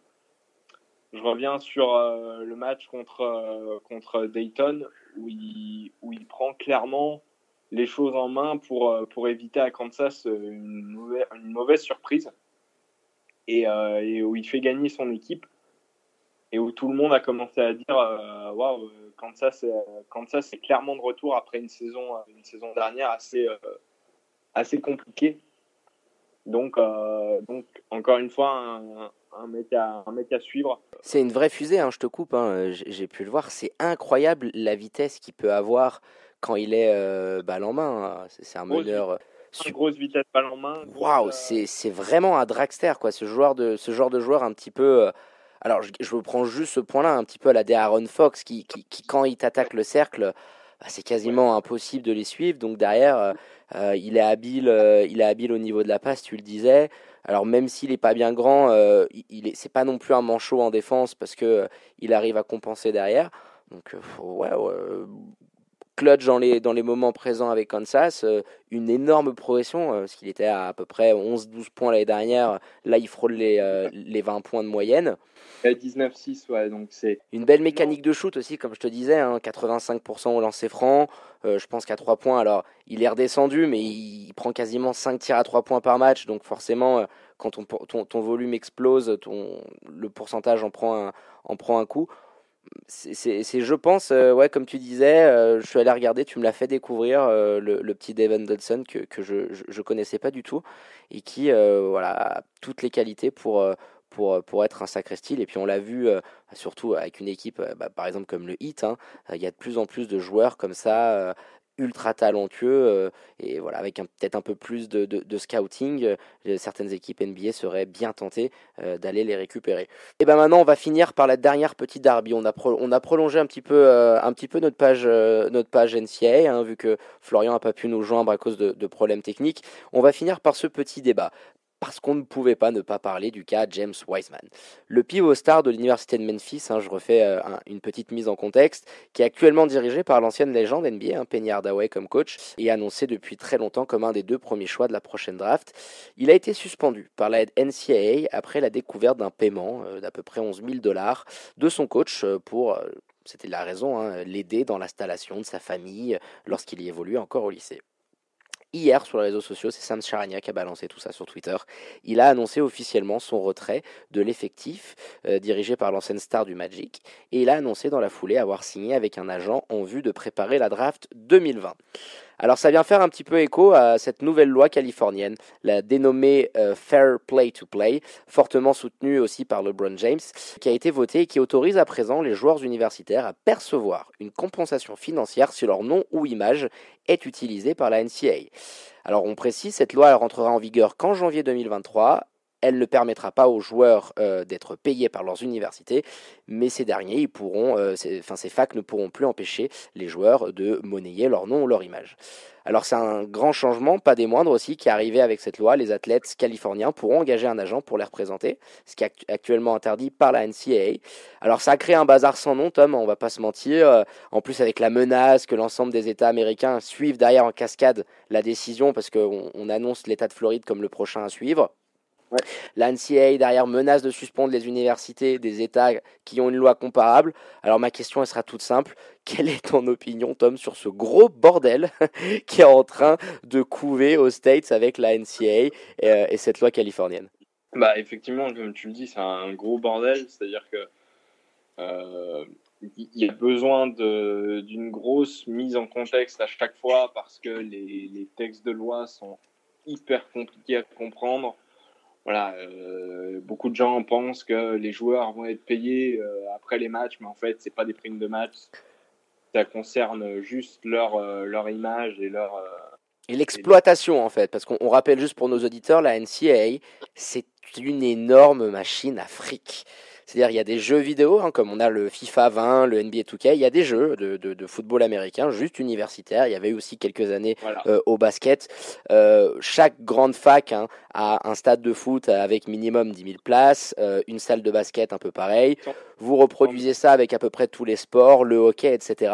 Je reviens sur le match contre, Dayton où il, prend clairement les choses en main pour, euh, éviter à Kansas euh, une mauvaise, surprise euh, et, où il fait gagner son équipe et où tout le monde a commencé à dire waouh Kansas Kansas est clairement de retour après une saison une saison dernière assez assez compliquée donc donc encore une fois un, un mec à, un mec à suivre. C'est une vraie fusée, hein, je te coupe, hein, j'ai pu le voir, c'est incroyable la vitesse qu'il peut avoir quand il est euh, balle en main. Hein. C'est un meneur. Euh, Une grosse vitesse balle en main. Waouh, euh, c'est vraiment un dragster, quoi. Ce, joueur de, ce genre de joueur un petit peu. Alors, je, je prends juste ce point-là, un petit peu à la Aaron Fox, qui, qui, qui quand il t'attaque le cercle, bah, c'est quasiment impossible de les suivre. Donc derrière, il est habile, il est habile au niveau de la passe, tu le disais. Alors même s'il n'est pas bien grand, il est, c'est pas non plus un manchot en défense parce que il arrive à compenser derrière. Donc ouais, ouais clutch dans les, dans les moments présents avec Kansas, une énorme progression, parce qu'il était à à peu près 11-12 points l'année dernière, là il frôle les, les 20 points de moyenne. 19-6, ouais, donc c'est. Une belle mécanique de shoot aussi, comme je te disais, hein, 85% au lancer franc. je pense qu'à 3 points, alors il est redescendu, mais il, prend quasiment 5 tirs à 3 points par match, donc forcément, quand ton, volume explose, ton, le pourcentage en prend un, en prend un coup c'est, je pense, euh, ouais, comme tu disais, euh, je suis allé regarder, tu me l'as fait découvrir, euh, le, petit Devin Dodson que, que je ne connaissais pas du tout et qui voilà, a toutes les qualités pour, pour, pour être un sacré style. Et puis on l'a vu surtout avec une équipe, bah, par exemple comme le Heat, hein, il y a de plus en plus de joueurs comme ça ultra talentueux euh, et voilà avec peut-être un peu plus de, scouting, euh, certaines équipes NBA seraient bien tentées euh, d'aller les récupérer. Et ben maintenant on va finir par la dernière petite derby. On a, on a prolongé un petit peu, un petit peu notre page, notre page NCA hein, vu que Florian n'a pas pu nous joindre à cause de problèmes techniques. On va finir par ce petit débat parce qu'on ne pouvait pas ne pas parler du cas James Wiseman. Le pivot star de l'université de Memphis, hein, je refais euh, une petite mise en contexte, qui est actuellement dirigé par l'ancienne légende NBA, hein, Penny Hardaway comme coach, et annoncé depuis très longtemps comme un des deux premiers choix de la prochaine draft. Il a été suspendu par la NCAA après la découverte d'un paiement euh, d'à peu près 11 000 dollars de son coach euh, pour c'était la raison, hein, l'aider dans l'installation de sa famille lorsqu'il y évoluait encore au lycée. Hier, sur les réseaux sociaux, c'est Sam Charania qui a balancé tout ça sur Twitter. Il a annoncé officiellement son retrait de l'effectif euh, dirigé par l'ancienne star du Magic. Et il a annoncé dans la foulée avoir signé avec un agent en vue de préparer la draft 2020. Alors ça vient faire un petit peu écho à cette nouvelle loi californienne, la dénommée euh, Fair Play to Play, fortement soutenue aussi par LeBron James, qui a été votée et qui autorise à présent les joueurs universitaires à percevoir une compensation financière si leur nom ou image est utilisé par la NCAA. Alors on précise, cette loi elle rentrera en vigueur qu'en janvier 2023 elle ne permettra pas aux joueurs euh, d'être payés par leurs universités, mais ces derniers, ils euh, ces facs ne pourront plus empêcher les joueurs de monnayer leur nom ou leur image. Alors c'est un grand changement, pas des moindres aussi, qui est arrivé avec cette loi. Les athlètes californiens pourront engager un agent pour les représenter, ce qui est actuellement interdit par la NCAA. Alors ça a créé un bazar sans nom, Tom, on va pas se mentir. Euh, en plus avec la menace que l'ensemble des États américains suivent derrière en cascade la décision, parce qu'on annonce l'État de Floride comme le prochain à suivre. Ouais. La derrière menace de suspendre les universités des États qui ont une loi comparable. Alors ma question elle sera toute simple. Quelle est ton opinion, Tom, sur ce gros bordel (laughs) qui est en train de couver aux States avec la NCA et, euh, et cette loi californienne? Bah effectivement, comme tu le dis, c'est un gros bordel. C'est-à-dire que euh, il y a besoin d'une grosse mise en contexte à chaque fois parce que les, les textes de loi sont hyper compliqués à comprendre voilà, euh, beaucoup de gens pensent que les joueurs vont être payés euh, après les matchs, mais en fait, c'est pas des primes de match. Ça concerne juste leur, euh, leur image et leur. et l'exploitation, en fait, parce qu'on rappelle juste pour nos auditeurs, la NCAA, c'est une énorme machine à fric. C'est-à-dire, il y a des jeux vidéo, hein, comme on a le FIFA 20, le NBA 2K, il y a des jeux de, de, football américain, juste universitaire. Il y avait aussi quelques années euh, au basket. Euh, chaque grande fac hein, a un stade de foot avec minimum 10 000 places, euh, une salle de basket un peu pareil. Vous reproduisez ça avec à peu près tous les sports, le hockey, etc.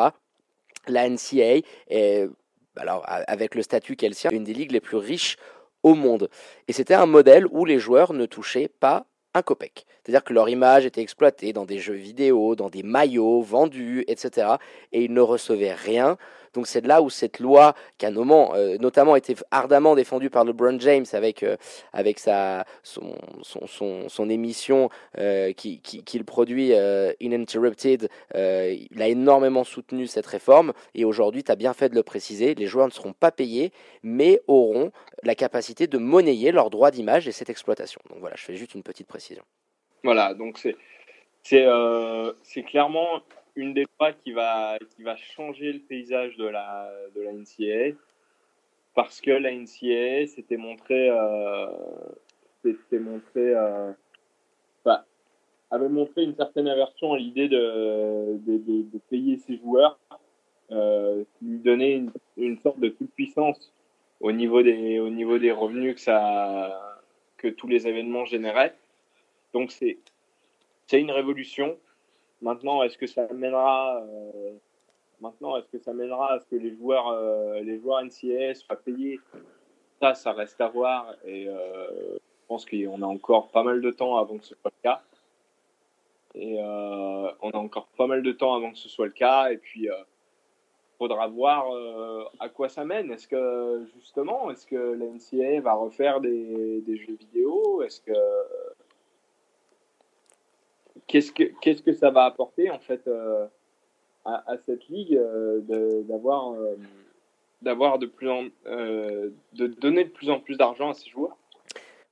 La NCA est, alors, avec le statut qu'elle tient, une des ligues les plus riches au monde. Et c'était un modèle où les joueurs ne touchaient pas un copec. C'est-à-dire que leur image était exploitée dans des jeux vidéo, dans des maillots vendus, etc. Et ils ne recevaient rien. Donc c'est là où cette loi, qui a euh, notamment été ardemment défendue par LeBron James avec, euh, avec sa, son, son, son, émission euh, qu'il qui, produit Uninterrupted, il a énormément soutenu cette réforme. Et aujourd'hui, tu as bien fait de le préciser, les joueurs ne seront pas payés, mais auront la capacité de monnayer leur droit d'image et cette exploitation. Donc voilà, je fais juste une petite précision. Voilà, donc c'est c'est euh, clairement une des lois qui va qui va changer le paysage de la de la NCAA parce que la NCAA s'était montré euh, s'était montré euh, avait montré une certaine aversion à l'idée de, de, de, payer ses joueurs, euh, lui donner une, une sorte de toute puissance au niveau des au niveau des revenus que ça que tous les événements généraient. Donc c'est c'est une révolution. Maintenant, est-ce que ça amènera euh, Maintenant, est-ce que ça mènera à ce que les joueurs, euh, les joueurs NCAA soient payés? Ça, ça reste à voir. Et euh, je pense qu'on a encore pas mal de temps avant que ce soit le cas. Et on a encore pas mal de temps avant que ce soit le cas. Et puis, faudra voir à quoi ça mène. Est-ce que, justement, est-ce que la NCAA va refaire des, des jeux vidéo? Est-ce que. Qu'est-ce que, qu'est-ce que ça va apporter, en fait à, cette ligue euh, d'avoir euh, d'avoir de plus en, euh, de donner de plus en plus d'argent à ces joueurs?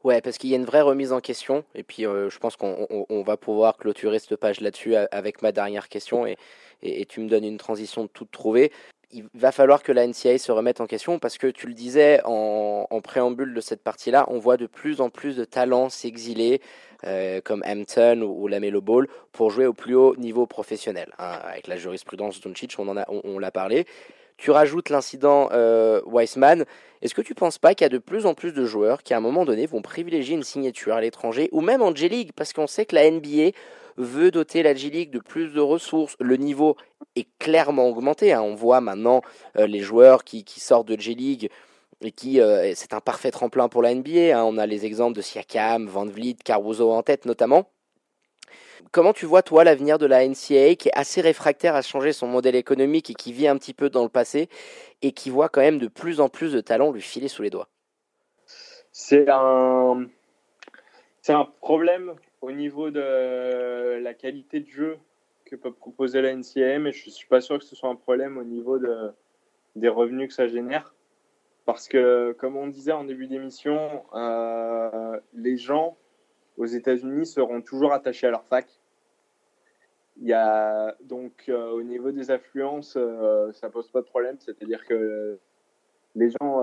Ouais, parce qu'il y a une vraie remise en question, et puis je pense qu'on va pouvoir clôturer cette page là-dessus avec ma dernière question, et, et, tu me donnes une transition toute trouvée. Il va falloir que la NCAA se remette en question, parce que tu le disais en, préambule de cette partie-là, on voit de plus en plus de talents s'exiler, euh, comme Hampton ou, la Melo Ball pour jouer au plus haut niveau professionnel. Hein, avec la jurisprudence Doncic, on en a, on, l'a parlé. Tu rajoutes l'incident euh, Weissman. Est-ce que tu penses pas qu'il y a de plus en plus de joueurs qui, à un moment donné, vont privilégier une signature à l'étranger ou même en G-League Parce qu'on sait que la NBA veut doter la G-League de plus de ressources. Le niveau est clairement augmenté. Hein. On voit maintenant euh, les joueurs qui, sortent de G-League et qui euh, c'est un parfait tremplin pour la NBA. Hein. On a les exemples de Siakam, Van Vliet, Caruso en tête notamment. Comment tu vois toi l'avenir de la NCAA qui est assez réfractaire à changer son modèle économique et qui vit un petit peu dans le passé et qui voit quand même de plus en plus de talents lui filer sous les doigts? C'est un c'est un problème au niveau de la qualité de jeu que peut proposer la NCAA, mais je suis pas sûr que ce soit un problème au niveau de, des revenus que ça génère. Parce que, comme on disait en début d'émission, euh, les gens aux États-Unis seront toujours attachés à leur fac. Il y a donc euh, au niveau des affluences, euh, ça pose pas de problème. C'est-à-dire que les gens,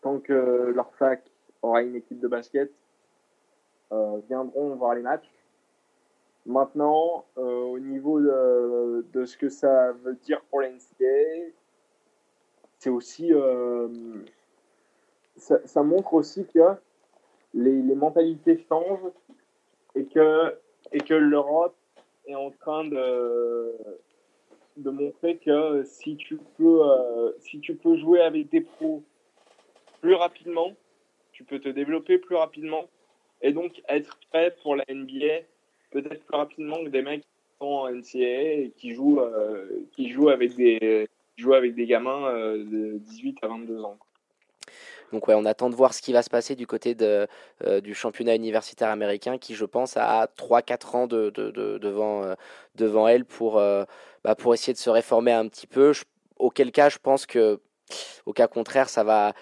tant que leur fac aura une équipe de basket, viendront voir les matchs. Maintenant, au niveau de, ce que ça veut dire pour l'NCA, c'est aussi euh, ça, montre aussi que les, mentalités changent et que et que l'Europe est en train de de montrer que si tu peux euh, si tu peux jouer avec des pros plus rapidement, tu peux te développer plus rapidement et donc être prêt pour la NBA peut-être plus rapidement que des mecs qui sont en NCAA et qui jouent euh, qui jouent avec des jouer avec des gamins euh, de 18 à 22 ans. Donc ouais, on attend de voir ce qui va se passer du côté de, euh, du championnat universitaire américain qui, je pense, a 3-4 ans de, de, devant, devant elle pour, bah, pour essayer de se réformer un petit peu. auquel cas, je pense que au cas contraire, ça va,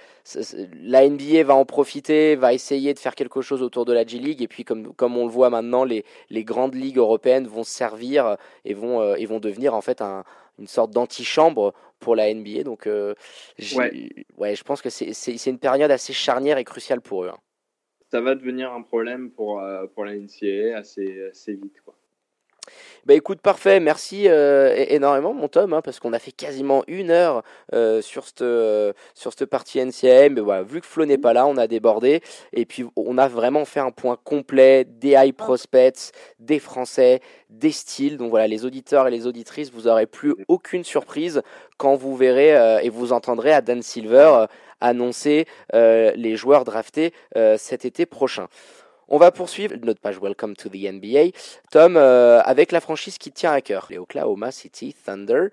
la NBA va en profiter, va essayer de faire quelque chose autour de la G League, et puis comme, comme on le voit maintenant, les, les grandes ligues européennes vont servir et vont, et vont devenir en fait un, une sorte d'antichambre pour la NBA. Donc, euh, ouais. je pense que c'est une période assez charnière et cruciale pour eux. Hein. Ça va devenir un problème pour, euh, pour la NCAA assez, assez vite. Quoi. Bah écoute, parfait, merci euh, énormément mon Tom, hein, parce qu'on a fait quasiment une heure euh, sur cette euh, sur cette partie NCAM. Mais voilà, vu que Flo n'est pas là, on a débordé et puis on a vraiment fait un point complet des high prospects, des Français, des styles. Donc voilà, les auditeurs et les auditrices, vous aurez plus aucune surprise quand vous verrez et vous entendrez à Dan Silver annoncer les joueurs draftés cet été prochain. On va poursuivre notre page Welcome to the NBA. Tom, euh, avec la franchise qui tient à cœur, les Oklahoma City Thunder.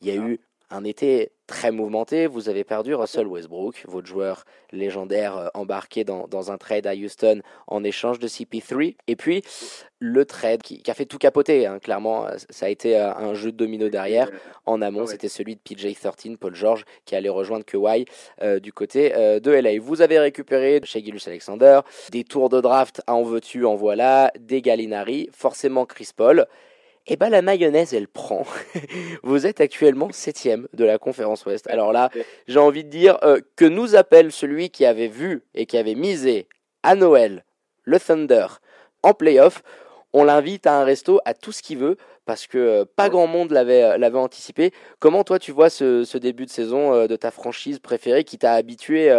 Il y a eu un été très mouvementé. Vous avez perdu Russell Westbrook, votre joueur légendaire euh, embarqué dans, un trade à Houston en échange de CP3. Et puis le trade qui, a fait tout capoter. Hein. Clairement, euh, ça a été euh, un jeu de domino derrière. En amont, c'était celui de PJ13, Paul George, qui allait rejoindre Kawhi du côté de LA. Vous avez récupéré chez Gilus Alexander, des tours de draft en veux-tu, en voilà, des Gallinari, forcément Chris Paul eh ben la mayonnaise, elle prend. (laughs) Vous êtes actuellement septième de la conférence Ouest. Alors là, j'ai envie de dire euh, que nous appelle celui qui avait vu et qui avait misé à Noël le Thunder en playoff. On l'invite à un resto, à tout ce qu'il veut, parce que euh, pas grand monde l'avait euh, l'avait anticipé. Comment toi tu vois ce, début de saison de ta franchise préférée qui t'a habitué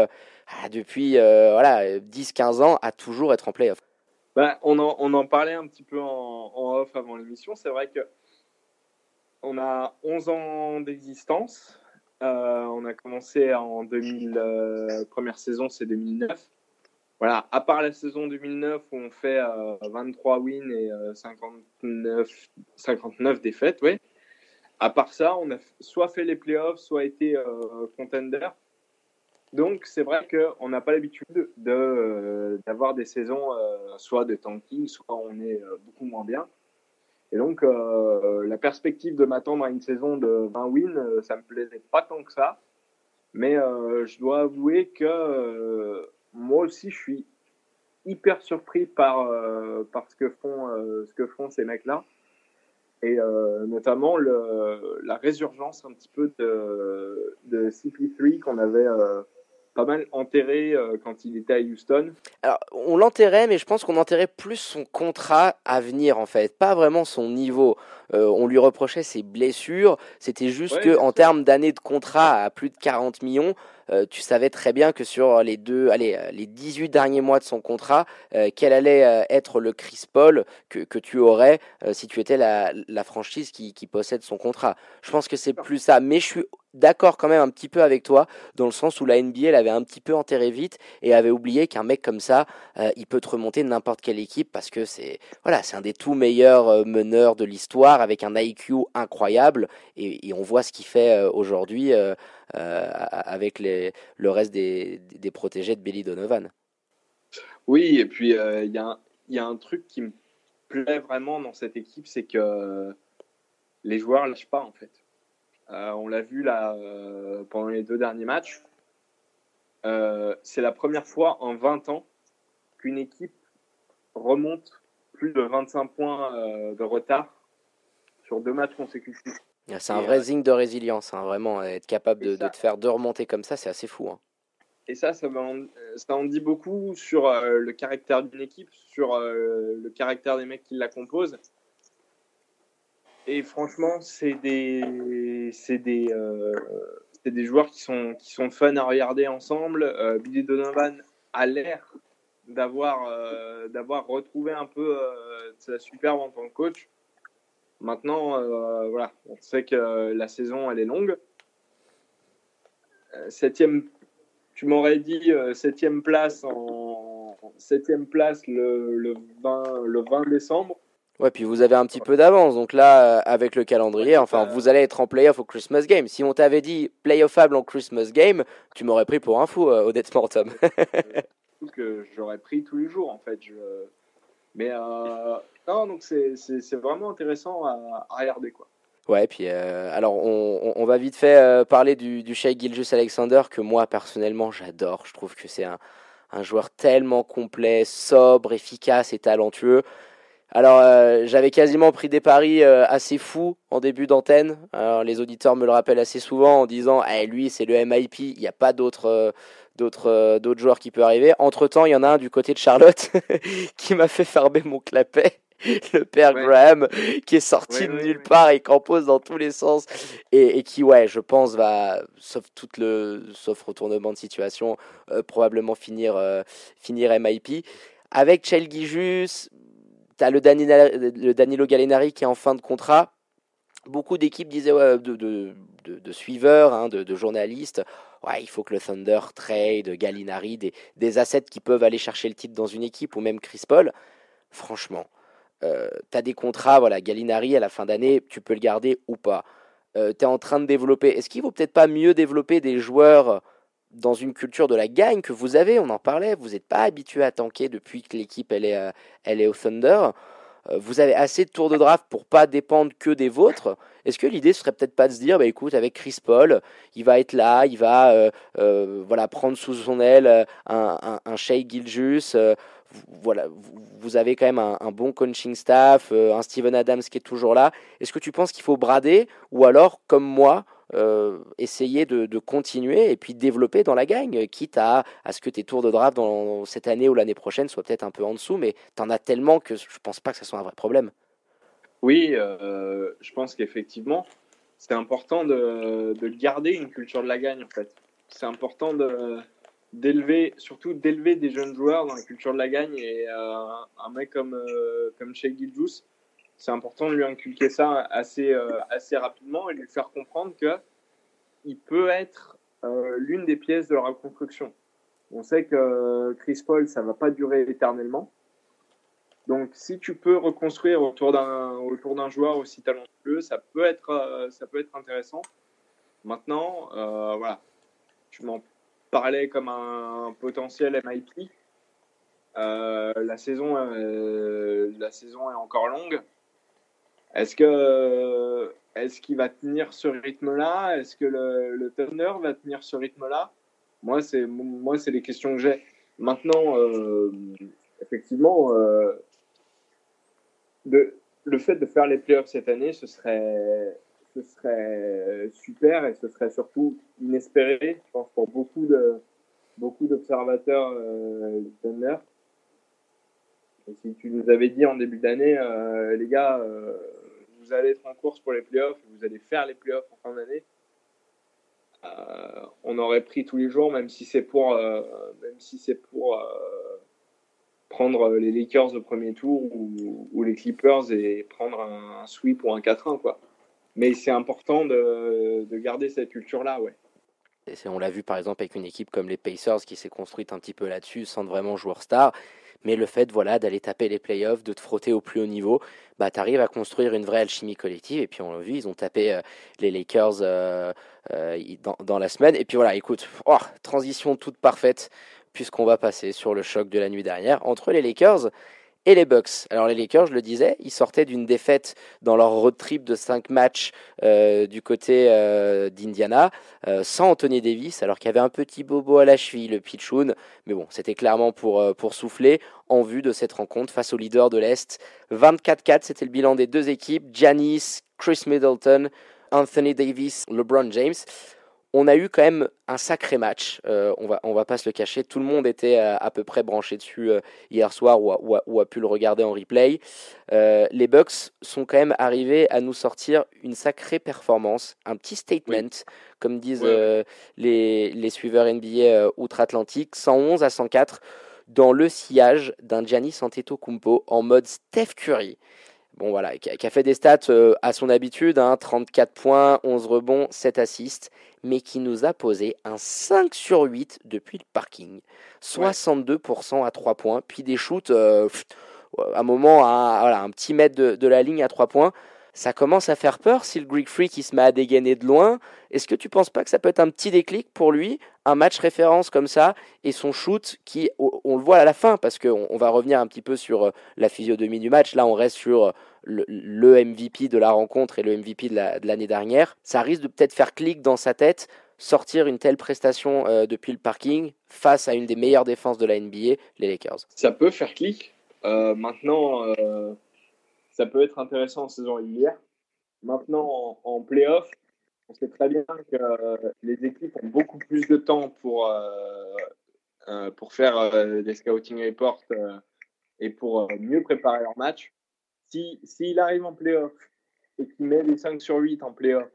depuis voilà 10-15 ans à toujours être en playoff? Bah, on, en, on, en, parlait un petit peu en, off avant l'émission. C'est vrai que on a 11 ans d'existence. Euh, on a commencé en 2000, euh, première saison, c'est 2009. Voilà, à part la saison 2009 où on fait 23 wins et 59, 59 défaites, ouais. À part ça, on a soit fait les playoffs, soit été contender. Donc c'est vrai qu'on n'a pas l'habitude d'avoir des saisons soit de tanking, soit on est beaucoup moins bien. Et donc, euh, la perspective de m'attendre à une saison de 20 wins, euh, ça me plaisait pas tant que ça. Mais euh, je dois avouer que moi aussi, je suis hyper surpris par, par ce, que font, ce que font ces mecs-là. Et notamment la résurgence un petit peu de, de CP3 qu'on avait pas mal enterré euh, quand il était à Houston. Alors, on l'enterrait, mais je pense qu'on enterrait plus son contrat à venir, en fait, pas vraiment son niveau. Euh, on lui reprochait ses blessures, c'était juste que en termes d'années de contrat à plus de 40 millions, euh, tu savais très bien que sur les deux, allez, les 18 derniers mois de son contrat, quel allait être le Chris Paul que, que tu aurais si tu étais la, la franchise qui, qui, possède son contrat. Je pense que c'est plus ça, mais je suis d'accord quand même un petit peu avec toi, dans le sens où la NBA l'avait un petit peu enterré vite et avait oublié qu'un mec comme ça, euh, il peut te remonter n'importe quelle équipe parce que c'est voilà, c'est un des tout meilleurs euh, meneurs de l'histoire avec un IQ incroyable et, on voit ce qu'il fait euh, aujourd'hui avec le reste des, protégés de Billy Donovan. Oui, et puis il y, a, y a un truc qui me plaît vraiment dans cette équipe, c'est que les joueurs lâchent pas en fait on l'a vu là euh, pendant les deux derniers matchs. Euh, c'est la première fois en 20 ans qu'une équipe remonte plus de 25 points de retard sur deux matchs consécutifs. C'est un vrai signe de résilience, hein, vraiment, être capable de, te faire deux remontées comme ça, c'est assez fou. Hein. Et ça, ça en, ça en, dit beaucoup sur le caractère d'une équipe, sur le caractère des mecs qui la composent. Et franchement, c'est des, c'est des, euh, des joueurs qui sont, qui fun à regarder ensemble. Euh, Billy Donovan a l'air d'avoir, euh, retrouvé un peu sa superbe en tant que coach. Maintenant, voilà, on sait que la saison elle est longue. septième, tu m'aurais dit septième place en septième place le, le 20, le 20 décembre. Ouais, puis vous avez un petit peu d'avance. Donc là, euh, avec le calendrier, enfin, vous allez être en playoff au Christmas Game. Si on t'avait dit playoffable en Christmas Game, tu m'aurais pris pour un fou, euh, Odette Mortem. que j'aurais pris tous les jours, en fait. Mais euh, non, donc c'est vraiment intéressant à, regarder, quoi. Ouais, puis alors on, on, va vite fait parler du, du Shea Gilgis Alexander que moi personnellement j'adore. Je trouve que c'est un, un joueur tellement complet, sobre, efficace et talentueux. Alors, euh, j'avais quasiment pris des paris euh, assez fous en début d'antenne. les auditeurs me le rappellent assez souvent en disant eh, lui, c'est le MIP, il n'y a pas d'autres. Euh, d'autres d'autres joueurs qui peuvent arriver. Entre temps, il y en a un du côté de Charlotte (laughs) qui m'a fait farber mon clapet. Le père Graham qui est sorti de nulle part et qui en pose dans tous les sens et, qui, ouais, je pense va, sauf tout le, sauf retournement de situation, probablement finir, finir MIP. Avec Chelgijus, tu as le, le, Danilo Gallinari qui est en fin de contrat. Beaucoup d'équipes disaient, de, de, suiveurs, hein, de, journalistes, ouais, il faut que le Thunder trade Gallinari, des, des, assets qui peuvent aller chercher le titre dans une équipe, ou même Chris Paul. Franchement, euh, tu as des contrats, voilà, Gallinari à la fin d'année, tu peux le garder ou pas. Euh, tu es en train de développer. Est-ce qu'il vaut peut-être pas mieux développer des joueurs dans une culture de la gagne que vous avez, on en parlait, vous n'êtes pas habitué à tanker depuis que l'équipe elle est, euh, elle est au Thunder. Euh, vous avez assez de tours de draft pour pas dépendre que des vôtres. Est-ce que l'idée serait peut-être pas de se dire, bah écoute, avec Chris Paul, il va être là, il va euh, voilà prendre sous son aile un, un, un Shea Gilgis. voilà, vous avez quand même un, un bon coaching staff, un Steven Adams qui est toujours là. Est-ce que tu penses qu'il faut brader ou alors, comme moi, euh, essayer de, continuer et puis développer dans la gagne, quitte à, à ce que tes tours de draft dans cette année ou l'année prochaine soient peut-être un peu en dessous, mais tu en as tellement que je pense pas que ce soit un vrai problème. Oui, euh, je pense qu'effectivement, c'est important de, de, garder une culture de la gagne en fait. C'est important de d'élever, surtout d'élever des jeunes joueurs dans la culture de la gagne et euh, un mec comme comme Shea Gilgeous, c'est important de lui inculquer ça assez, assez rapidement et lui faire comprendre que il peut être l'une des pièces de la reconstruction. On sait que Chris Paul, ça va pas durer éternellement. Donc, si tu peux reconstruire autour d'un autour d'un joueur aussi talentueux, ça peut être euh, ça peut être intéressant. Maintenant, euh, voilà, tu m'en parlais comme un potentiel MIP. Euh, la saison la saison est encore longue. Est-ce que est-ce qu'il va tenir ce rythme-là? Est-ce que le, Thunder va tenir ce rythme-là? Moi, c'est moi c'est les questions que j'ai. Maintenant, effectivement le fait de faire les playoffs cette année, ce serait, ce serait super et ce serait surtout inespéré, je pense, pour beaucoup de beaucoup d'observateurs euh, du Thunder. si tu nous avais dit en début d'année, euh, les gars, euh, vous allez être en course pour les playoffs, vous allez faire les playoffs en fin d'année, on aurait pris tous les jours, même si c'est pour, même si c'est pour prendre les Lakers au premier tour ou, les Clippers et prendre un, sweep ou un 4-1 quoi. Mais c'est important de, garder cette culture là, ouais. Et on l'a vu par exemple avec une équipe comme les Pacers qui s'est construite un petit peu là-dessus sans vraiment joueur star. Mais le fait voilà d'aller taper les playoffs, de te frotter au plus haut niveau, bah arrives à construire une vraie alchimie collective. Et puis on l'a vu, ils ont tapé euh, les Lakers euh, euh, dans, la semaine. Et puis voilà, écoute, oh, transition toute parfaite puisqu'on va passer sur le choc de la nuit dernière entre les Lakers et les Bucks. Alors les Lakers, je le disais, ils sortaient d'une défaite dans leur road trip de 5 matchs euh, du côté euh, d'Indiana, euh, sans Anthony Davis, alors qu'il y avait un petit bobo à la cheville, le Pitchoun. Mais bon, c'était clairement pour, pour souffler en vue de cette rencontre face au leader de l'Est. 24-4, c'était le bilan des deux équipes, Giannis, Chris Middleton, Anthony Davis, LeBron James on a eu quand même un sacré match. Euh, on va on va pas se le cacher. Tout le monde était euh, à, peu près branché dessus euh, hier soir ou a, pu le regarder en replay. les Bucks sont quand même arrivés à nous sortir une sacrée performance, un petit statement, comme disent les, les suiveurs NBA outre-Atlantique, 111 à 104 dans le sillage d'un Giannis Antetokounmpo en mode Steph Curry bon voilà, qui a, fait des stats à son habitude, 34 hein, points, 11 rebonds, 7 assists, mais qui nous a posé un 5 sur 8 depuis le parking. 62% à 3 points, puis des shoots euh, à un moment à voilà, un petit mètre de, la ligne à 3 points. Ça commence à faire peur si le Greek Freak qui se met à dégainer de loin. Est-ce que tu penses pas que ça peut être un petit déclic pour lui, un match référence comme ça, et son shoot qui, on, le voit à la fin, parce qu'on on va revenir un petit peu sur euh, la physionomie du match. Là, on reste sur euh, le, MVP de la rencontre et le MVP de l'année dernière, ça risque de peut-être faire clic dans sa tête, sortir une telle prestation euh, depuis le parking face à une des meilleures défenses de la NBA, les Lakers. Ça peut faire clic. Maintenant, ça peut être intéressant en saison régulière. Maintenant, en, en playoff, on sait très bien que les équipes ont beaucoup plus de temps pour, pour faire des scouting reports et pour mieux préparer leur match s'il arrive en playoff et qu'il met les 5 sur 8 en playoff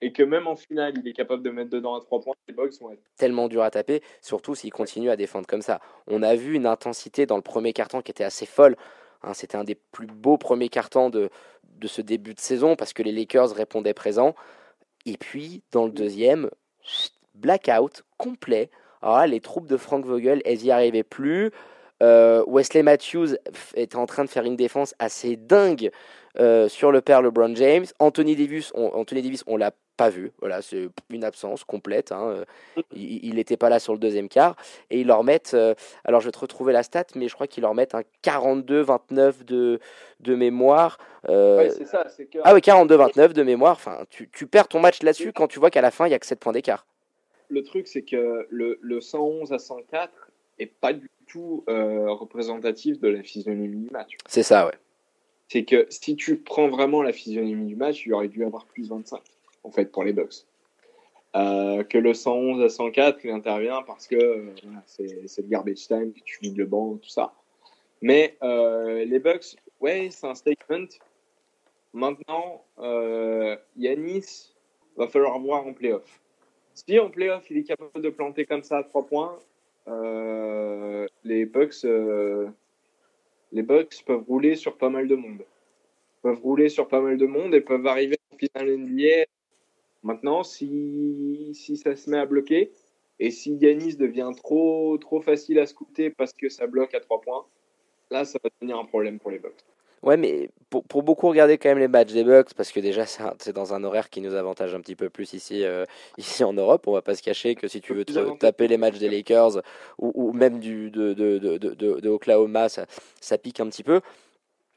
et que même en finale, il est capable de mettre dedans à 3 points, les Bucks vont être tellement dur à taper, surtout s'il continue à défendre comme ça. On a vu une intensité dans le premier carton qui était assez folle. Hein, c'était un des plus beaux premiers cartons de, de ce début de saison parce que les Lakers répondaient présents. Et puis, dans le deuxième, blackout complet. Alors là, les troupes de Frank Vogel, elles y arrivaient plus. Euh, Wesley Matthews est en train de faire une défense assez dingue euh, sur le père LeBron James. Anthony Davis, on, Anthony Davis, on l'a pas vu. Voilà, c'est une absence complète. Hein. Il n'était pas là sur le deuxième quart. Et ils leur mettent, euh, alors je vais te retrouver la stat, mais je crois qu'ils leur mettent un 42-29 de, de mémoire. c'est ça, Ah oui, 42-29 de mémoire. Enfin, tu, tu perds ton match là-dessus quand tu vois qu'à la fin, il n'y a que 7 points d'écart. Le truc, c'est que le, le 111 à 104 est pas du tout euh, représentatif de la physionomie du match. C'est ça, ouais. C'est que si tu prends vraiment la physionomie du match, il aurait dû avoir plus 25, en fait, pour les Bucks. Euh, que le 111 à 104, il intervient parce que euh, c'est le garbage time, que tu vides le banc, tout ça. Mais les Bucks, ouais, c'est un statement. Maintenant, Yanis va falloir voir en playoff. Si en playoff, il est capable de planter comme ça à 3 points, euh, les Bucks, euh, les Bucks peuvent rouler sur pas mal de monde. peuvent rouler sur pas mal de monde et peuvent arriver en finale NBA. Maintenant, si, si ça se met à bloquer et si Yanis devient trop, trop facile à scouter parce que ça bloque à trois points, là, ça va devenir un problème pour les Bucks. Ouais, mais pour, pour, beaucoup regarder quand même les matchs des Bucks, parce que déjà c'est dans un horaire qui nous avantage un petit peu plus ici, euh, (laughs) ici en Europe. On va pas se cacher que si tu veux te taper les matchs des Lakers ou, ou même du, de, de, de, de, Oklahoma, ça, ça pique un petit peu.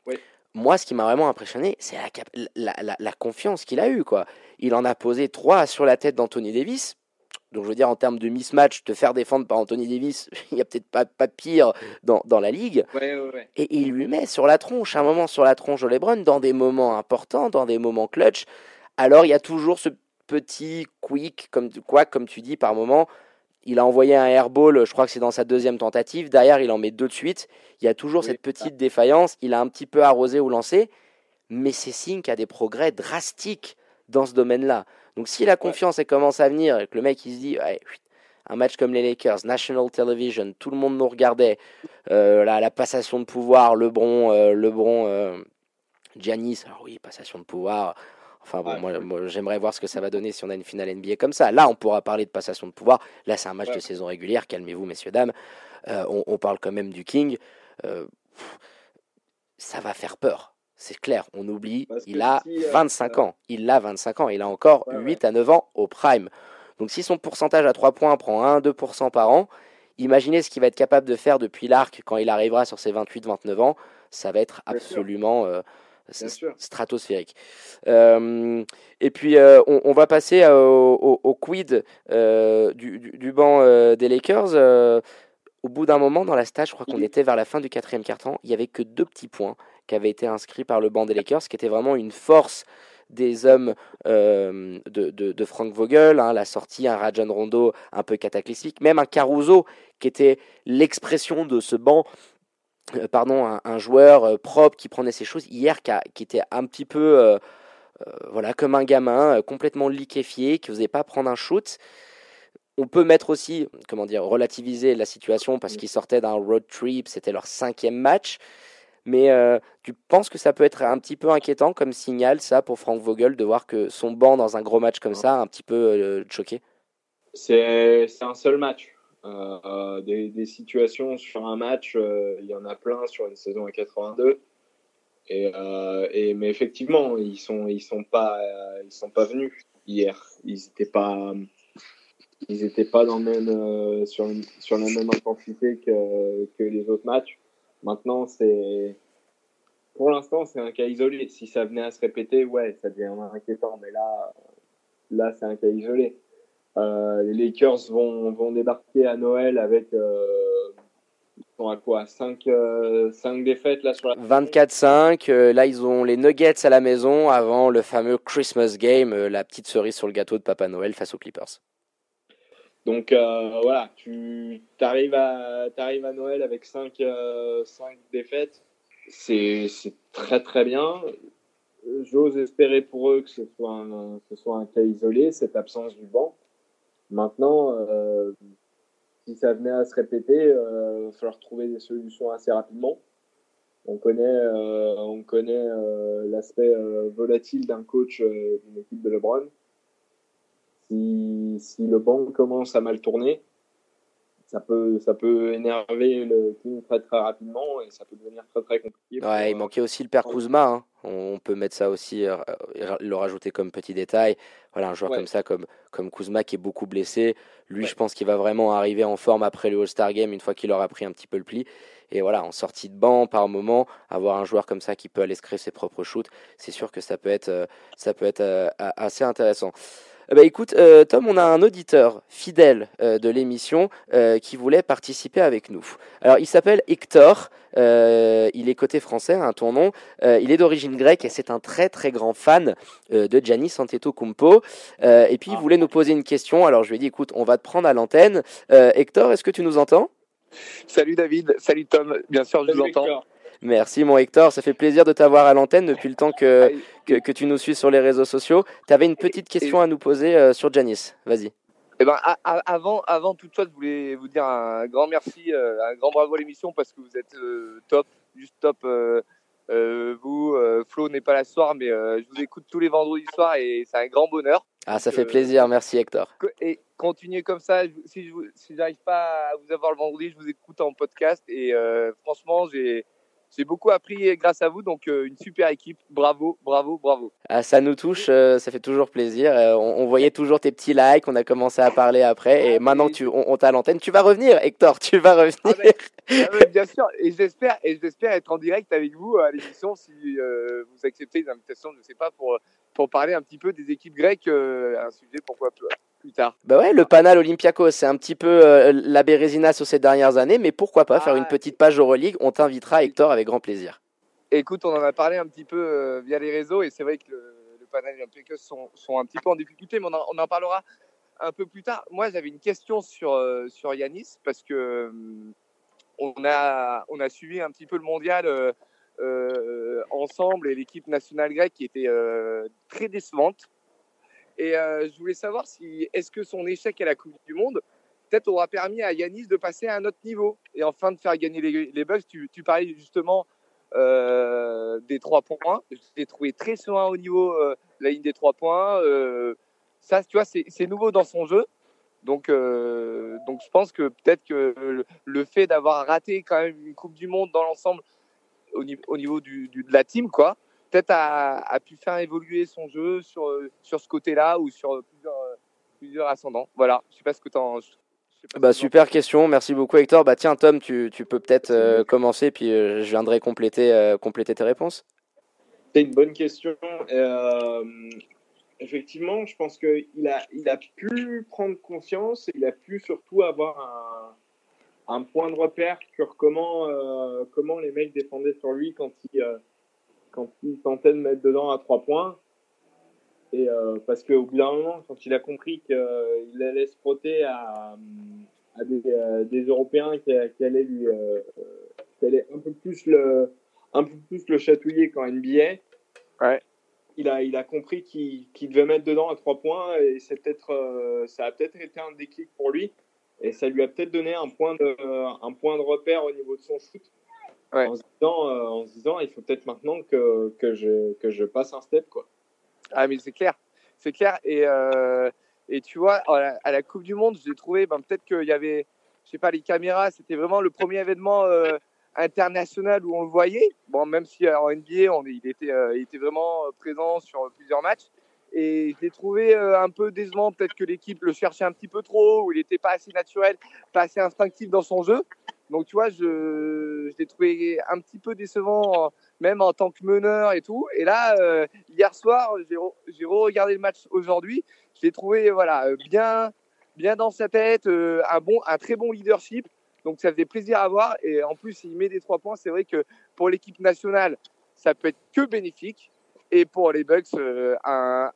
Oui. Moi, ce qui m'a vraiment impressionné, c'est la, la, la, la, confiance qu'il a eue. Quoi. Il en a posé trois sur la tête d'Anthony Davis. Donc je veux dire, en termes de mismatch, te faire défendre par Anthony Davis, (laughs) il n'y a peut-être pas, pas pire dans, dans la ligue. Ouais, ouais, ouais. Et, il lui met sur la tronche, un moment sur la tronche de LeBron, dans des moments importants, dans des moments clutch. Alors il y a toujours ce petit quick, comme, quoi, comme tu dis, par moment. Il a envoyé un airball, je crois que c'est dans sa deuxième tentative. Derrière, il en met deux de suite. Il y a toujours cette petite défaillance. Il a un petit peu arrosé ou lancé. Mais c'est signe qu'il y a des progrès drastiques dans ce domaine-là. Donc si la confiance elle commence à venir et que le mec il se dit un match comme les Lakers, National Television, tout le monde nous regardait, euh, la, passation de pouvoir, LeBron, euh, LeBron, euh, Giannis, alors oui, passation de pouvoir. Enfin bon, moi, j'aimerais voir ce que ça va donner si on a une finale NBA comme ça. Là, on pourra parler de passation de pouvoir. Là, c'est un match de saison régulière. Calmez-vous, messieurs dames. On, on, parle quand même du King. ça va faire peur. C'est clair, on oublie, il a 25 euh, ans. Il a 25 ans, il a encore 8 à 9 ans au prime. Donc si son pourcentage à 3 points prend 1-2% par an, imaginez ce qu'il va être capable de faire depuis l'arc quand il arrivera sur ses 28-29 ans. Ça va être absolument euh, stratosphérique. Euh, et puis on, va passer au, quid du, du, banc des Lakers. au bout d'un moment dans la stage, je crois qu'on était vers la fin du quatrième quart-temps, il n'y avait que deux petits points qui avait été inscrit par le banc des Lakers, qui était vraiment une force des hommes euh, de, de, Frank Vogel, hein, la sortie, un Rajon Rondo un peu cataclysmique, même un Caruso qui était l'expression de ce banc, euh, pardon, un, joueur euh, propre qui prenait ses choses hier, qui, qui était un petit peu, voilà, comme un gamin, complètement liquéfié, qui n'osait pas prendre un shoot. On peut mettre aussi, comment dire, relativiser la situation parce qu'ils sortaient d'un road trip, c'était leur cinquième match. Mais euh, tu penses que ça peut être un petit peu inquiétant comme signal, ça, pour Frank Vogel, de voir que son banc dans un gros match comme ça a un petit peu euh, choqué? C'est un seul match. Euh, des, situations sur un match, il y en a plein sur une saison à 82. Et, et, mais effectivement, ils sont, ils sont pas, sont pas venus hier. Ils n'étaient pas, ils étaient pas dans le même, sur, sur la même intensité que, que les autres matchs. Maintenant, c'est. Pour l'instant, c'est un cas isolé. Si ça venait à se répéter, ouais, ça devient inquiétant. Mais là, là c'est un cas isolé. Euh, les Lakers vont, vont débarquer à Noël avec. Euh, ils sont à quoi? 5, euh, défaites là sur la 24-5. Euh, là, ils ont les Nuggets à la maison avant le fameux Christmas Game, la petite cerise sur le gâteau de Papa Noël face aux Clippers. Donc voilà, tu arrives à, arrives à Noël avec 5 euh, défaites. C'est très très bien. J'ose espérer pour eux que ce soit un, ce soit un cas isolé, cette absence du banc. Maintenant, euh, si ça venait à se répéter, il va falloir trouver des solutions assez rapidement. On connaît, on connaît l'aspect volatile d'un coach d'une équipe de LeBron si, si le banc commence à mal tourner, ça peut, ça peut énerver le team très très rapidement et ça peut devenir très très compliqué. Ouais, il euh, manquait aussi le père Kuzma. Hein. On peut mettre ça aussi, euh, le rajouter comme petit détail. Voilà, un joueur comme ça, comme, comme Kuzma, qui est beaucoup blessé. Lui, je pense qu'il va vraiment arriver en forme après le All-Star Game, une fois qu'il aura pris un petit peu le pli. Et voilà, en sortie de banc, par moment, avoir un joueur comme ça qui peut aller se créer ses propres shoots, c'est sûr que ça peut être, euh, ça peut être assez intéressant. Bah écoute, euh, Tom, on a un auditeur fidèle euh, de l'émission euh, qui voulait participer avec nous. Alors, il s'appelle Hector, il est côté français, un ton nom. il est d'origine grecque et c'est un très très grand fan de Giannis Antetokounmpo. et puis, il voulait nous poser une question. Alors, je lui ai dit, écoute, on va te prendre à l'antenne. Hector, est-ce que tu nous entends? Salut David, salut Tom, bien sûr, je vous entends. Merci mon Hector, ça fait plaisir de t'avoir à l'antenne depuis le temps que, que, tu nous suis sur les réseaux sociaux. Tu avais une petite question à nous poser euh, sur Janice, vas-y. Eh ben, avant, avant toute chose, je voulais vous dire un grand merci, euh, un grand bravo à l'émission parce que vous êtes euh, top, juste top vous, Flo n'est pas là ce soir, mais je vous écoute tous les vendredis soirs et c'est un grand bonheur. Ah, ça fait plaisir, merci Hector. Et continuez comme ça. Si je si j'arrive pas à vous avoir le vendredi, je vous écoute en podcast et franchement, j'ai j'ai beaucoup appris grâce à vous, donc euh, une super équipe. Bravo, bravo, bravo. Ah, ça nous touche, euh, ça fait toujours plaisir. Euh, on, voyait toujours tes petits likes, on a commencé à parler après, et ah, maintenant tu, on, on t'a l'antenne. Tu vas revenir, Hector, tu vas revenir. Ah, ah, bien sûr, et j'espère, et j'espère être en direct avec vous à l'émission si vous acceptez les invitations, je ne sais pas, pour, pour parler un petit peu des équipes grecques, un sujet pourquoi pas plus tard. Bah ouais, le Panal Olympiakos, c'est un petit peu euh, la Bérésina sur ces dernières années, mais pourquoi pas faire une ah, petite page Euroleague On t'invitera, Hector, avec grand plaisir. Écoute, on en a parlé un petit peu euh, via les réseaux, et c'est vrai que le, Panal Olympiakos sont, sont, un petit peu en difficulté, mais on en, parlera un peu plus tard. Moi, j'avais une question sur, euh, sur Yanis, parce que on, a, on a suivi un petit peu le mondial. ensemble et l'équipe nationale grecque qui était très décevante et euh, je voulais savoir si est-ce que son échec à la Coupe du Monde peut-être aura permis à Yanis de passer à un autre niveau et enfin de faire gagner les, les Bucks. Tu, parlais justement euh, des trois points. Je l'ai trouvé très serein au niveau euh, la ligne des trois points. Ça, tu vois, c'est nouveau dans son jeu. Donc, donc je pense que peut-être que le, fait d'avoir raté quand même une Coupe du Monde dans l'ensemble au, au, niveau du, de la team, quoi, peut-être a, pu faire évoluer son jeu sur, sur ce côté-là ou sur plusieurs, plusieurs ascendants. Voilà, je sais pas ce que tu en. Bah, super question, merci beaucoup Hector. Bah tiens Tom, tu, tu peux peut-être euh, commencer puis euh, je viendrai compléter, euh, compléter tes réponses. C'est une bonne question. effectivement, je pense qu'il a, il a pu prendre conscience et il a pu surtout avoir un, un point de repère sur comment, comment les mecs défendaient sur lui quand il, quand il tentait de mettre dedans à trois points. Et euh, parce qu'au bout d'un moment, quand il a compris qu'il allait se frotter à, à des, euh, des, Européens qui, qui, allaient lui, euh, qui allaient un peu plus le, un peu plus le chatouiller quand NBA, ouais. il a, il a compris qu'il devait mettre dedans à trois points et c'est peut-être, ça a peut-être été un déclic pour lui et ça lui a peut-être donné un point de, un point de repère au niveau de son shoot en, se disant, euh, en se disant, il faut peut-être maintenant que, que, je, que je passe un step. Quoi. Ah, mais c'est clair. C'est clair. Et, euh, et tu vois, à la, Coupe du Monde, j'ai trouvé ben, peut-être qu'il y avait, je sais pas, les caméras, c'était vraiment le premier événement euh, international où on le voyait. Bon, même si en NBA, on, il, était, il était vraiment présent sur plusieurs matchs. Et je l'ai trouvé un peu décevant. Peut-être que l'équipe le cherchait un petit peu trop, ou il n'était pas assez naturel, pas assez instinctif dans son jeu. Donc, tu vois, je, l'ai trouvé un petit peu décevant, même en tant que meneur et tout. Et là, euh, hier soir, j'ai re-regardé le match aujourd'hui. Je l'ai trouvé voilà, bien, bien dans sa tête, euh, un, bon, un très bon leadership. Donc, ça faisait plaisir à voir. Et en plus, il met des trois points. C'est vrai que pour l'équipe nationale, ça peut être que bénéfique et pour les Bucks euh, un,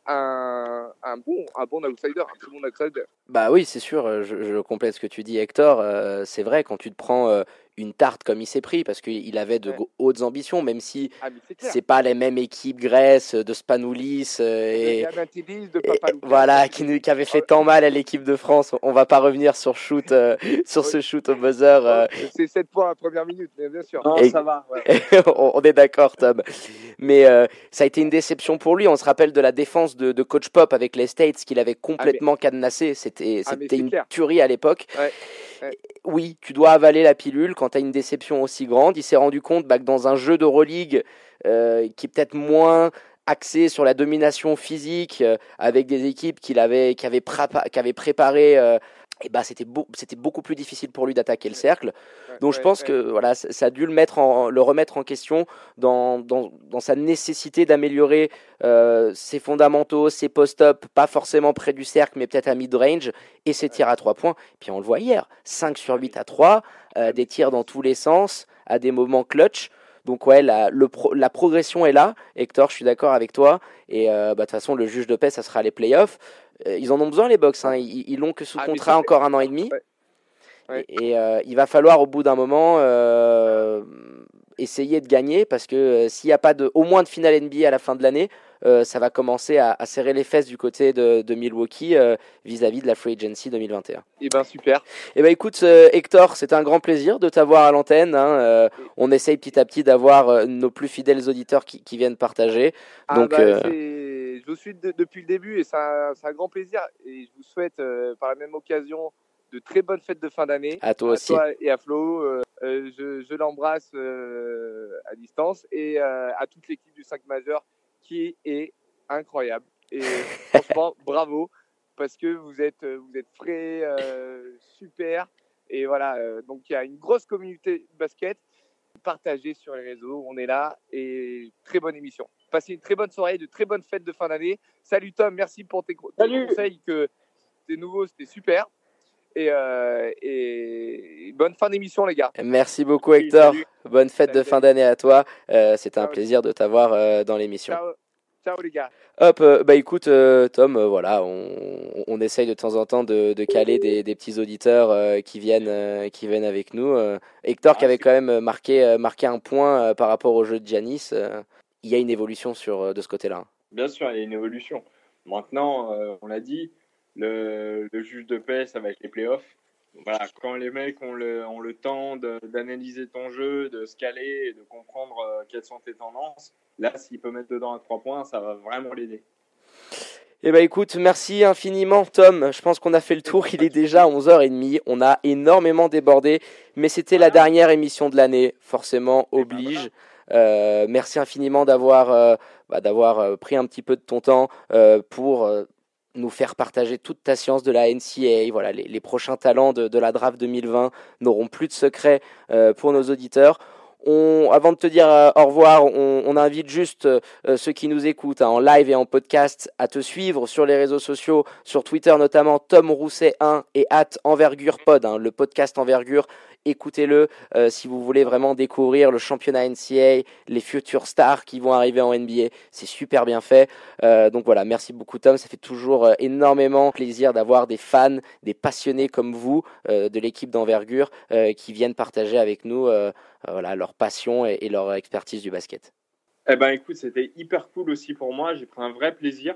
bon un bon outsider un très bon outsider. Bah oui c'est sûr je, je, complète ce que tu dis Hector. Euh, c'est vrai quand tu te prends euh, une tarte comme il s'est pris parce qu'il avait de hautes ambitions, même si ah, c'est pas les mêmes équipes Grèce de Spanoulis et, voilà qui, qui avait fait tant mal à l'équipe de France. On va pas revenir sur shoot sur ce shoot au buzzer. C'est 7 points à première minute, mais bien sûr. et, ça va. Ouais. (laughs) on est d'accord, Tom. Mais ça a été une déception pour lui. On se rappelle de la défense de, de Coach Pop avec les States qu'il avait complètement ah, mais... cadenassé. C'était ah, une clair. tuerie à l'époque. Ouais. Oui, tu dois avaler la pilule quand tu as une déception aussi grande. Il s'est rendu compte bah, que dans un jeu d'Euroleague euh, qui est peut-être moins axé sur la domination physique, euh, avec des équipes qu'il avait, qui avaient, préparé et bah c'était beau, c'était beaucoup plus difficile pour lui d'attaquer le cercle. Donc je pense que voilà, ça a dû le mettre en, le remettre en question dans, dans, dans sa nécessité d'améliorer euh, ses fondamentaux, ses post-up, pas forcément près du cercle, mais peut-être à mid-range, et ses tirs à trois points. Puis on le voit hier, 5 sur 8 à 3, euh, des tirs dans tous les sens, à des moments clutch. Donc ouais, la, le pro, la progression est là. Hector, je suis d'accord avec toi. Et euh, bah, de toute façon, le juge de paix, ça sera les playoffs. Euh, ils en ont besoin les box. Hein. Ils, l'ont que sous ah, contrat encore un an et demi. Ouais. Ouais. Et, et euh, il va falloir au bout d'un moment euh, essayer de gagner parce que s'il n'y a pas de, au moins de finale NBA à la fin de l'année, ça va commencer à, serrer les fesses du côté de, Milwaukee vis-à-vis de la Free Agency 2021. Et eh ben super. Et eh ben écoute Hector, c'est un grand plaisir de t'avoir à l'antenne. Hein, on essaye petit à petit d'avoir nos plus fidèles auditeurs qui, viennent partager. Ah Donc, bah, je vous suis depuis le début et c'est un, un, grand plaisir. Et je vous souhaite par la même occasion de très bonnes fêtes de fin d'année. À toi aussi. et à Flo. Euh, euh, je, l'embrasse euh, à distance et à toute l'équipe du 5 majeur qui est incroyable. Et (laughs) franchement, bravo parce que vous êtes, vous êtes frais, super. Et voilà, donc il y a une grosse communauté de basket. Partagez sur les réseaux, on est là et très bonne émission. Passez une très bonne soirée, de très bonnes fêtes de fin d'année. Salut Tom, merci pour tes, tes conseils que tes nouveaux, c'était super. Euh, et, bonne fin d'émission, les gars. Merci beaucoup, Hector. bonne fête de fin d'année à toi. Euh, C'était un plaisir de t'avoir euh, dans l'émission. Ciao. les gars. Hop, bah écoute, Tom, voilà, on, on, essaye de temps en temps de, de caler des, des, petits auditeurs qui viennent, qui viennent avec nous. Hector, qui ah, avait quand même marqué, marqué un point par rapport au jeu de Janis, il y a une évolution sur de ce côté-là. Bien sûr, il y a une évolution. Maintenant, on l'a dit, le, juge de paix, ça va être les playoffs. Voilà, quand les mecs ont le, ont le temps d'analyser ton jeu, de se caler et de comprendre euh, quelles sont tes tendances, là, s'il peut mettre dedans à trois points, ça va vraiment l'aider. Eh ben écoute, merci infiniment Tom. Je pense qu'on a fait le tour. Il est déjà 11h30. On a énormément débordé, mais c'était la dernière émission de l'année. Forcément, oblige. Euh, merci infiniment d'avoir euh, bah, d'avoir pris un petit peu de ton temps pour nous faire partager toute ta science de la NCA. Voilà, les, prochains talents de, la draft 2020 n'auront plus de secrets euh, pour nos auditeurs. Avant de te dire euh, au revoir, on, invite juste euh, ceux qui nous écoutent hein, en live et en podcast à te suivre sur les réseaux sociaux, sur Twitter notamment, Tom Rousset 1 et at Envergure Pod, hein, le podcast Envergure écoutez-le euh, si vous voulez vraiment découvrir le championnat NCA, les futurs stars qui vont arriver en NBA. C'est super bien fait. Euh, donc voilà, merci beaucoup Tom. Ça fait toujours euh, énormément plaisir d'avoir des fans, des passionnés comme vous de l'équipe d'envergure qui viennent partager avec nous voilà, leur passion et, leur expertise du basket. Eh ben écoute, c'était hyper cool aussi pour moi. J'ai pris un vrai plaisir.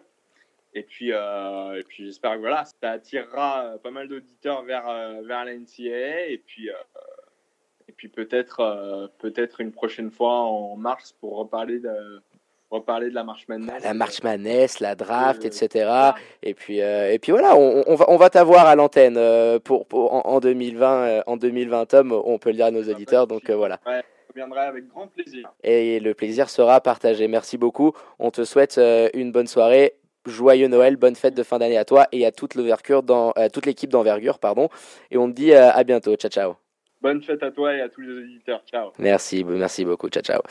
Et puis, euh, et puis j'espère que voilà, ça attirera pas mal d'auditeurs vers, euh, vers la NCAA. Et puis, euh, et puis peut-être peut-être une prochaine fois en mars pour reparler de, reparler de la marche Madness. La marche Madness, la draft, etc. Et puis, et puis voilà, on, on va, on va t'avoir à l'antenne pour, pour, en, 2020, en 2020, Tom, on peut le dire à nos auditeurs. Donc voilà. Ouais, je reviendrai avec grand plaisir. Et le plaisir sera partagé. Merci beaucoup. On te souhaite une bonne soirée joyeux Noël, bonne fête de fin d'année à toi et à toute l'ouverture dans toute l'équipe d'envergure, pardon. Et on te dit euh, à bientôt. Ciao, ciao. Bonne fête à toi et à tous les auditeurs. Ciao. Merci, merci beaucoup. Ciao, ciao.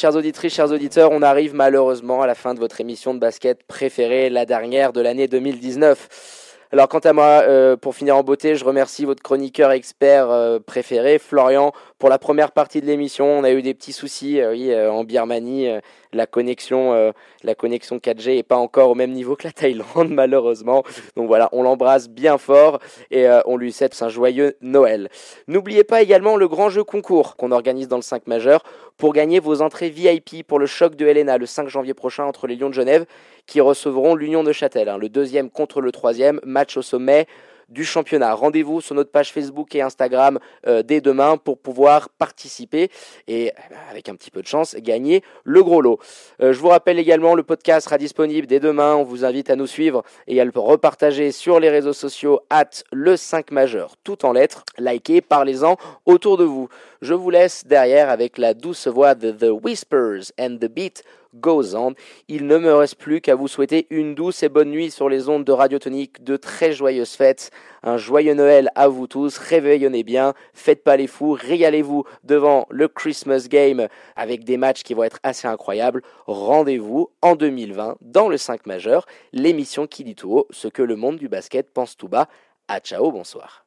Chers auditrices, chers auditeurs, on arrive malheureusement à la fin de votre émission de basket préférée, la dernière de l'année 2019. Alors quant à moi, euh, pour finir en beauté, je remercie votre chroniqueur expert préféré, Florian, pour la première partie de l'émission. On a eu des petits soucis oui, en Birmanie la connexion, euh, la connexion 4G est pas encore au même niveau que la Thaïlande (laughs) malheureusement. Donc voilà, on l'embrasse bien fort et euh, on lui souhaite un joyeux Noël. N'oubliez pas également le grand jeu concours qu'on organise dans le 5 majeur pour gagner vos entrées VIP pour le choc de Helena le 5 janvier prochain entre les Lions de Genève qui recevront l'Union de Châtel, hein, le deuxième contre le troisième match au sommet du championnat. Rendez-vous sur notre page Facebook et Instagram euh, dès demain pour pouvoir participer et eh ben, avec un petit peu de chance gagner le gros lot. Euh, je vous rappelle également le podcast sera disponible dès demain. On vous invite à nous suivre et à le repartager sur les réseaux sociaux at le 5 majeur tout en lettres. Likez, parlez-en autour de vous. Je vous laisse derrière avec la douce voix de The Whispers and the Beat goes on. Il ne me reste plus qu'à vous souhaiter une douce et bonne nuit sur les ondes de Radio Tonique, de très joyeuses fêtes, un joyeux Noël à vous tous, réveillonnez bien, faites pas les fous, régalez-vous devant le Christmas Game avec des matchs qui vont être assez incroyables. Rendez-vous en 2020 dans le 5 majeur, l'émission qui dit tout haut ce que le monde du basket pense tout bas. À ciao, bonsoir.